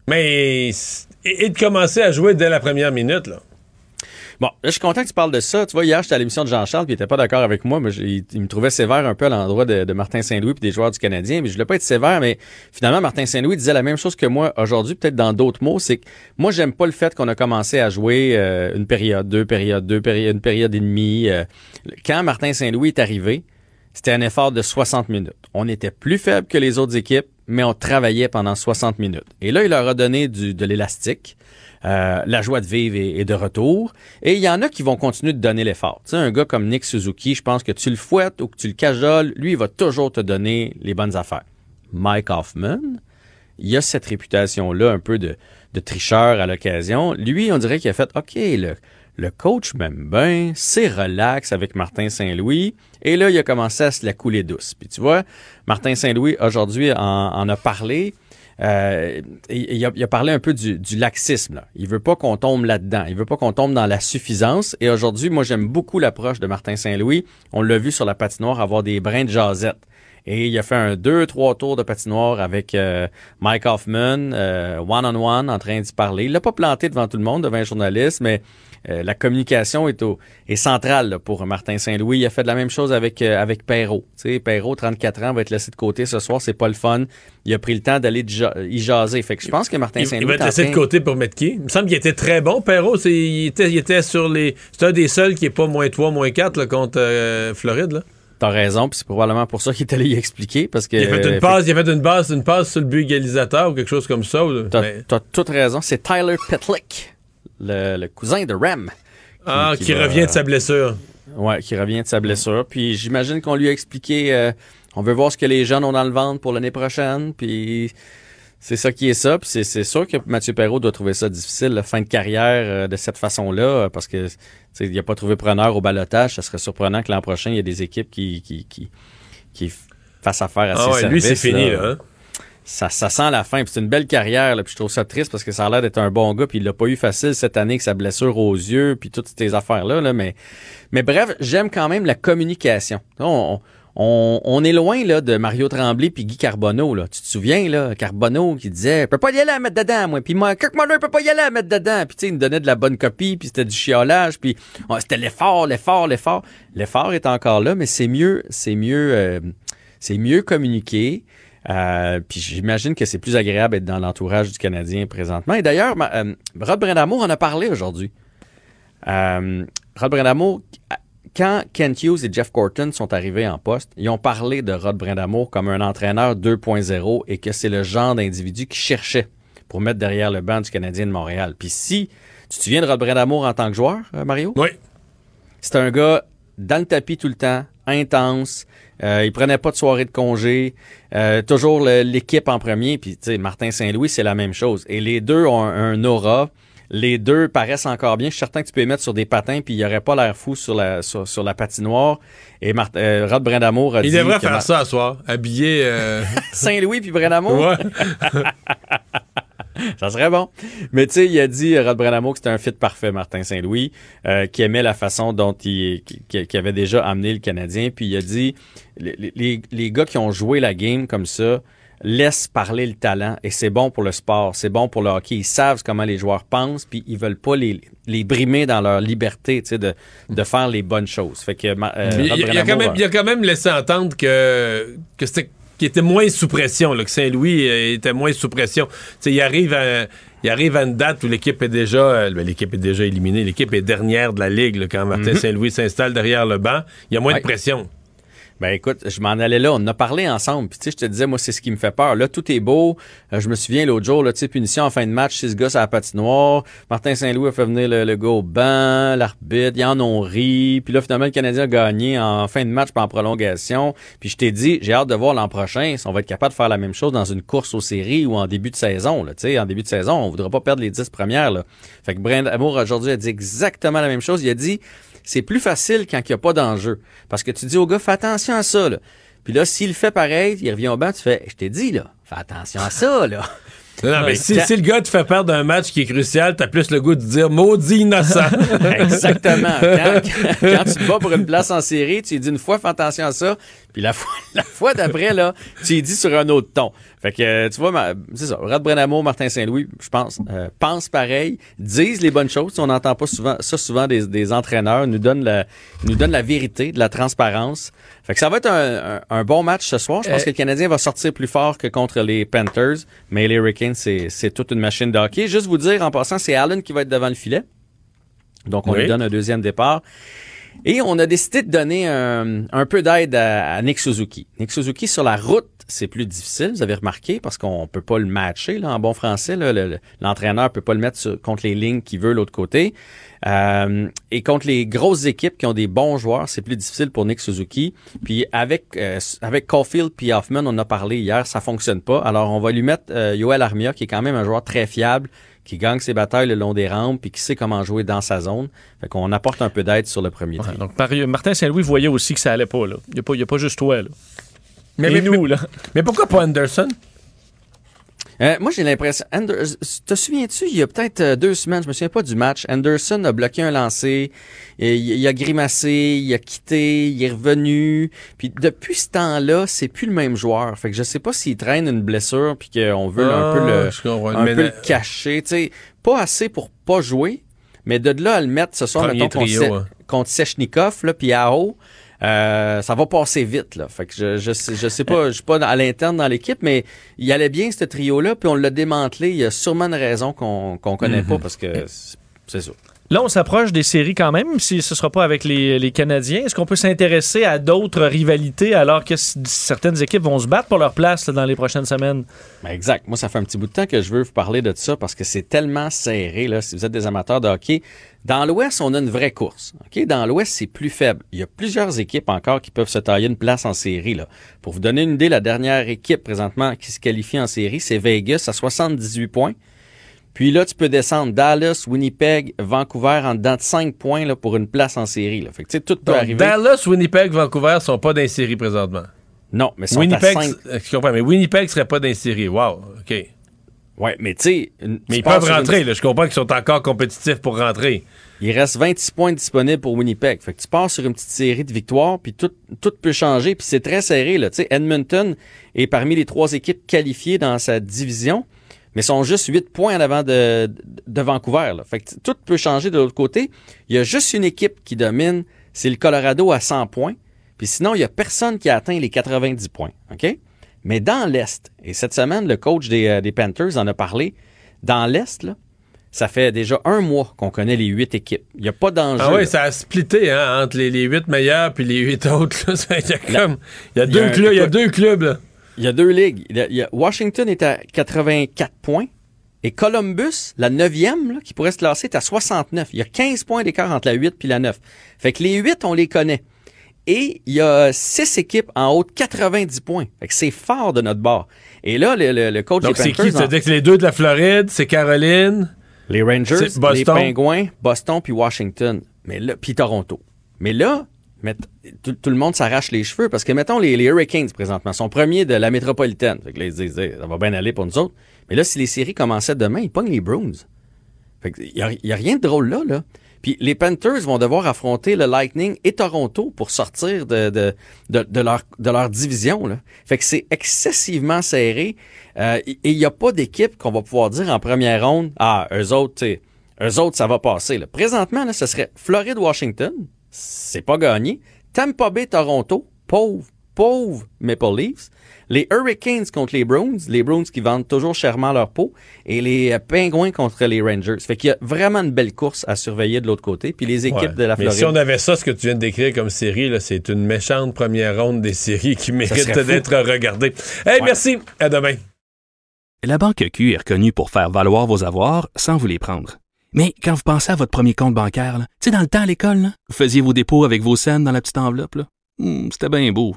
Mais, et, et de commencer à jouer dès la première minute, là. Bon, je suis content que tu parles de ça. Tu vois, hier, j'étais à l'émission de Jean-Charles, puis il était pas d'accord avec moi, mais il, me trouvait sévère un peu à l'endroit de, de Martin Saint-Louis puis des joueurs du Canadien. Mais je voulais pas être sévère, mais finalement, Martin Saint-Louis disait la même chose que moi aujourd'hui, peut-être dans d'autres mots. C'est que moi, j'aime pas le fait qu'on a commencé à jouer euh, une période, deux périodes, deux périodes, une période et demie. euh. quand Martin Saint-Louis est arrivé, c'était un effort de 60 minutes. On était plus faible que les autres équipes, mais on travaillait pendant 60 minutes. Et là, il leur a donné du, de l'élastique. Euh, la joie de vivre est, de retour. Et il y en a qui vont continuer de donner l'effort. Tu sais, un gars comme Nick Suzuki, je pense que tu le fouettes ou que tu le cajoles, lui, il va toujours te donner les bonnes affaires. Mike Hoffman, il a cette réputation-là un peu de, tricheur à l'occasion. Lui, on dirait qu'il a fait, OK, le, Le coach m'aime bien, c'est relax avec Martin Saint-Louis. Et là, il a commencé à se la couler douce. Puis tu vois, Martin Saint-Louis, aujourd'hui, en a parlé. Euh, il, a, a parlé un peu du, laxisme. Là. Il veut pas qu'on tombe là-dedans. Il veut pas qu'on tombe dans la suffisance. Et aujourd'hui, moi, j'aime beaucoup l'approche de Martin Saint-Louis. On l'a vu sur la patinoire avoir des brins de jasette. Et il a fait un deux, trois tours de patinoire avec euh, Mike Hoffman, euh, one-on-one, en train d'y parler. Il l'a pas planté devant tout le monde, devant un journaliste, mais euh, la communication est, au, est centrale là, pour Martin Saint-Louis. Il a fait de la même chose avec, euh, avec Perrault. Tu sais, Perrault, 34 ans, va être laissé de côté ce soir. C'est pas le fun. Il a pris le temps d'aller ja- y jaser. Fait que je pense que Martin Saint-Louis... il va être laissé de côté pour mettre qui? Il me semble qu'il était très bon, Perrault. C'est- Il était, il était sur les. C'est un des seuls qui est pas moins 3, moins 4 là, contre euh, Floride. Là. T'as raison, puis c'est probablement pour ça qu'il est allé y expliquer, parce que... Il a fait une euh, passe, il a fait une passe, une passe sur le but égalisateur ou quelque chose comme ça. T'as mais- t'as toute raison. C'est Tyler Petlick, le, le cousin de Rem. Ah, qui va- revient de sa blessure. Ouais, qui revient de sa blessure. Puis j'imagine qu'on lui a expliqué, euh, on veut voir ce que les jeunes ont dans le ventre pour l'année prochaine. Puis c'est ça qui est ça. Puis c'est- sûr que Mathieu Perrault doit trouver ça difficile, la fin de carrière euh, de cette façon-là, euh, parce que il n'a pas trouvé preneur au balotage. Ça serait surprenant que l'an prochain, il y ait des équipes qui, qui, qui, qui fassent affaire à Ah ses ouais, lui, c'est services, fini, là, hein? Ça, ça sent la fin. C'est une belle carrière. Là, puis je trouve ça triste parce que ça a l'air d'être un bon gars. Puis il l'a pas eu facile cette année avec sa blessure aux yeux. Puis toutes ces affaires-là. Là, mais, mais bref, j'aime quand même la communication. On, on, on est loin là, de Mario Tremblay puis Guy Carbonneau. Là. Tu te souviens, là, Carbonneau qui disait Je peux pas y aller à mettre dedans, moi. Puis moi, Kirk Muller peut pas y aller à mettre dedans. Puis tu sais, il me donnait de la bonne copie, puis c'était du chiolage, puis c'était l'effort, l'effort, l'effort. L'effort est encore là, mais c'est mieux, c'est mieux, euh, c'est mieux communiqué. Euh, puis j'imagine que c'est plus agréable d'être dans l'entourage du Canadien présentement. Et d'ailleurs, euh, Rod Brindamour en a parlé aujourd'hui. Euh, Rod Brindamour, quand Kent Hughes et Jeff Corton sont arrivés en poste, ils ont parlé de Rod Brindamour comme un entraîneur 2.0 et que c'est le genre d'individu qui cherchait pour mettre derrière le banc du Canadien de Montréal. Puis si tu te souviens de Rod Brindamour en tant que joueur, Mario? Oui. C'est un gars dans le tapis tout le temps, intense. Euh, il prenait pas de soirée de congé. Euh, toujours l'équipe en premier. Puis, tu sais, Martin Saint-Louis, c'est la même chose. Et les deux ont un, un aura. Les deux paraissent encore bien. Je suis certain que tu peux les mettre sur des patins, puis il n'y aurait pas l'air fou sur la, sur, sur la patinoire. Et Mart- euh, Rod Brindamour a Il dit devrait faire Mar- ça à soir, habillé. euh, [LAUGHS] Saint-Louis puis Brindamour? Ouais. [LAUGHS] [LAUGHS] Ça serait bon. Mais tu sais, il a dit, Rod Brenamo, que c'était un fit parfait, Martin Saint-Louis, euh, qui aimait la façon dont il qui, qui avait déjà amené le Canadien. Puis il a dit, les, les, les gars qui ont joué la game comme ça, laissent parler le talent et c'est bon pour le sport, c'est bon pour le hockey. Ils savent comment les joueurs pensent, puis ils veulent pas les, les brimer dans leur liberté, tu sais, de, de faire les bonnes choses. Fait que euh, il, Rod il- il a Brenamo quand même, il a quand même laissé entendre que, que c'était qu'il était moins sous pression, là, que Saint-Louis euh, était moins sous pression. Tu sais, il arrive à, il arrive à une date où l'équipe est déjà euh, ben, l'équipe est déjà éliminée, l'équipe est dernière de la ligue là, quand Martin Mhm. Saint-Louis s'installe derrière le banc, il y a moins Ouais. de pression. Ben écoute, je m'en allais là, on a parlé ensemble. Puis tu sais, je te disais, moi, c'est ce qui me fait peur. Là, tout est beau. Euh, je me souviens l'autre jour, là, tu sais, punition en fin de match, six gars à la patinoire. Martin Saint-Louis a fait venir le, le gars au banc, l'arbitre, ils en ont ri. Puis là, finalement, le Canadien a gagné en fin de match puis en prolongation. Puis je t'ai dit, j'ai hâte de voir l'an prochain si on va être capable de faire la même chose dans une course aux séries ou en début de saison. Tu sais, en début de saison, on voudra pas perdre les dix premières. Là. Fait que Brian Amour aujourd'hui a dit exactement la même chose. Il a dit, c'est plus facile quand il n'y a pas d'enjeu. Parce que tu dis au gars, fais attention à ça. Là. Puis là, s'il fait pareil, il revient au banc, tu fais, je t'ai dit, là, fais attention à ça, là. [LAUGHS] Non, non, mais si, si le gars te fait perdre un match qui est crucial, t'as plus le goût de dire maudit innocent. [LAUGHS] Exactement. Quand, quand tu te bats pour une place en série, tu lui dis une fois, fais attention à ça. Puis la fois, [LAUGHS] la fois d'après, là, tu lui dis sur un autre ton. Fait que, euh, tu vois, ma- c'est ça. Rod Brenamo, Martin Saint-Louis, je pense, euh, pensent pareil, disent les bonnes choses. On n'entend pas souvent ça souvent des, des entraîneurs, nous donnent la, nous donnent la vérité, de la transparence. Fait que ça va être un, un- un bon match ce soir. Je pense Euh, que le Canadien va sortir plus fort que contre les Panthers, mais les Hurricanes, c'est, c'est toute une machine de hockey. Juste vous dire, en passant, c'est Allen qui va être devant le filet. Donc, on Oui. lui donne un deuxième départ. Et on a décidé de donner un, peu d'aide à, Nick Suzuki. Nick Suzuki sur la route c'est plus difficile, vous avez remarqué, parce qu'on peut pas le matcher là, en bon français. là. Le- L'entraîneur peut pas le mettre contre les lignes qu'il veut l'autre côté. Euh, et contre les grosses équipes qui ont des bons joueurs, c'est plus difficile pour Nick Suzuki. Puis avec euh, avec Caulfield puis Hoffman, on a parlé hier, ça fonctionne pas. Alors on va lui mettre euh, Yoel Armia, qui est quand même un joueur très fiable, qui gagne ses batailles le long des rampes, puis qui sait comment jouer dans sa zone. Fait qu'on apporte un peu d'aide sur le premier tri. Donc, Mario- Martin Saint-Louis voyait aussi que ça allait pas. là. Il n'y a, pas- il y a pas juste toi. Là. Mais, Et mais- nous, mais- là. Mais pourquoi pas Anderson? Euh, moi, j'ai l'impression. Ander- Te souviens-tu, il y a peut-être euh, deux semaines, je me souviens pas du match, Anderson a bloqué un lancer, et il, il a grimacé, il a quitté, il est revenu. Puis depuis ce temps-là, c'est plus le même joueur. Fait que je sais pas s'il traîne une blessure, puis qu'on veut un peu Ah, le, un peu cacher. Pas assez pour pas jouer, mais de là à le mettre ce soir, mettons, contre, trio, hein. contre Sechnikov, là, puis Aho, euh, ça va passer vite, là. Fait que je, je, sais, je sais pas, je suis pas à l'interne dans l'équipe, mais il allait bien, ce trio-là, puis on l'a démantelé. Il y a sûrement une raison qu'on qu'on connaît Mhm. pas, parce que c'est- ça. Là, on s'approche des séries quand même, si ce ne sera pas avec les, les Canadiens. Est-ce qu'on peut s'intéresser à d'autres rivalités alors que certaines équipes vont se battre pour leur place là, dans les prochaines semaines? Ben, exact. Moi, ça fait un petit bout de temps que je veux vous parler de ça parce que c'est tellement serré, là, si vous êtes des amateurs de hockey. Dans l'Ouest, on a une vraie course. OK? Dans l'Ouest, c'est plus faible. Il y a plusieurs équipes encore qui peuvent se tailler une place en série. Là. Pour vous donner une idée, la dernière équipe présentement qui se qualifie en série, c'est Vegas à 78 points. Puis là, tu peux descendre Dallas, Winnipeg, Vancouver en dedans de 5 points là, pour une place en série. Là. Fait que, tu sais, tout peut Donc, arriver. Dallas, Winnipeg, Vancouver sont pas dans les séries présentement. Non, mais sont Winnipeg, à 5. euh, je comprends, mais Winnipeg serait pas dans les séries. Wow, OK. Ouais, mais tu sais... Mais ils peuvent une- rentrer, là. Je comprends qu'ils sont encore compétitifs pour rentrer. Il reste 26 points disponibles pour Winnipeg. Fait que tu pars sur une petite série de victoires, puis tout, tout peut changer, puis c'est très serré. Là. Tu sais, Edmonton est parmi les trois équipes qualifiées dans sa division, mais sont juste 8 points en avant de, de Vancouver. Là. Fait que tout peut changer de l'autre côté. Il y a juste une équipe qui domine, c'est le Colorado à 100 points. Puis sinon, il y a personne qui a atteint les 90 points. OK? Mais dans l'Est, et cette semaine, le coach des, euh, des Panthers en a parlé, dans l'Est, là, ça fait déjà un mois qu'on connaît les huit équipes. Il n'y a pas d'enjeu. Ah oui, là. ça a splitté hein, entre les, les huit meilleurs puis les huit autres. Il y [LAUGHS] a, comme, il y a Il y deux a un- clubs. Il y a deux clubs. Il y a deux ligues. Y a- y Washington est à 84 points. Et Columbus, la neuvième, là, qui pourrait se classer, est à 69. Il y a 15 points d'écart entre la 8 et la 9. Fait que les 8, on les connaît. Et il y a six équipes en haut de 90 points. Fait que c'est fort de notre bord. Et là, le, le- le coach Donc, des c'est qui? Que c'est les deux de la Floride, c'est Caroline. Les Rangers, les Pingouins, Boston puis Washington. Mais là, puis Toronto. Mais là, tout, tout le monde s'arrache les cheveux parce que, mettons, les, les Hurricanes, présentement, sont premiers de la métropolitaine. Fait que là, ils se disent, Hey, ça va bien aller pour nous autres. Mais là, si les séries commençaient demain, ils pognent les Bruins. Fait que, il y a, il y a rien de drôle là, là. Puis les Panthers vont devoir affronter le Lightning et Toronto pour sortir de, de, de, leur, de leur division. Là. Fait que c'est excessivement serré. Euh, et il n'y a pas d'équipe qu'on va pouvoir dire en première ronde, ah, eux autres, eux autres, ça va passer. Là. Présentement, là, ce serait Floride-Washington, c'est pas gagné. Tampa Bay-Toronto, pauvre, pauvre Maple Leafs. Les Hurricanes contre les Bruins, les Bruins qui vendent toujours chèrement leur peau, et les euh, Pingouins contre les Rangers. Fait qu'il y a vraiment une belle course à surveiller de l'autre côté. Puis les équipes Ouais. de la Mais Floride. si on avait ça, ce que tu viens de décrire comme série, là, c'est une méchante première ronde des séries qui mérite d'être regardée. Hey, Ouais. merci. À demain. La Banque Q est reconnue pour faire valoir vos avoirs sans vous les prendre. Mais quand vous pensez à votre premier compte bancaire, là, tu sais, dans le temps à l'école, là, vous faisiez vos dépôts avec vos scènes dans la petite enveloppe. là. Hmm, C'était bien beau.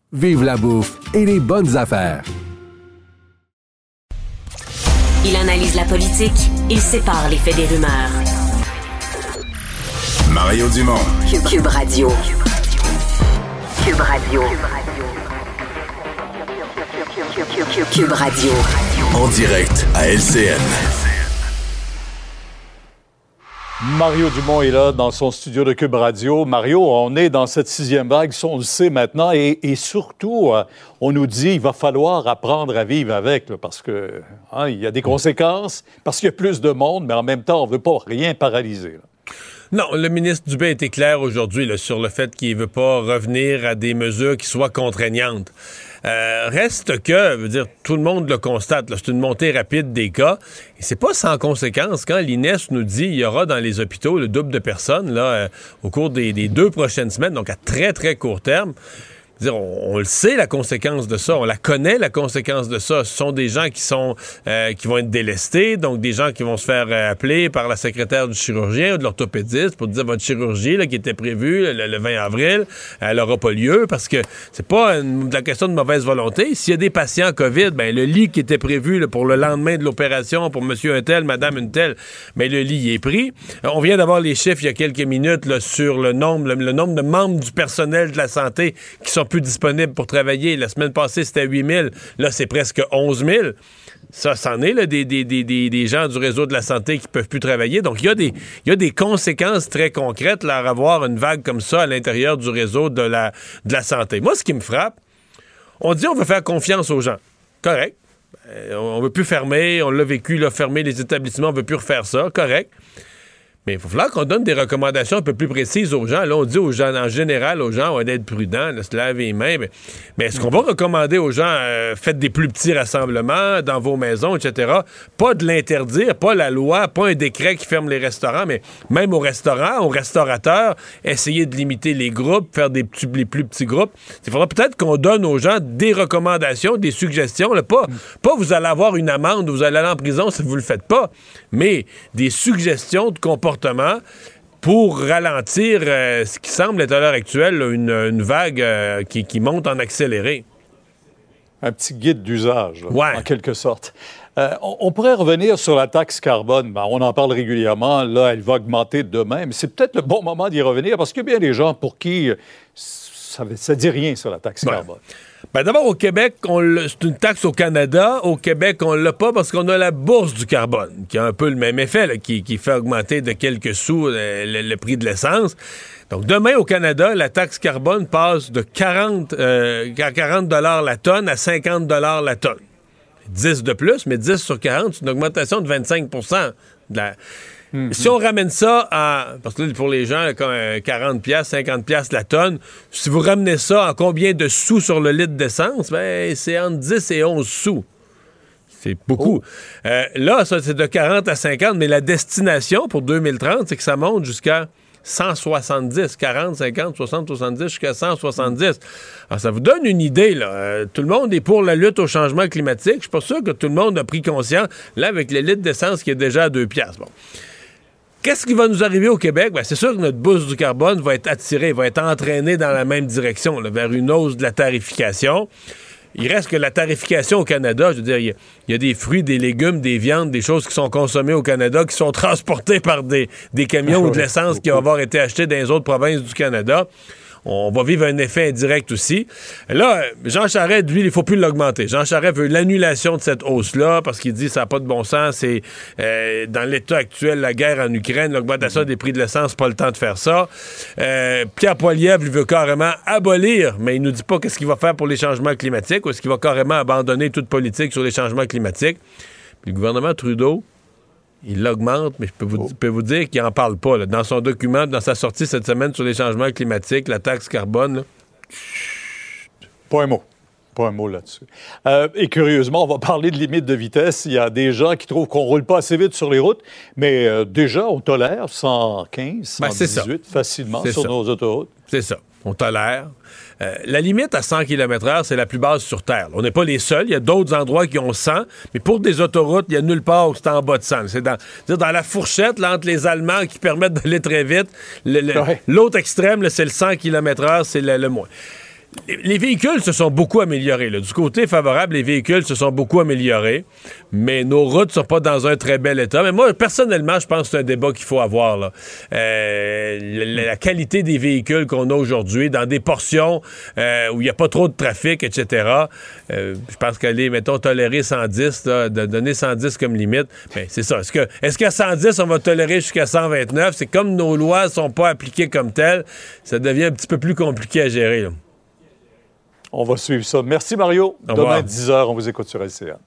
Vive la bouffe et les bonnes affaires. Il analyse la politique, il sépare les faits des rumeurs. Mario Dumont. Cube, Cube Radio. Cube Radio. Cube Radio. En direct à LCN. Mario Dumont est là dans son studio de Cube Radio. Mario, on est dans cette sixième vague, on le sait maintenant, et, surtout, euh, on nous dit qu'il va falloir apprendre à vivre avec, parce que hein, il y a des conséquences, parce qu'il y a plus de monde, mais en même temps, on ne veut pas rien paralyser. Non, le ministre Dubé été clair aujourd'hui sur le fait qu'il veut pas revenir à des mesures qui soient contraignantes. Euh, reste que, veut dire, tout le monde le constate, c'est une montée rapide des cas. Et c'est pas sans conséquence quand l'INES nous dit qu'il y aura dans les hôpitaux le double de personnes là, euh, au cours des deux prochaines semaines, donc à très, très court terme. Dire, on, le sait la conséquence de ça, on la connaît la conséquence de ça. Ce sont des gens qui sont euh, qui vont être délestés, donc des gens qui vont se faire euh, appeler par la secrétaire du chirurgien ou de l'orthopédiste pour dire votre chirurgie là, qui était prévue le, le 20 avril, elle n'aura pas lieu parce que c'est pas une, de la question de mauvaise volonté. S'il y a des patients COVID, ben le lit qui était prévu là, pour le lendemain de l'opération pour Monsieur un tel, Madame une telle, mais le lit est pris. Euh, on vient d'avoir les chiffres il y a quelques minutes là, sur le nombre le nombre de membres du personnel de la santé qui sont plus disponibles pour travailler. La semaine passée, c'était 8 000. Là, c'est presque 11 000. Ça, c'en est là, des, des, des, des, gens du réseau de la santé qui peuvent plus travailler. Donc, il y a des, y a des conséquences très concrètes là, à avoir une vague comme ça à l'intérieur du réseau de la, de la santé. Moi, ce qui me frappe, on dit on veut faire confiance aux gens. Correct. Euh, on veut plus fermer. On l'a vécu, là, fermer les établissements. On veut plus refaire ça. Correct. Mais il faut falloir qu'on donne des recommandations un peu plus précises aux gens. Là, on dit aux gens, en général, aux gens, on d'être prudents, de se laver les mains. Mais, est-ce qu'on va recommander aux gens, euh, faites des plus petits rassemblements dans vos maisons, etc. Pas de l'interdire, pas la loi, pas un décret qui ferme les restaurants, mais même aux restaurants, aux restaurateurs, essayer de limiter les groupes, faire des les plus petits groupes. Il faudra peut-être qu'on donne aux gens des recommandations, des suggestions. Pas, pas vous allez avoir une amende, vous allez aller en prison si vous le faites pas, mais des suggestions de comportement pour ralentir euh, ce qui semble être à l'heure actuelle là, une, une vague euh, qui, qui monte en accéléré. Un petit guide d'usage, là, Ouais. en quelque sorte. Euh, on, on pourrait revenir sur la taxe carbone. Ben, on en parle régulièrement. Là, elle va augmenter demain, mais c'est peut-être le bon moment d'y revenir parce qu'il y a bien des gens pour qui ça ne dit rien sur la taxe carbone. Ben D'abord, au Québec, c'est une taxe au Canada. Au Québec, on l'a pas parce qu'on a la bourse du carbone, qui a un peu le même effet, qui, qui fait augmenter de quelques sous euh, le, le prix de l'essence. Donc, demain, au Canada, la taxe carbone passe de 40, euh, à 40 la tonne à 50 la tonne. 10 de plus, mais 10 sur 40, c'est une augmentation de 25 de la... Si on ramène ça à. Parce que là, pour les gens, comme, euh, 40 pièces, 50 pièces la tonne, si vous ramenez ça en combien de sous sur le litre d'essence, ben, c'est entre 10 et 11 sous. C'est beaucoup. Euh, là, ça, c'est de 40 à 50, mais la destination pour 2030, c'est que ça monte jusqu'à 170, 40, 50, 60, 70, jusqu'à 170. Alors, ça vous donne une idée, là. Euh, tout le monde est pour la lutte au changement climatique. Je suis pas sûr que tout le monde a pris conscience, là, avec les litres d'essence qui est déjà à 2 piastres. Bon. Qu'est-ce qui va nous arriver au Québec? Ben, c'est sûr que notre bourse du carbone va être attirée, va être entraînée dans la même direction, là, vers une hausse de la tarification. Il reste que la tarification au Canada, je veux dire, il y a- il y, a des fruits, des légumes, des viandes, des choses qui sont consommées au Canada, qui sont [LAUGHS] transportées par des, des camions ou de l'essence qui va avoir été acheté dans les autres provinces du Canada. On va vivre un effet indirect aussi. Là, Jean Charest, lui, il faut plus l'augmenter. Jean Charest veut l'annulation de cette hausse-là parce qu'il dit que ça n'a pas de bon sens. C'est euh, dans l'état actuel, la guerre en Ukraine, l'augmentation des prix de l'essence, pas le temps de faire ça. Euh, Pierre Poilievre, veut carrément abolir, mais il nous dit pas qu'est-ce qu'il va faire pour les changements climatiques ou est-ce qu'il va carrément abandonner toute politique sur les changements climatiques. Le gouvernement Trudeau, il l'augmente, mais je peux vous, peux vous dire qu'il n'en parle pas. là. Dans son document, dans sa sortie cette semaine sur les changements climatiques, la taxe carbone, là, Pas un mot. Pas un mot là-dessus. Euh, et curieusement, on va parler de limite de vitesse. Il y a des gens qui trouvent qu'on roule pas assez vite sur les routes, mais euh, déjà, on tolère 115, Ben, c'est ça. 118 facilement C'est sur ça. nos autoroutes. C'est ça. On tolère. Euh, la limite à 100 km/h, c'est la plus basse sur Terre. On n'est pas les seuls. Il y a d'autres endroits qui ont 100. Mais pour des autoroutes, il n'y a nulle part où c'est en bas de 100. C'est dans, la fourchette là, entre les Allemands qui permettent [LAUGHS] d'aller très vite. Ouais. L'autre extrême, c'est le 100 km/h, c'est le, le moins. Les- les véhicules se sont beaucoup améliorés. Du côté favorable, les véhicules se sont beaucoup améliorés, mais nos routes sont pas dans un très bel état. Mais moi, personnellement, je pense que c'est un débat qu'il faut avoir. Euh, la, qualité des véhicules qu'on a aujourd'hui, dans des portions euh, où il n'y a pas trop de trafic, etc. euh, je pense qu'aller, mettons, tolérer 110, là, de donner 110 comme limite, ben, c'est ça. Est-ce qu'à 110, on va tolérer jusqu'à 129? C'est comme nos lois sont pas appliquées comme telles, ça devient un petit peu plus compliqué à gérer. On va suivre ça. Merci, Mario. Au revoir. Demain, 10h, on vous écoute sur LCN.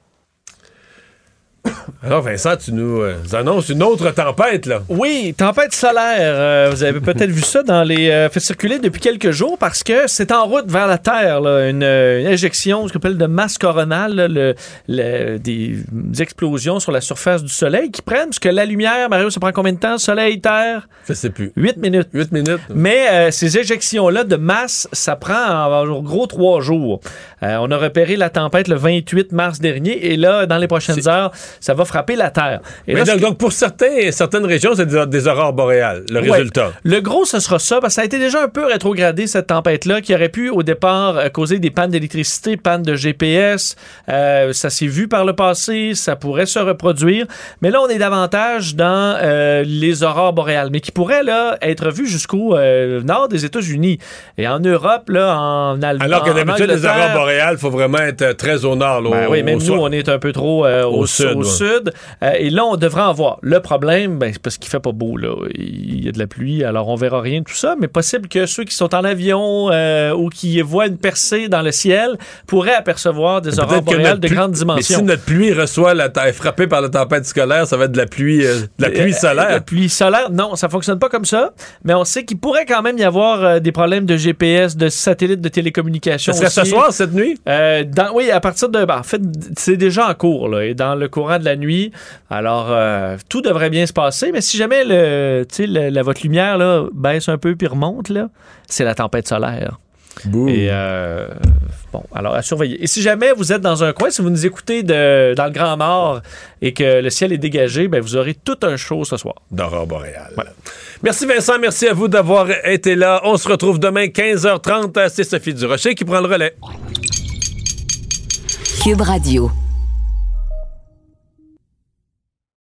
Alors, Vincent, tu nous euh, annonces une autre tempête, là. Oui, tempête solaire. Euh, vous avez peut-être vu ça dans les euh, fait circuler depuis quelques jours parce que c'est en route vers la Terre, là, une, euh, une injection, ce qu'on appelle de masse coronale, là, le- le- des, explosions sur la surface du Soleil qui prennent, parce que la lumière, Mario, ça prend combien de temps, Soleil, Terre? Je sais plus. 8 minutes. 8 minutes. Mais ces éjections-là de masse, ça prend en, en gros trois jours. On a repéré la tempête le 28 mars dernier et là, dans les prochaines heures, ça va frapper la Terre. Et Mais là, donc, pour certains, certaines régions, c'est des, des aurores boréales, le Ouais. résultat. Le gros, ce sera ça, parce que ça a été déjà un peu rétrogradé, cette tempête-là, qui aurait pu, au départ, euh, causer des pannes d'électricité, pannes de GPS. Euh, ça s'est vu par le passé, ça pourrait se reproduire. Mais là, on est davantage dans euh, les aurores boréales, mais qui pourraient, là, être vues jusqu'au nord des États-Unis. Et en Europe, là, en Allemagne. Alors que d'habitude, les aurores boréales, il faut vraiment être très au nord. là, ben au- oui, même au nous, soir. on est un peu trop au, Au sud. sud, Au sud. Euh, et là, on devrait en voir. Le problème, ben, c'est parce qu'il fait pas beau. Là. Il y a de la pluie, alors on verra rien de tout ça. Mais possible que ceux qui sont en avion euh, ou qui voient une percée dans le ciel pourraient apercevoir des aurores boréales de Mais dimensions. si notre pluie reçoit la est frappée par la tempête scolaire, ça va être de la pluie, euh, de la pluie solaire. La pluie solaire, non, ça fonctionne pas comme ça. Mais on sait qu'il pourrait quand même y avoir des problèmes de GPS, de satellites de télécommunication. Ça serait ce soir, cette nuit? Dans- oui, à partir de. ben, en fait, c'est déjà en cours, là, et dans le courant de la nuit. Alors, euh, tout devrait bien se passer. Mais si jamais le, tu sais, le- la, votre lumière là, baisse un peu puis remonte, là, c'est la tempête solaire. Et euh, bon, alors à surveiller. Et si jamais vous êtes dans un coin, si vous nous écoutez de, dans le Grand Nord et que le ciel est dégagé, ben vous aurez tout un show ce soir. D'aurore boréale. Merci Vincent, merci à vous d'avoir été là. On se retrouve demain 15h30. C'est Sophie Durocher qui prend le relais. Cube Radio.